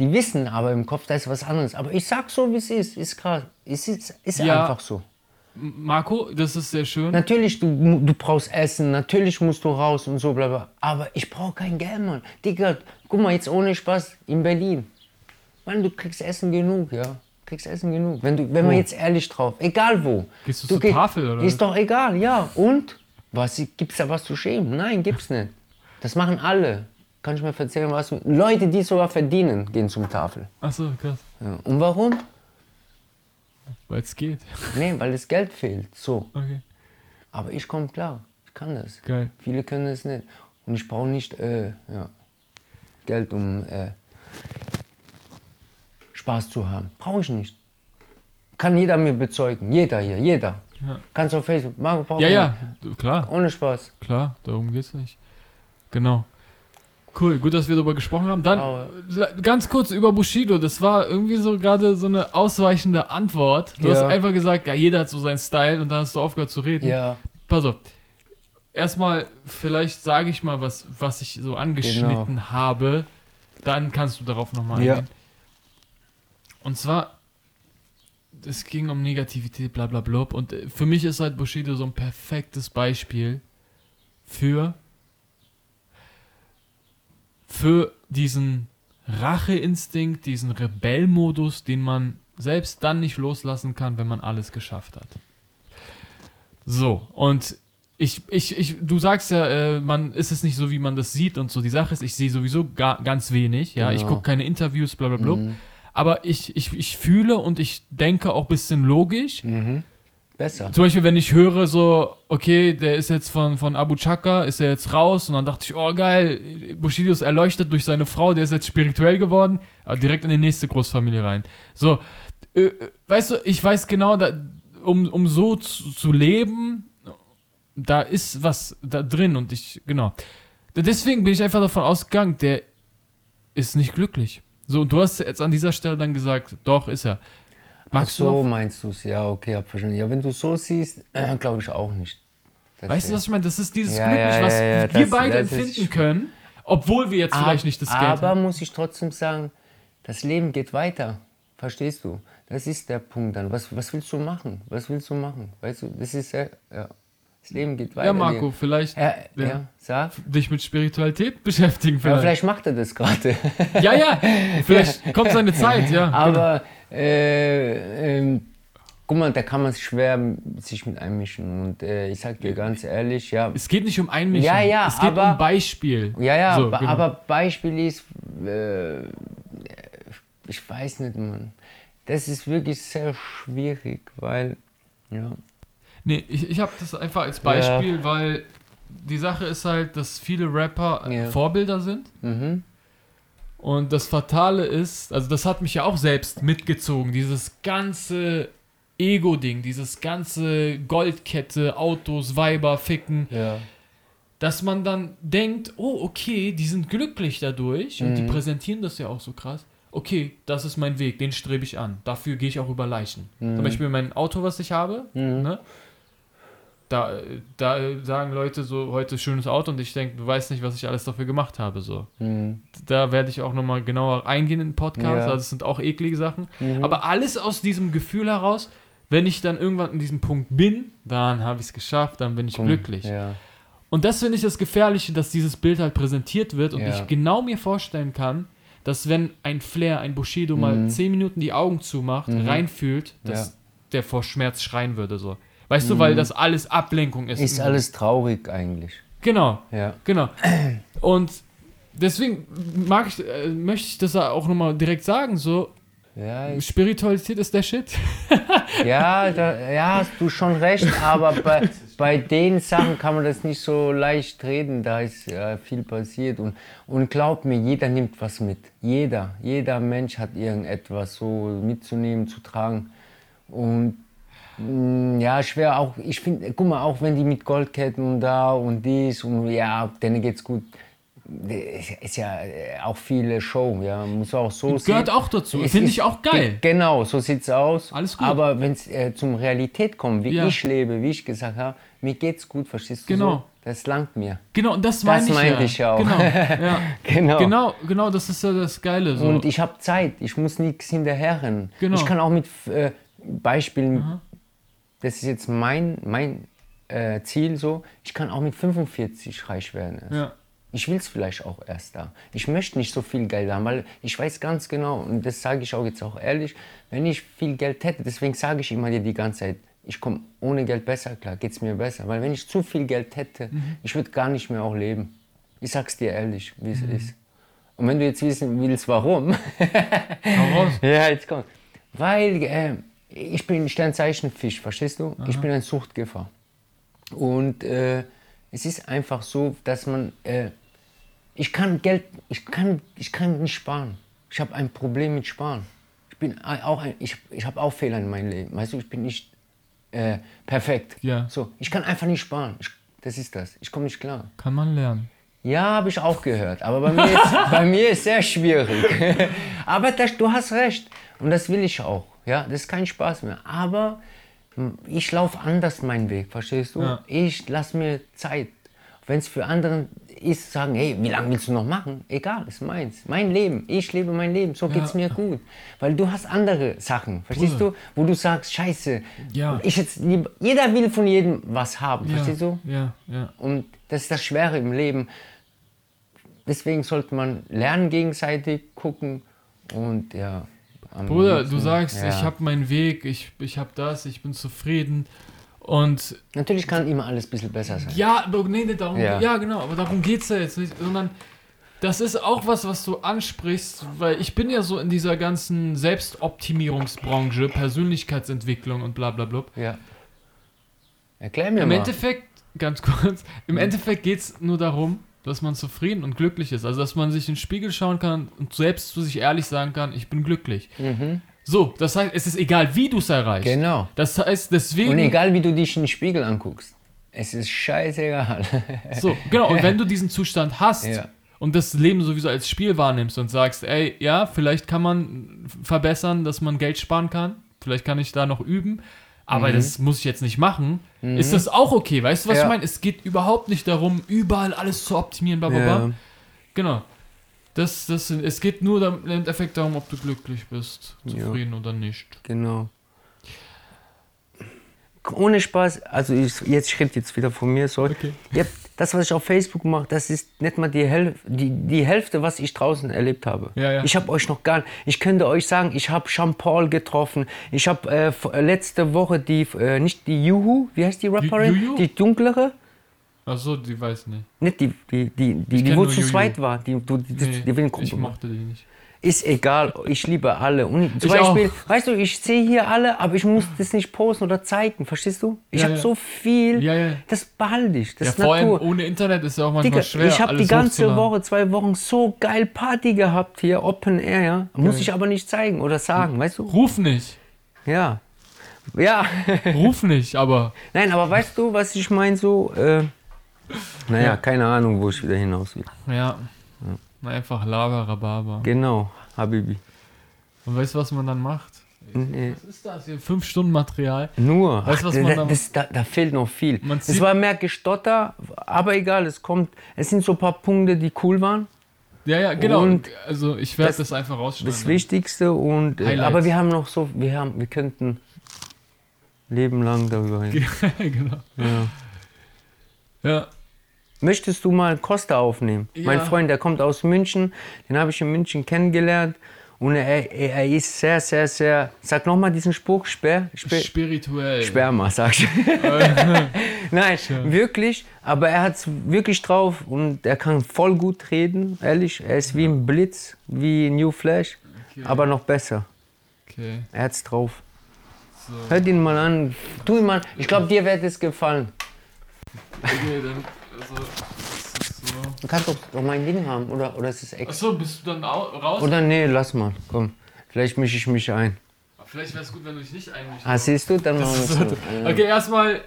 die wissen aber im Kopf, da ist was anderes. Aber ich sag so, wie es ist. Ist krass. Es ist, ist Ja. einfach so. Marco, das ist sehr schön. Natürlich, du, du brauchst Essen, natürlich musst du raus und so, bla bla. Aber ich brauche kein Geld, Mann. Digga, guck mal, jetzt ohne Spaß, in Berlin. Mann, du kriegst Essen genug, ja. Kriegst Essen genug. Wenn, du, wenn man jetzt ehrlich drauf, egal wo. Gehst du zur geh- Tafel, oder? Ist doch egal, ja. Und? Was, gibt's da was zu schämen? Nein, gibt's nicht. Das machen alle. Kann ich mir erzählen, was. Leute, die sogar verdienen, gehen zum Tafel. Achso, krass. Ja. Und warum? Weil es geht. Nee, weil das Geld fehlt. So. Okay. Aber ich komme klar. Ich kann das. Geil. Viele können es nicht. Und ich brauche nicht äh, ja, Geld, um äh, Spaß zu haben. Brauche ich nicht. Kann jeder mir bezeugen. Jeder hier, jeder. Ja. Kannst auf Facebook. Marco braucht Ja, ja, du- klar, Ohne Spaß. klar, darum geht's nicht. Genau. Cool, gut, dass wir darüber gesprochen haben. Dann ganz kurz über Bushido. Das war irgendwie so gerade so eine ausweichende Antwort. Du Ja. hast einfach gesagt, ja, jeder hat so seinen Style und dann hast du aufgehört zu reden. Ja, Pass auf. Erstmal, vielleicht sage ich mal, was, was ich so angeschnitten habe. Dann kannst du darauf nochmal Ja. eingehen. Und zwar, es ging um Negativität, bla bla bla. Und äh, für mich ist halt Bushido so ein perfektes Beispiel für, für diesen Racheinstinkt, diesen Rebellmodus, den man selbst dann nicht loslassen kann, wenn man alles geschafft hat. So, und ich, ich, ich, du sagst ja, äh, man ist es nicht so, wie man das sieht und so. Die Sache ist, ich sehe sowieso gar, ganz wenig, ja. Ich Genau. gucke keine Interviews, bla bla bla. Mhm. Aber ich, ich, ich fühle und ich denke auch ein bisschen logisch. Mhm. besser. Zum Beispiel, wenn ich höre so, okay, der ist jetzt von, von Abu Chaka, ist er jetzt raus und dann dachte ich, oh geil, Bushido ist erleuchtet durch seine Frau, der ist jetzt spirituell geworden, aber direkt in die nächste Großfamilie rein. So, äh, äh, weißt du, ich weiß genau, da, um, um so zu, zu leben, da ist was da drin und ich, genau. Deswegen bin ich einfach davon ausgegangen, der ist nicht glücklich. So, und du hast jetzt an dieser Stelle dann gesagt, doch, ist er. Ach Magst du so, noch meinst du es? Ja, okay, hab verstanden. Ja, wenn du so siehst, äh, glaube ich auch nicht. Das Weißt du, was ich meine? Das ist dieses Ja, Glücklich, ja, was ja, wir das- beide das empfinden können, obwohl wir jetzt vielleicht nicht das Geld Aber haben. muss ich trotzdem sagen, das Leben geht weiter. Verstehst du? Das ist der Punkt dann. Was, was willst du machen? Was willst du machen? Weißt du, das ist ja, ja. Das Leben geht weiter. Ja, Marco, vielleicht Ja, ja, Ja. dich mit Spiritualität beschäftigen. Vielleicht. vielleicht macht er das gerade. Ja, ja, vielleicht kommt seine Zeit, ja. Aber äh, ähm, guck mal, da kann man schwer sich mit einmischen. Und äh, ich sag dir ganz ehrlich, ja, Es geht nicht um Einmischen. Ja, ja, es geht aber- um Beispiel. Ja, ja, So, genau. aber Beispiel ist, äh, ich weiß nicht, Mann. Das ist wirklich sehr schwierig, weil Ja. Nee, ich, ich habe das einfach als Beispiel, weil die Sache ist halt, dass viele Rapper Ja. Vorbilder sind. Mhm. Und das Fatale ist, also das hat mich ja auch selbst mitgezogen, dieses ganze Ego-Ding, dieses ganze Goldkette, Autos, Weiber, Ficken, Ja. dass man dann denkt, oh, okay, die sind glücklich dadurch und die Mhm. präsentieren das ja auch so krass. Okay, das ist mein Weg, den strebe ich an. Dafür gehe ich auch über Leichen. Zum Beispiel mein Auto, was ich habe, Mhm. ne? Da, da sagen Leute so, heute schönes Auto und ich denke, du weißt nicht, was ich alles dafür gemacht habe. So. Mhm. Da werde ich auch nochmal genauer eingehen in den Podcast. Ja. Also es sind auch eklige Sachen. Mhm. Aber alles aus diesem Gefühl heraus, wenn ich dann irgendwann in diesem Punkt bin, dann habe ich es geschafft, dann bin ich glücklich. Ja. Und das finde ich das Gefährliche, dass dieses Bild halt präsentiert wird und Ja. ich genau mir vorstellen kann, dass wenn ein Flair, ein Bushido mal Mhm. 10 Minuten die Augen zumacht, Mhm. reinfühlt, dass der vor Schmerz schreien würde. So. Weißt du, weil das alles Ablenkung ist. Ist alles traurig eigentlich. Genau, Ja. genau. Und deswegen mag ich, äh, möchte ich das auch nochmal direkt sagen, so, Ja, Spiritualität ist der Shit. ja, da, ja, hast du schon recht, aber bei, bei den Sachen kann man das nicht so leicht reden, da ist äh, viel passiert und, und glaub mir, jeder nimmt was mit. Jeder, jeder Mensch hat irgendetwas so mitzunehmen, zu tragen und ja, schwer auch, ich finde, guck mal, auch wenn die mit Goldketten und da und dies und ja, denen geht's gut, ist ja äh, auch viele Show, ja, muss auch so Gehört sehen. auch dazu. Finde ich auch geil. Ge- Genau, so sieht's aus. Alles gut. Aber wenn es äh, zum Realität kommt, wie Ja. ich lebe, wie ich gesagt habe, mir geht's gut, verstehst du? Genau. So? Das langt mir. Genau, und das meine ich, meinte ja. ich auch. Genau, ja. Genau. genau, genau, das ist ja das Geile. So. Und ich habe Zeit, ich muss nichts hinterherrennen. Genau. Ich kann auch mit äh, Beispielen, das ist jetzt mein, mein äh, Ziel so, ich kann auch mit 45 reich werden. erst. ja. Ich will es vielleicht auch erst da. Ich möchte nicht so viel Geld haben, weil ich weiß ganz genau, und das sage ich auch jetzt auch ehrlich, wenn ich viel Geld hätte, deswegen sage ich immer dir die ganze Zeit, ich komme ohne Geld besser klar, geht es mir besser. Weil wenn ich zu viel Geld hätte, ich würde gar nicht mehr auch leben. Ich sag's dir ehrlich, wie es ist. Und wenn du jetzt wissen willst, warum, raus. ja, jetzt kommt. Weil äh, ich bin Sternzeichen Fisch, verstehst du? Ich bin ein Suchtgefahr. Und äh, es ist einfach so, dass man, äh, ich kann Geld, ich kann, ich kann nicht sparen. Ich habe ein Problem mit Sparen. Ich bin auch ein, ich, ich habe auch Fehler in meinem Leben. Weißt du, ich bin nicht äh, perfekt. Ja. So, ich kann einfach nicht sparen. Ich, das ist das. Ich komme nicht klar. Kann man lernen. Ja, habe ich auch gehört. Aber bei mir ist, bei mir ist sehr schwierig. aber das, du hast recht. Und das will ich auch. Ja, das ist kein Spaß mehr. Aber hm, ich laufe anders meinen Weg, verstehst du? Ja. Ich lasse mir Zeit. Wenn es für andere ist, sagen, hey, wie lange willst du noch machen? Egal, ist meins. Mein Leben. Ich lebe mein Leben. So geht's mir gut. Weil du hast andere Sachen, verstehst Bruder. du? Wo du sagst, scheiße. Ja. Ich jetzt, lieb- jeder will von jedem was haben, verstehst du? Ja, ja. Und das ist das Schwere im Leben. Deswegen sollte man lernen, gegenseitig gucken und ja. Bruder, liebsten- du sagst, ja. ich habe meinen Weg, ich, ich habe das, ich bin zufrieden. Und Natürlich kann immer alles ein bisschen besser sein. ja, nee, nee, darum, ja. Ja. genau, aber darum geht es ja jetzt nicht, sondern das ist auch was, was du ansprichst, weil ich bin ja so in dieser ganzen Selbstoptimierungsbranche, Persönlichkeitsentwicklung und bla bla bla. Ja. Erklär mir Im mal. Endeffekt, ganz kurz, im Endeffekt geht es nur darum, dass man zufrieden und glücklich ist. Also, dass man sich in den Spiegel schauen kann und selbst zu sich ehrlich sagen kann, ich bin glücklich. So, das heißt, es ist egal, wie du es erreichst. Mhm. Genau. Das heißt, deswegen. Und egal wie du dich in den Spiegel anguckst, es ist scheißegal. So, genau. Und wenn du diesen Zustand hast Ja. und das Leben sowieso als Spiel wahrnimmst und sagst, ey, ja, vielleicht kann man verbessern, dass man Geld sparen kann. Vielleicht kann ich da noch üben. Aber das muss ich jetzt nicht machen. Ist das auch okay? Weißt du, was Mhm. Ja. ich meine? Es geht überhaupt nicht darum, überall alles zu optimieren, bla bla bla. Ja. Genau. Das, das, es geht nur im Endeffekt darum, ob du glücklich bist, zufrieden oder nicht. Genau. Ohne Spaß, also ich, jetzt schritt jetzt wieder von mir, sorry. Okay. Ja, das, was ich auf Facebook mache, das ist nicht mal die, Häl die, die Hälfte, was ich draußen erlebt habe. Ja, ja. Ich habe euch noch gar ich könnte euch sagen, ich habe Jean-Paul getroffen. Ich habe äh, äh, letzte Woche die, äh, nicht die Juhu, wie heißt die Rapperin? Juju? Die dunklere? Achso, die weiß nicht. Nicht die, die, die, die, die wo zu zweit war. Die, die, die, Nee, die, die, ich mochte die nicht. Ist egal, ich liebe alle. Und zum Ich Beispiel, auch. weißt du, ich sehe hier alle, aber ich muss das nicht posten oder zeigen, verstehst du? Ich Ja, habe ja. so viel, Ja, ja. das behalte ich, das Ja, ist vor allem Natur. ohne Internet ist ja auch manchmal Digga, schwer. ich habe die ganze. Woche, zwei Wochen so geil Party gehabt hier, Open Air, ja. Muss ich aber nicht zeigen oder sagen, weißt du? Ruf nicht. Ja. Ja. Ruf nicht, aber. Nein, aber weißt du, was ich meine so? Äh, naja, Ja. keine Ahnung, wo ich wieder hinaus will. Ja. Einfach Lava, Rhabarber. Genau, Habibi. Und weißt du, was man dann macht? Nee. Was ist das hier? Fünf Stunden Material. Nur, Weißt du, ach, was man da, da- das, da, da fehlt noch viel. Es war mehr Gestotter, aber egal, es kommt. Es sind so ein paar Punkte, die cool waren. Ja, ja, genau. Und also ich werde das- das, einfach rausschneiden. Das Wichtigste und äh, Highlights. aber wir haben noch so, wir haben, wir könnten Leben lang darüber reden. genau. Ja. Ja. Möchtest du mal Costa aufnehmen? Ja. Mein Freund, der kommt aus München, den habe ich in München kennengelernt. Und er, er, er ist sehr, sehr, sehr. Sag nochmal diesen Spruch, Sperr. Sperr Spirituell. Sperma, sag ich. Nein, wirklich. Aber er hat es wirklich drauf und er kann voll gut reden, ehrlich. Er ist wie ein Blitz, wie New Flash, aber noch besser. Okay. Er hat's drauf. So. Hört ihn mal an. Tu ihn mal. Ich glaube, dir wird es gefallen. Okay, dann. Also, das so. Du kannst doch, doch mein Ding haben, oder, oder ist es extra? Achso, bist du dann au raus? Oder nee, lass mal. Komm. Vielleicht mische ich mich ein. Vielleicht wäre es gut, wenn du dich nicht einmischst. Ah, siehst du? Dann machen wir es so. Okay, erstmal,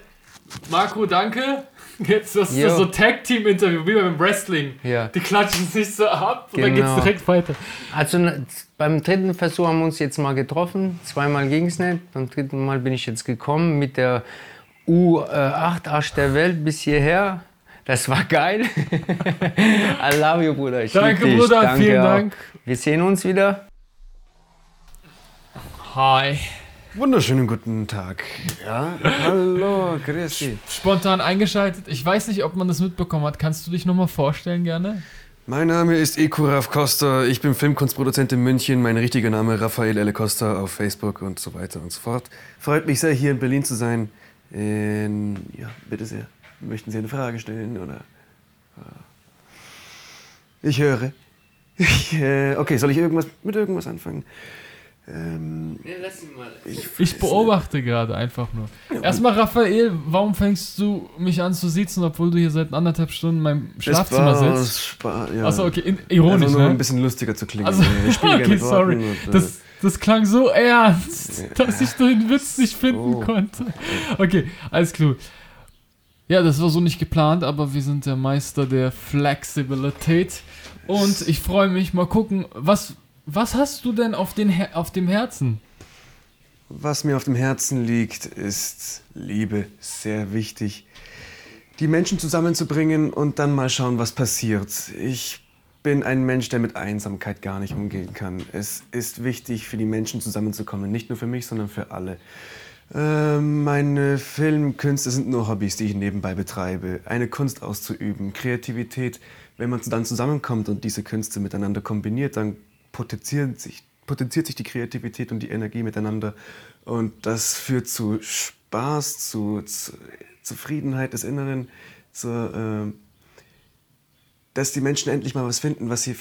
Marco, danke. Jetzt das ist Jo. so Tag-Team-Interview, wie beim Wrestling. Ja. Die klatschen sich so ab und dann Genau. geht's direkt weiter. Also na, beim dritten Versuch haben wir uns jetzt mal getroffen. Zweimal ging es nicht. Beim dritten Mal bin ich jetzt gekommen mit der U8 Arsch der Welt bis hierher. Das war geil. I love you, Bruder. Ich Danke, dich. Bruder, Danke vielen auch. Dank. Wir sehen uns wieder. Hi. Wunderschönen guten Tag. Ja, hallo, grüß dich. Spontan eingeschaltet. Ich weiß nicht, ob man das mitbekommen hat. Kannst du dich nochmal vorstellen gerne? Mein Name ist Ekuraf Costa. Ich bin Filmkunstproduzent in München. Mein richtiger Name Raphael L. Costa auf Facebook und so weiter und so fort. Freut mich sehr, hier in Berlin zu sein. Ähm, ja, bitte sehr. Möchten Sie eine Frage stellen oder? Ich höre. Ich, äh, okay, soll ich irgendwas mit irgendwas anfangen? Ähm, Ich beobachte gerade einfach nur. Erstmal, Raphael, warum fängst du mich an zu sitzen, obwohl du hier seit anderthalb Stunden in meinem Schlafzimmer es war sitzt? Spa ja. Achso, okay, in, ironisch, Einfach nur ne? ein bisschen lustiger zu klingen. Also, Ich okay, sorry. und, äh, Das, das klang so ernst, dass ich den Witz nicht finden so. konnte. Okay, alles klar. Ja, das war so nicht geplant, aber wir sind der Meister der Flexibilität. Und ich freue mich, mal gucken, was, was hast du denn auf, den auf dem Herzen? Was mir auf dem Herzen liegt, ist Liebe. Sehr wichtig. Die Menschen zusammenzubringen und dann mal schauen, was passiert. Ich bin ein Mensch, der mit Einsamkeit gar nicht umgehen kann. Es ist wichtig, für die Menschen zusammenzukommen. Nicht nur für mich, sondern für alle. Ähm, meine Filmkünste sind nur Hobbys, die ich nebenbei betreibe. Eine Kunst auszuüben, Kreativität. Wenn man dann zusammenkommt und diese Künste miteinander kombiniert, dann potenziert sich, potenziert sich die Kreativität und die Energie miteinander. Und das führt zu Spaß, zu, zu Zufriedenheit des Inneren, zu, ähm, dass die Menschen endlich mal was finden, was sie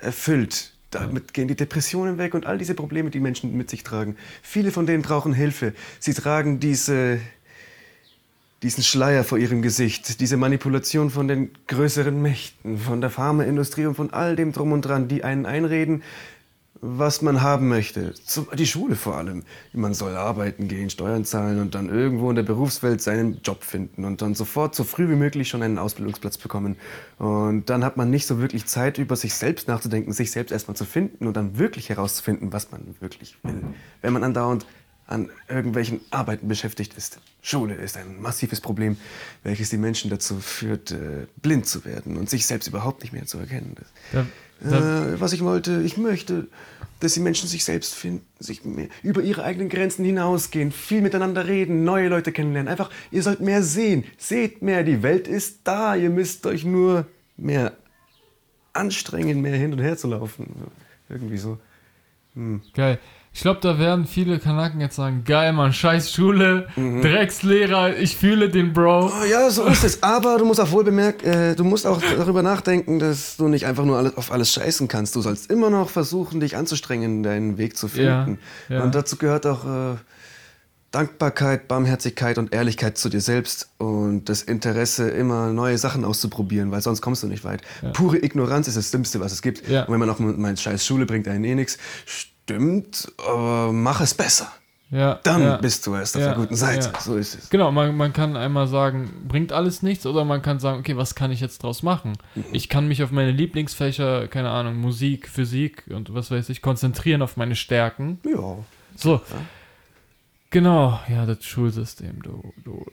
erfüllt. Damit gehen die Depressionen weg und all diese Probleme, die Menschen mit sich tragen. Viele von denen brauchen Hilfe. Sie tragen diese, diesen Schleier vor ihrem Gesicht, diese Manipulation von den größeren Mächten, von der Pharmaindustrie und von all dem drum und dran, die einen einreden, was man haben möchte. Die Schule vor allem. Man soll arbeiten gehen, Steuern zahlen und dann irgendwo in der Berufswelt seinen Job finden und dann sofort so früh wie möglich schon einen Ausbildungsplatz bekommen. Und dann hat man nicht so wirklich Zeit, über sich selbst nachzudenken, sich selbst erstmal zu finden und dann wirklich herauszufinden, was man wirklich will. Wenn man andauernd an irgendwelchen Arbeiten beschäftigt ist. Schule ist ein massives Problem, welches die Menschen dazu führt, äh, blind zu werden und sich selbst überhaupt nicht mehr zu erkennen. Da, Äh, was ich wollte, ich möchte, dass die Menschen sich selbst finden, sich mehr, über ihre eigenen Grenzen hinausgehen, viel miteinander reden, neue Leute kennenlernen. Einfach, ihr sollt mehr sehen. Seht mehr, die Welt ist da. Ihr müsst euch nur mehr anstrengen, mehr hin und her zu laufen. Irgendwie so. geil. Ich glaube, da werden viele Kanaken jetzt sagen, geil, Mann, scheiß Schule, Dreckslehrer, ich fühle den Bro. Oh, ja, so ist es. Aber du musst auch wohl bemerken, äh, du musst auch darüber nachdenken, dass du nicht einfach nur alles, auf alles scheißen kannst. Du sollst immer noch versuchen, dich anzustrengen, deinen Weg zu finden. Ja, ja. Und dazu gehört auch äh, Dankbarkeit, Barmherzigkeit und Ehrlichkeit zu dir selbst und das Interesse, immer neue Sachen auszuprobieren, weil sonst kommst du nicht weit. Pure Ignoranz ist das Dümmste, was es gibt. Ja. Und wenn man auch meint, scheiß Schule bringt einen eh nichts, stimmt, aber mach es besser. Ja, Dann ja. bist du erst auf Ja, der guten Seite. ja. So ist es. Genau, man, man kann einmal sagen, bringt alles nichts, oder man kann sagen, okay, was kann ich jetzt draus machen? Mhm. Ich kann mich auf meine Lieblingsfächer, keine Ahnung, Musik, Physik und was weiß ich, konzentrieren auf meine Stärken. Ja. So. Genau, ja, das Schulsystem, du, du.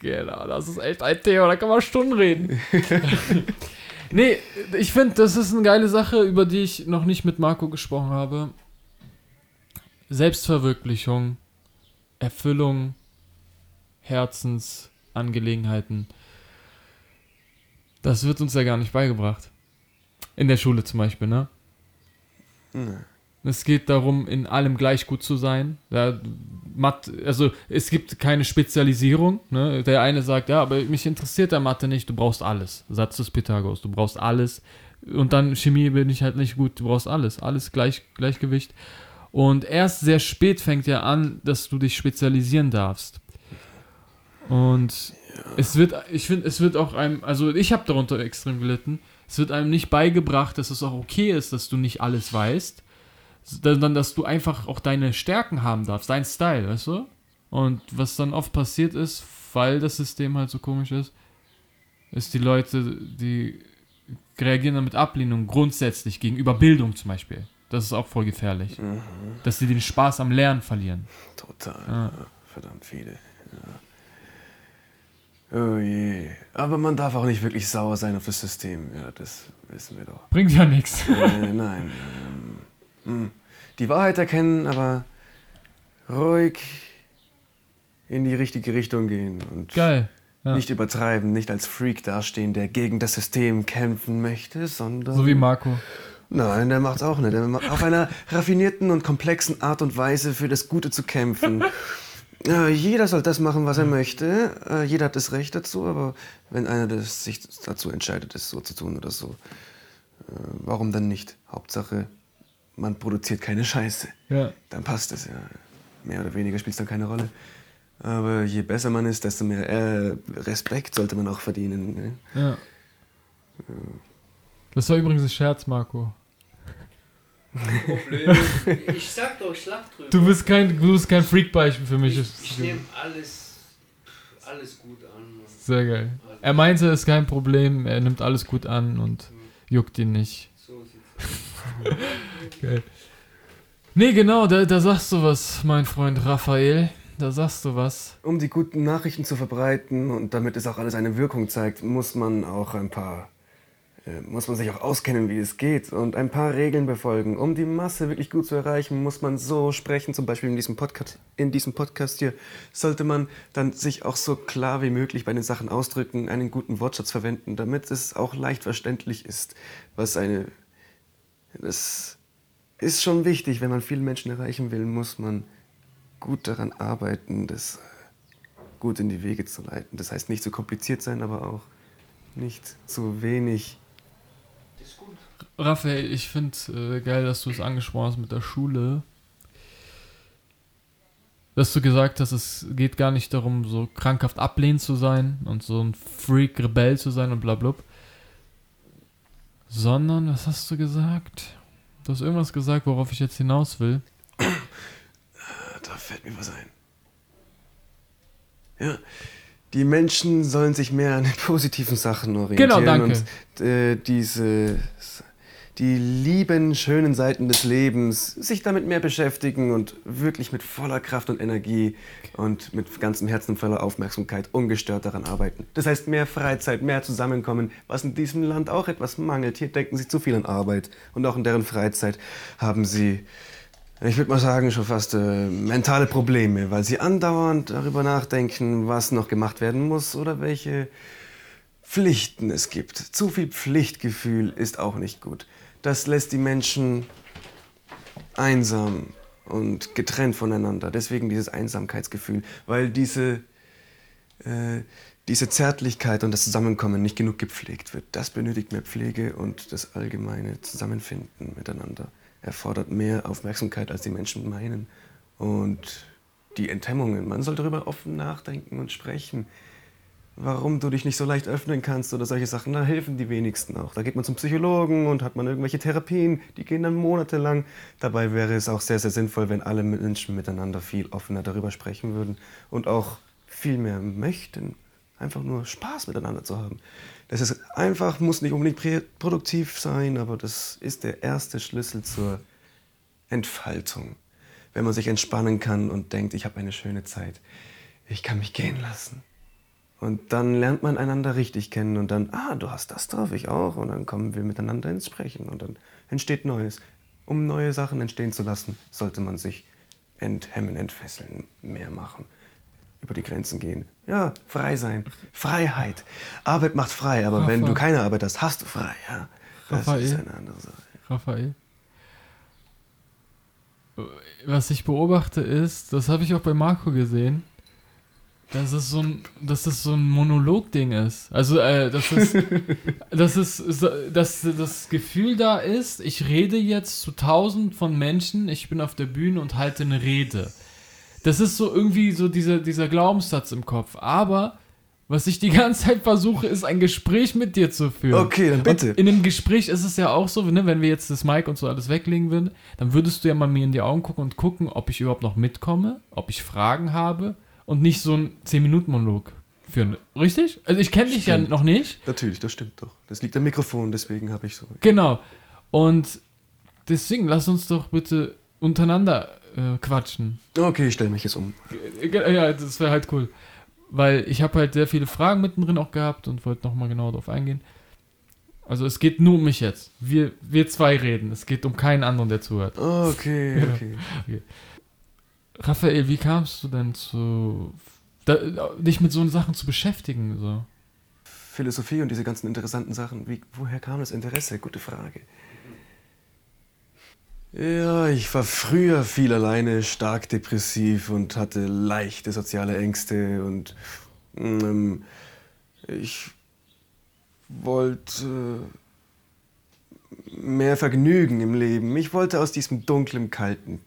Genau, das ist echt ein Thema, da kann man Stunden reden. nee, ich finde, das ist eine geile Sache, über die ich noch nicht mit Marco gesprochen habe. Selbstverwirklichung, Erfüllung, Herzensangelegenheiten. Das wird uns ja gar nicht beigebracht. In der Schule zum Beispiel, ne? Es geht darum, in allem gleich gut zu sein. Ja, Mathe, also es gibt keine Spezialisierung. Ne? Der eine sagt, ja, aber mich interessiert der Mathe nicht, du brauchst alles. Satz des Pythagoras, du brauchst alles. Und dann Chemie bin ich halt nicht gut, du brauchst alles. Alles gleich, Gleichgewicht. Und erst sehr spät fängt ja an, dass du dich spezialisieren darfst. Und es wird, ich finde, es wird auch einem, also ich habe darunter extrem gelitten, es wird einem nicht beigebracht, dass es auch okay ist, dass du nicht alles weißt, sondern dass du einfach auch deine Stärken haben darfst, dein Style, weißt du? Und was dann oft passiert ist, weil das System halt so komisch ist, ist die Leute, die reagieren dann mit Ablehnung grundsätzlich gegenüber Bildung zum Beispiel. Das ist auch voll gefährlich. Dass sie den Spaß am Lernen verlieren. Total. Ja. Verdammt viele. Ja. Oh je. Aber man darf auch nicht wirklich sauer sein auf das System. Ja, das wissen wir doch. Bringt ja nichts. äh, nein. Ähm, mh. die Wahrheit erkennen, aber ruhig in die richtige Richtung gehen und Geil. Ja. nicht übertreiben, nicht als Freak dastehen, der gegen das System kämpfen möchte, sondern So wie Marco. Nein, der macht's auch nicht. Der macht auf einer raffinierten und komplexen Art und Weise für das Gute zu kämpfen. Äh, jeder soll das machen, was er möchte. Äh, jeder hat das Recht dazu, aber wenn einer das, sich dazu entscheidet, es so zu tun oder so, äh, warum dann nicht? Hauptsache, man produziert keine Scheiße. Ja. Dann passt es ja. Mehr oder weniger spielt es dann keine Rolle. Aber je besser man ist, desto mehr äh, Respekt sollte man auch verdienen. Ne? Ja. Das war übrigens ein Scherz, Marco. Ich sag doch, ich lach drüber. Du bist kein, du bist kein Freak-Beispiel für mich. ich ich nehme alles, alles gut an. Mann. Sehr geil. Er meinte, es ist kein Problem, er nimmt alles gut an und juckt ihn nicht. So sieht's aus. Geil. Nee, genau, da, da sagst du was, mein Freund Raphael. Da sagst du was. Um die guten Nachrichten zu verbreiten und damit es auch alles eine Wirkung zeigt, muss man auch ein paar, muss man sich auch auskennen, wie es geht und ein paar Regeln befolgen. Um die Masse wirklich gut zu erreichen, muss man so sprechen, zum Beispiel in diesem Podcast, in diesem Podcast hier, sollte man dann sich auch so klar wie möglich bei den Sachen ausdrücken, einen guten Wortschatz verwenden, damit es auch leicht verständlich ist, was eine, das ist schon wichtig, wenn man viele Menschen erreichen will, muss man gut daran arbeiten, das gut in die Wege zu leiten. Das heißt nicht zu kompliziert sein, aber auch nicht zu wenig. Raphael, ich finde äh, geil, dass du es angesprochen hast mit der Schule. Dass du gesagt hast, es geht gar nicht darum, so krankhaft ablehnend zu sein und so ein Freak-Rebell zu sein und bla bla. Sondern, was hast du gesagt? Du hast irgendwas gesagt, worauf ich jetzt hinaus will. Da fällt mir was ein. Ja, die Menschen sollen sich mehr an den positiven Sachen orientieren. Genau, danke. Und äh, diese, die lieben, schönen Seiten des Lebens, sich damit mehr beschäftigen und wirklich mit voller Kraft und Energie und mit ganzem Herzen und voller Aufmerksamkeit ungestört daran arbeiten. Das heißt, mehr Freizeit, mehr Zusammenkommen, was in diesem Land auch etwas mangelt. Hier denken sie zu viel an Arbeit und auch in deren Freizeit haben sie ich würde mal sagen, schon fast äh, mentale Probleme, weil sie andauernd darüber nachdenken, was noch gemacht werden muss oder welche Pflichten es gibt. Zu viel Pflichtgefühl ist auch nicht gut. Das lässt die Menschen einsam und getrennt voneinander. Deswegen dieses Einsamkeitsgefühl, weil diese, äh, diese Zärtlichkeit und das Zusammenkommen nicht genug gepflegt wird. Das benötigt mehr Pflege und das allgemeine Zusammenfinden miteinander erfordert mehr Aufmerksamkeit, als die Menschen meinen. Und die Enthemmungen, man soll darüber offen nachdenken und sprechen warum du dich nicht so leicht öffnen kannst oder solche Sachen, da helfen die wenigsten auch. Da geht man zum Psychologen und hat man irgendwelche Therapien, die gehen dann monatelang. Dabei wäre es auch sehr, sehr sinnvoll, wenn alle Menschen miteinander viel offener darüber sprechen würden und auch viel mehr möchten, einfach nur Spaß miteinander zu haben. Das ist einfach, muss nicht unbedingt produktiv sein, aber das ist der erste Schlüssel zur Entfaltung. Wenn man sich entspannen kann und denkt, ich habe eine schöne Zeit, ich kann mich gehen lassen. Und dann lernt man einander richtig kennen und dann, ah, du hast das drauf, ich auch. Und dann kommen wir miteinander ins Sprechen und dann entsteht Neues. Um neue Sachen entstehen zu lassen, sollte man sich enthemmen, entfesseln, mehr machen. Über die Grenzen gehen. Ja, frei sein. Freiheit. Arbeit macht frei, aber Raphael. wenn du keine Arbeit hast, hast du frei. Ja, das Raphael. ist eine andere Sache. Raphael. Was ich beobachte ist, das habe ich auch bei Marco gesehen, dass es so ein, dass es so ein Monolog-Ding ist. Also, äh, dass es, dass es, dass das Gefühl da ist, ich rede jetzt zu tausend von Menschen, ich bin auf der Bühne und halte eine Rede. Das ist so irgendwie so dieser, dieser Glaubenssatz im Kopf. Aber was ich die ganze Zeit versuche, ist ein Gespräch mit dir zu führen. Okay, dann bitte. Und in dem Gespräch ist es ja auch so, ne, wenn wir jetzt das Mic und so alles weglegen würden, dann würdest du ja mal mir in die Augen gucken und gucken, ob ich überhaupt noch mitkomme, ob ich Fragen habe und nicht so einen 10-Minuten-Monolog führen. Richtig? Also ich kenne dich ja noch nicht. Natürlich, das stimmt doch. Das liegt am Mikrofon, deswegen habe ich so. Genau. Und deswegen lass uns doch bitte untereinander äh, quatschen. Okay, ich stelle mich jetzt um. Äh, Ja, das wäre halt cool. Weil ich habe halt sehr viele Fragen mittendrin auch gehabt und wollte nochmal genauer darauf eingehen. Also es geht nur um mich jetzt. Wir, wir zwei reden. Es geht um keinen anderen, der zuhört. Okay, Ja. okay. Raphael, wie kamst du denn zu da, dich mit so Sachen zu beschäftigen? So? Philosophie und diese ganzen interessanten Sachen. Wie, woher kam das Interesse? Gute Frage. Ja, ich war früher viel alleine, stark depressiv und hatte leichte soziale Ängste und ähm, ich wollte mehr Vergnügen im Leben. Ich wollte aus diesem dunklen, kalten,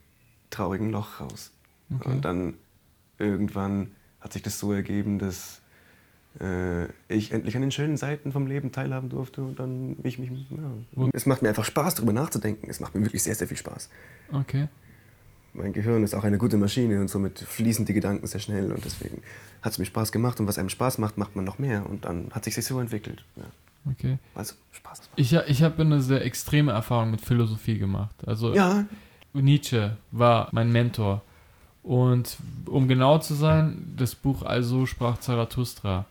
traurigen Loch raus. Und dann irgendwann hat sich das so ergeben, dass äh, ich endlich an den schönen Seiten vom Leben teilhaben durfte und dann ich mich. Ja. Es macht mir einfach Spaß, darüber nachzudenken. Es macht mir wirklich sehr, sehr viel Spaß. Okay. Mein Gehirn ist auch eine gute Maschine und somit fließen die Gedanken sehr schnell und deswegen hat es mir Spaß gemacht und was einem Spaß macht, macht man noch mehr und dann hat sich das so entwickelt. Ja. Okay. Also Spaß. Ich, ha- ich habe eine sehr extreme Erfahrung mit Philosophie gemacht. Also Ja, Nietzsche war mein Mentor. Und um genau zu sein, das Buch Also sprach Zarathustra.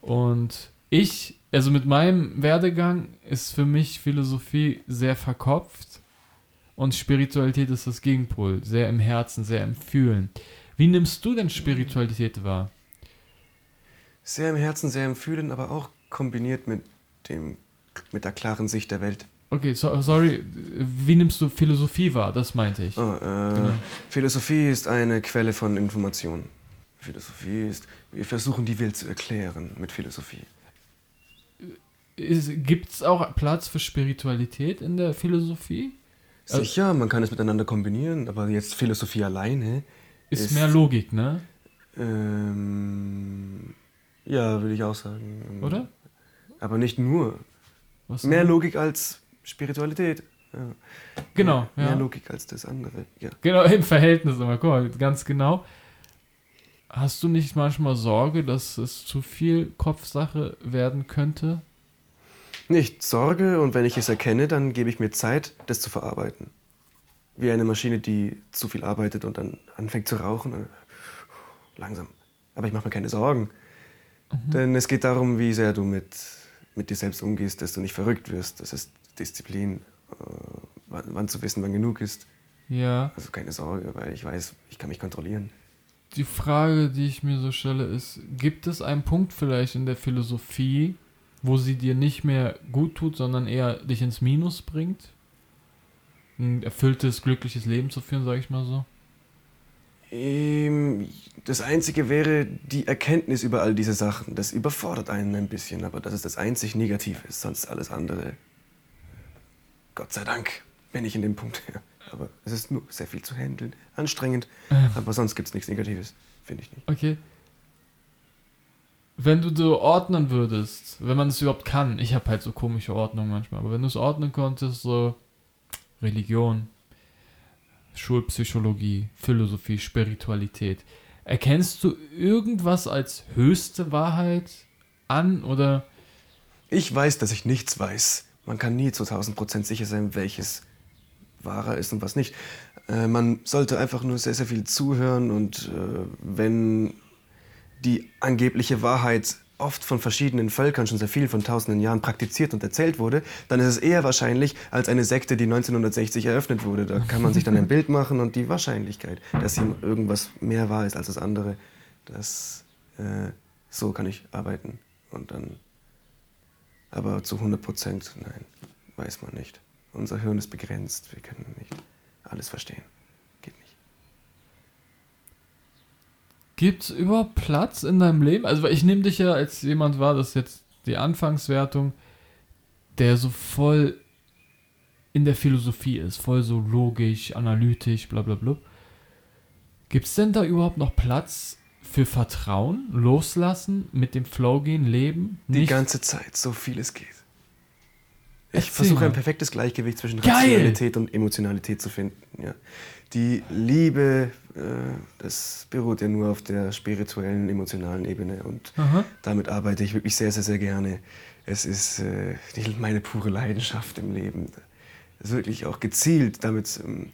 Und ich, also mit meinem Werdegang ist für mich Philosophie sehr verkopft und Spiritualität ist das Gegenpol, sehr im Herzen, sehr im Fühlen. Wie nimmst du denn Spiritualität wahr? sehr im Herzen, sehr im Fühlen, aber auch kombiniert mit, dem, mit der klaren Sicht der Welt. Okay, so, sorry, wie nimmst du Philosophie wahr? Das meinte ich. Ah, äh, Genau. Philosophie ist eine Quelle von Informationen. Philosophie ist, wir versuchen die Welt zu erklären mit Philosophie. Gibt es auch Platz für Spiritualität in der Philosophie? Also- Sicher, man kann es miteinander kombinieren, aber jetzt Philosophie alleine Ist, Ist- mehr Logik, ne? Ähm, ja, würde ich auch sagen. Oder? Aber nicht nur. Was Mehr Logik als Spiritualität. Ja. Genau, Mehr, ja. mehr Logik als das andere. Ja. Genau, im Verhältnis immer. Guck mal, ganz genau. Hast du nicht manchmal Sorge, dass es zu viel Kopfsache werden könnte? Nicht Sorge und wenn ich es erkenne, dann gebe ich mir Zeit, das zu verarbeiten. Wie eine Maschine, die zu viel arbeitet und dann anfängt zu rauchen. Langsam. Aber ich mache mir keine Sorgen. Denn es geht darum, wie sehr du mit, mit dir selbst umgehst, dass du nicht verrückt wirst. Das ist Disziplin, äh, wann, wann zu wissen, wann genug ist. Ja. Also keine Sorge, weil ich weiß, ich kann mich kontrollieren. Die Frage, die ich mir so stelle, ist, gibt es einen Punkt vielleicht in der Philosophie, wo sie dir nicht mehr gut tut, sondern eher dich ins Minus bringt? ein erfülltes, glückliches Leben zu führen, sage ich mal so? Ähm, Das Einzige wäre die Erkenntnis über all diese Sachen. Das überfordert einen ein bisschen, aber das ist das einzig Negative. ist. Sonst alles andere. Gott sei Dank bin ich in dem Punkt. Aber es ist nur sehr viel zu handeln. Anstrengend. Aber sonst gibt es nichts Negatives. Finde ich nicht. Okay. Wenn du so ordnen würdest, wenn man es überhaupt kann, ich habe halt so komische Ordnungen manchmal, aber wenn du es ordnen konntest, so Religion, Schulpsychologie, Philosophie, Spiritualität, erkennst du irgendwas als höchste Wahrheit an oder Ich weiß, dass ich nichts weiß. Man kann nie zu 1000 Prozent sicher sein, welches wahrer ist und was nicht. Äh, man sollte einfach nur sehr, sehr viel zuhören und äh, wenn die angebliche Wahrheit oft von verschiedenen Völkern schon sehr viel von tausenden Jahren praktiziert und erzählt wurde, dann ist es eher wahrscheinlich als eine Sekte, die 1960 eröffnet wurde. Da kann man sich dann ein Bild machen und die Wahrscheinlichkeit, dass ihm irgendwas mehr wahr ist als das andere, das, äh, so kann ich arbeiten. Und dann, aber zu 100 Prozent, nein, weiß man nicht. Unser Hirn ist begrenzt, wir können nicht alles verstehen. Geht nicht. gibt es überhaupt Platz in deinem Leben? Also ich nehme dich ja als jemand wahr, das ist jetzt die Anfangswertung, der so voll in der Philosophie ist, voll so logisch, analytisch, bla bla bla. Gibt es denn da überhaupt noch Platz für Vertrauen, loslassen, mit dem Flow gehen, leben? Die ganze Zeit, so viel es geht. Ich versuche ein perfektes Gleichgewicht zwischen Geil! Rationalität und Emotionalität zu finden. Ja. Die Liebe, äh, das beruht ja nur auf der spirituellen, emotionalen Ebene und Aha. damit arbeite ich wirklich sehr, sehr, sehr gerne. Es ist äh, meine pure Leidenschaft im Leben. Es ist wirklich auch gezielt, damit ähm,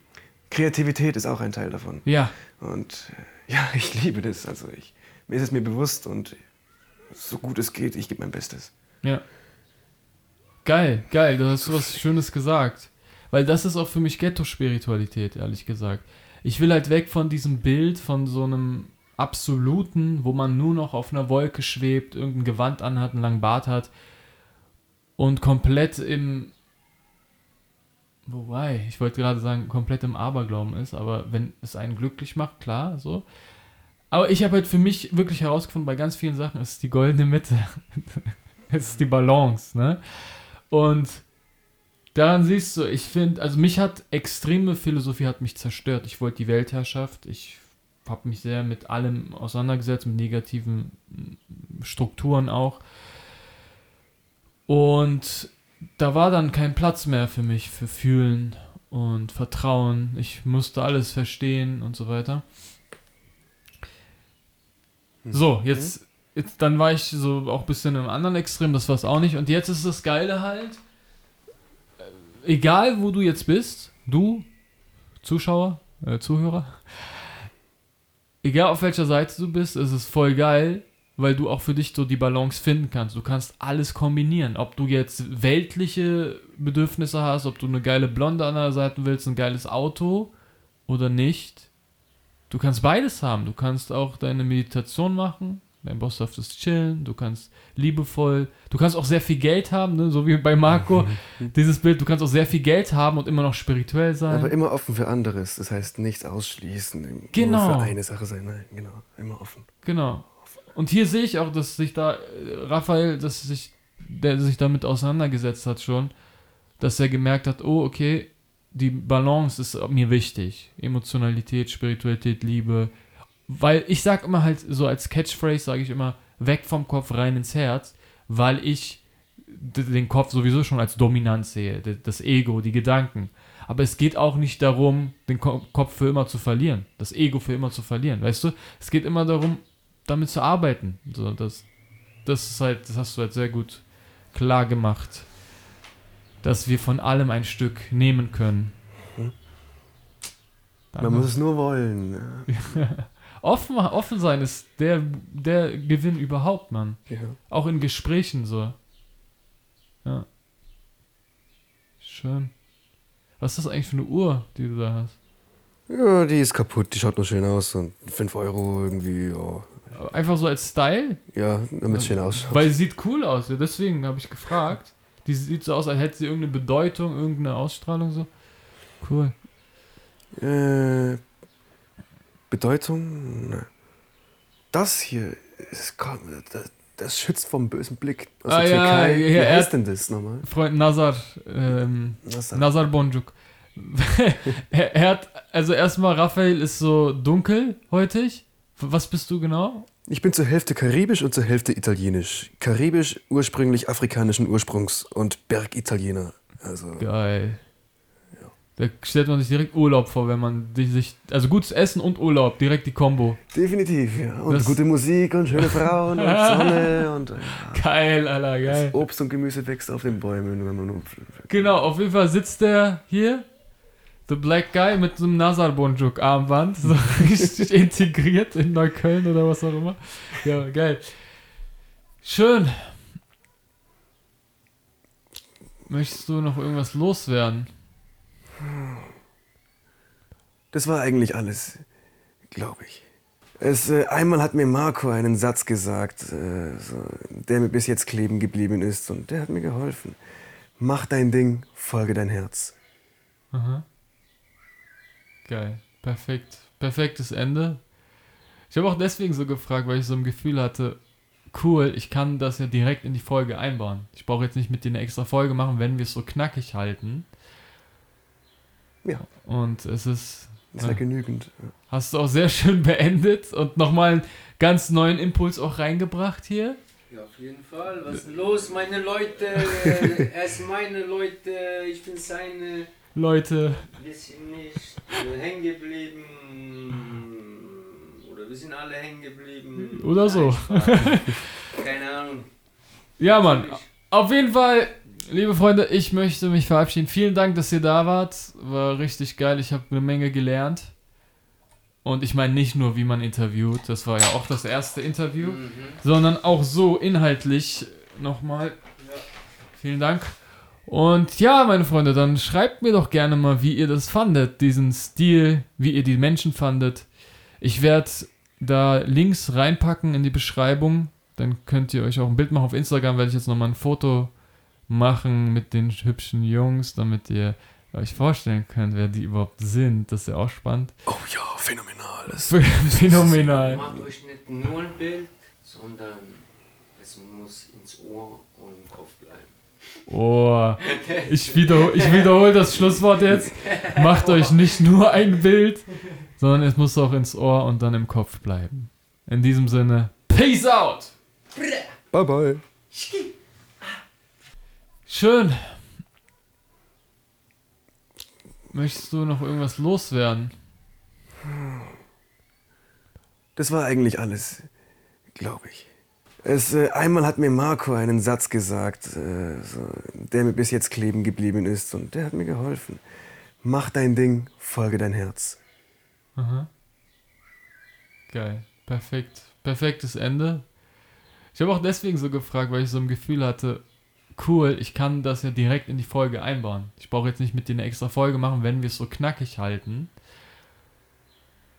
Kreativität ist auch ein Teil davon. Ja, Und äh, ja, ich liebe das. Also ich, mir ist es mir bewusst und so gut es geht, ich gebe mein Bestes. ja. Geil, geil, du hast was Schönes gesagt. Weil das ist auch für mich Ghetto-Spiritualität, ehrlich gesagt. Ich will halt weg von diesem Bild, von so einem Absoluten, wo man nur noch auf einer Wolke schwebt, irgendein Gewand anhat, einen langen Bart hat und komplett im. Wobei, ich wollte gerade sagen, komplett im Aberglauben ist, aber wenn es einen glücklich macht, klar, so. Aber ich habe halt für mich wirklich herausgefunden, bei ganz vielen Sachen ist es die goldene Mitte. es ist die Balance, ne? Und daran siehst du, ich finde, also mich hat extreme Philosophie hat mich zerstört. Ich wollte die Weltherrschaft. Ich habe mich sehr mit allem auseinandergesetzt, mit negativen Strukturen auch. Und da war dann kein Platz mehr für mich für Fühlen und Vertrauen. Ich musste alles verstehen und so weiter. So, jetzt, jetzt dann war ich so auch ein bisschen im anderen Extrem, das war es auch nicht. Und jetzt ist das Geile halt, äh, egal wo du jetzt bist, du, Zuschauer, äh, Zuhörer, egal auf welcher Seite du bist, ist es voll geil, weil du auch für dich so die Balance finden kannst. Du kannst alles kombinieren. Ob du jetzt weltliche Bedürfnisse hast, ob du eine geile Blonde an der Seite willst, ein geiles Auto oder nicht. Du kannst beides haben. Du kannst auch deine Meditation machen, dein Boss darf das chillen, du kannst liebevoll, du kannst auch sehr viel Geld haben, ne? so wie bei Marco, dieses Bild, du kannst auch sehr viel Geld haben und immer noch spirituell sein. Aber immer offen für anderes. Das heißt, nichts ausschließen. Genau. Nur für eine Sache sein. Nein, genau. Immer offen. Genau. Und hier sehe ich auch, dass sich da äh, Raphael, dass sich, der sich damit auseinandergesetzt hat schon, dass er gemerkt hat, oh, okay, die Balance ist mir wichtig. Emotionalität, Spiritualität, Liebe. Weil ich sag immer halt, so als Catchphrase sage ich immer, weg vom Kopf, rein ins Herz, weil ich den Kopf sowieso schon als dominant sehe, das Ego, die Gedanken. Aber es geht auch nicht darum, den Ko Kopf für immer zu verlieren, das Ego für immer zu verlieren, weißt du? Es geht immer darum, damit zu arbeiten. So, das, das ist halt, das hast du halt sehr gut klar gemacht, dass wir von allem ein Stück nehmen können. Man muss es nur wollen. Offen, offen sein ist der, der Gewinn überhaupt, Mann. Ja. Auch in Gesprächen so. Ja. Schön. Was ist das eigentlich für eine Uhr, die du da hast? ja, die ist kaputt. Die schaut nur schön aus. Und 5 Euro irgendwie. Oh. Einfach so als Style? Ja, damit es schön ausschaut. Weil sie sieht cool aus, ja, deswegen habe ich gefragt. Die sieht so aus, als hätte sie irgendeine Bedeutung, irgendeine Ausstrahlung so. Cool. Äh, Bedeutung? Das hier ist, das, das schützt vom bösen Blick aus Ah, der ja, Türkei. ja, Wie er heißt hat- denn das nochmal? Freund Nazar, ähm, Was Nazar Bonjuk. er, er hat, also erstmal, Raphael ist so dunkelhäutig. Was bist du genau? Ich bin zur Hälfte karibisch und zur Hälfte italienisch. Karibisch ursprünglich afrikanischen Ursprungs und Bergitaliener. Also Geil. Da stellt man sich direkt Urlaub vor, wenn man sich. Also gutes Essen und Urlaub, direkt die Kombo. definitiv, ja. Und Das- gute Musik und schöne Frauen und Sonne und ja, Geil, Alter, geil. Obst und Gemüse wächst auf den Bäumen. Wenn man Genau, auf jeden Fall sitzt der hier, the black guy, mit so einem Nazar Bonjuk Armband, so richtig integriert in Neukölln oder was auch immer. Ja, geil. Schön. Möchtest du noch irgendwas loswerden? Das war eigentlich alles, glaube ich. Es, äh, einmal hat mir Marco einen Satz gesagt, äh, so, der mir bis jetzt kleben geblieben ist und der hat mir geholfen. Mach dein Ding, folge dein Herz. Aha. Geil. Perfekt. Perfektes Ende. Ich habe auch deswegen so gefragt, weil ich so ein Gefühl hatte, cool, ich kann das ja direkt in die Folge einbauen. Ich brauche jetzt nicht mit dir eine extra Folge machen, wenn wir es so knackig halten. Ja. Und es ist. Das war äh, genügend. hast du auch sehr schön beendet und nochmal einen ganz neuen Impuls auch reingebracht hier. Ja, auf jeden Fall. Was ist denn los, meine Leute? er ist meine Leute, ich bin seine. Leute, Wir sind nicht hängen geblieben. Oder wir sind alle hängen geblieben. Oder so. Keine Ahnung. Ja, Mann. Auf jeden Fall, liebe Freunde, ich möchte mich verabschieden. Vielen Dank, dass ihr da wart. War richtig geil. Ich habe eine Menge gelernt. Und ich meine nicht nur, wie man interviewt, das war ja auch das erste Interview, Mhm. sondern auch so inhaltlich nochmal. Vielen Dank. Und ja, meine Freunde, dann schreibt mir doch gerne mal, wie ihr das fandet, diesen Stil, wie ihr die Menschen fandet. Ich werde da Links reinpacken in die Beschreibung. Dann könnt ihr euch auch ein Bild machen. Auf Instagram werde ich jetzt nochmal ein Foto machen mit den hübschen Jungs, damit ihr euch vorstellen könnt, wer die überhaupt sind. Das ist ja auch spannend. Oh ja, phänomenal. Das Phänomenal. Macht euch nicht nur ein Bild, sondern es muss ins Ohr und im Kopf bleiben. Oh, ich, wiederhol, ich wiederhole das Schlusswort jetzt. Macht euch nicht nur ein Bild, sondern es muss auch ins Ohr und dann im Kopf bleiben. In diesem Sinne, Peace out! bye bye. Schön. Möchtest du noch irgendwas loswerden? Das war eigentlich alles, glaube ich. Es, äh, einmal hat mir Marco einen Satz gesagt, äh, so, der mir bis jetzt kleben geblieben ist und der hat mir geholfen. Mach dein Ding, folge dein Herz. Aha. Geil. Perfekt. Perfektes Ende. Ich habe auch deswegen so gefragt, weil ich so ein Gefühl hatte, cool, ich kann das ja direkt in die Folge einbauen. Ich brauche jetzt nicht mit dir eine extra Folge machen, wenn wir es so knackig halten.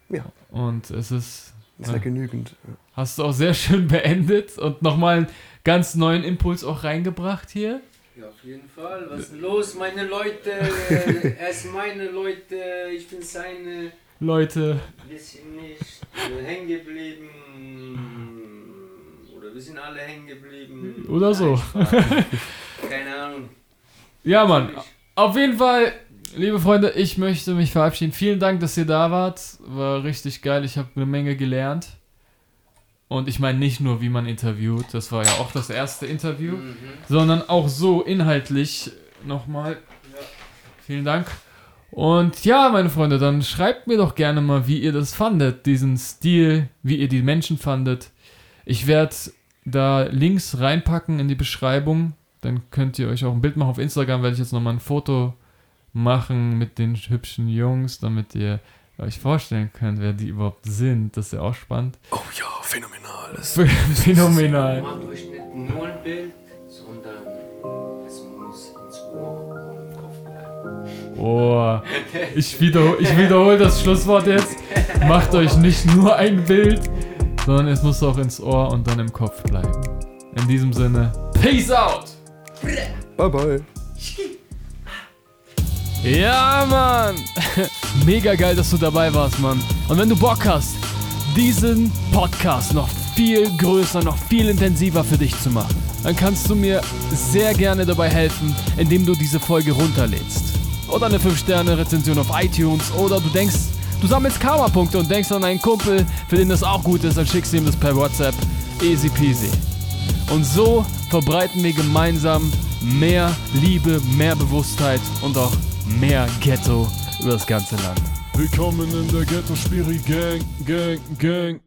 Ja. Und es ist. Das war Ja. genügend. Hast du auch sehr schön beendet und nochmal einen ganz neuen Impuls auch reingebracht hier. Ja, auf jeden Fall. Was ist denn los, meine Leute? er ist meine Leute, ich bin seine. Leute, Wir sind nicht hängen geblieben. Oder wir sind alle hängen geblieben. Oder so. Nein. Keine Ahnung. Ja, Mann. Auf jeden Fall, liebe Freunde, ich möchte mich verabschieden. Vielen Dank, dass ihr da wart. War richtig geil. Ich habe eine Menge gelernt. Und ich meine nicht nur, wie man interviewt. Das war ja auch das erste Interview. Mhm. Sondern auch so inhaltlich nochmal. Vielen Dank. Und ja, meine Freunde, dann schreibt mir doch gerne mal, wie ihr das fandet, diesen Stil, wie ihr die Menschen fandet. Ich werde da Links reinpacken in die Beschreibung. Dann könnt ihr euch auch ein Bild machen. Auf Instagram werde ich jetzt nochmal ein Foto machen mit den hübschen Jungs, damit ihr euch vorstellen könnt, wer die überhaupt sind. Das ist ja auch spannend. Oh ja, phänomenal. Das Phänomenal. Macht euch nicht nur ein Bild, sondern es muss ins Ohr und im Kopf bleiben. Oh, ich, wiederhol, ich wiederhole das Schlusswort jetzt. Macht euch nicht nur ein Bild, sondern es muss auch ins Ohr und dann im Kopf bleiben. In diesem Sinne, Peace out! Bye bye. Ja, Mann! Mega geil, dass du dabei warst, Mann. Und wenn du Bock hast, diesen Podcast noch viel größer, noch viel intensiver für dich zu machen, dann kannst du mir sehr gerne dabei helfen, indem du diese Folge runterlädst. Oder eine 5-Sterne-Rezension auf iTunes. Oder du denkst, du sammelst Karma-Punkte und denkst an einen Kumpel, für den das auch gut ist, dann schickst du ihm das per WhatsApp. Easy peasy. Und so verbreiten wir gemeinsam mehr Liebe, mehr Bewusstheit und auch mehr Ghetto über das ganze Land. Willkommen in der Ghetto Spiri Gang, Gang, Gang.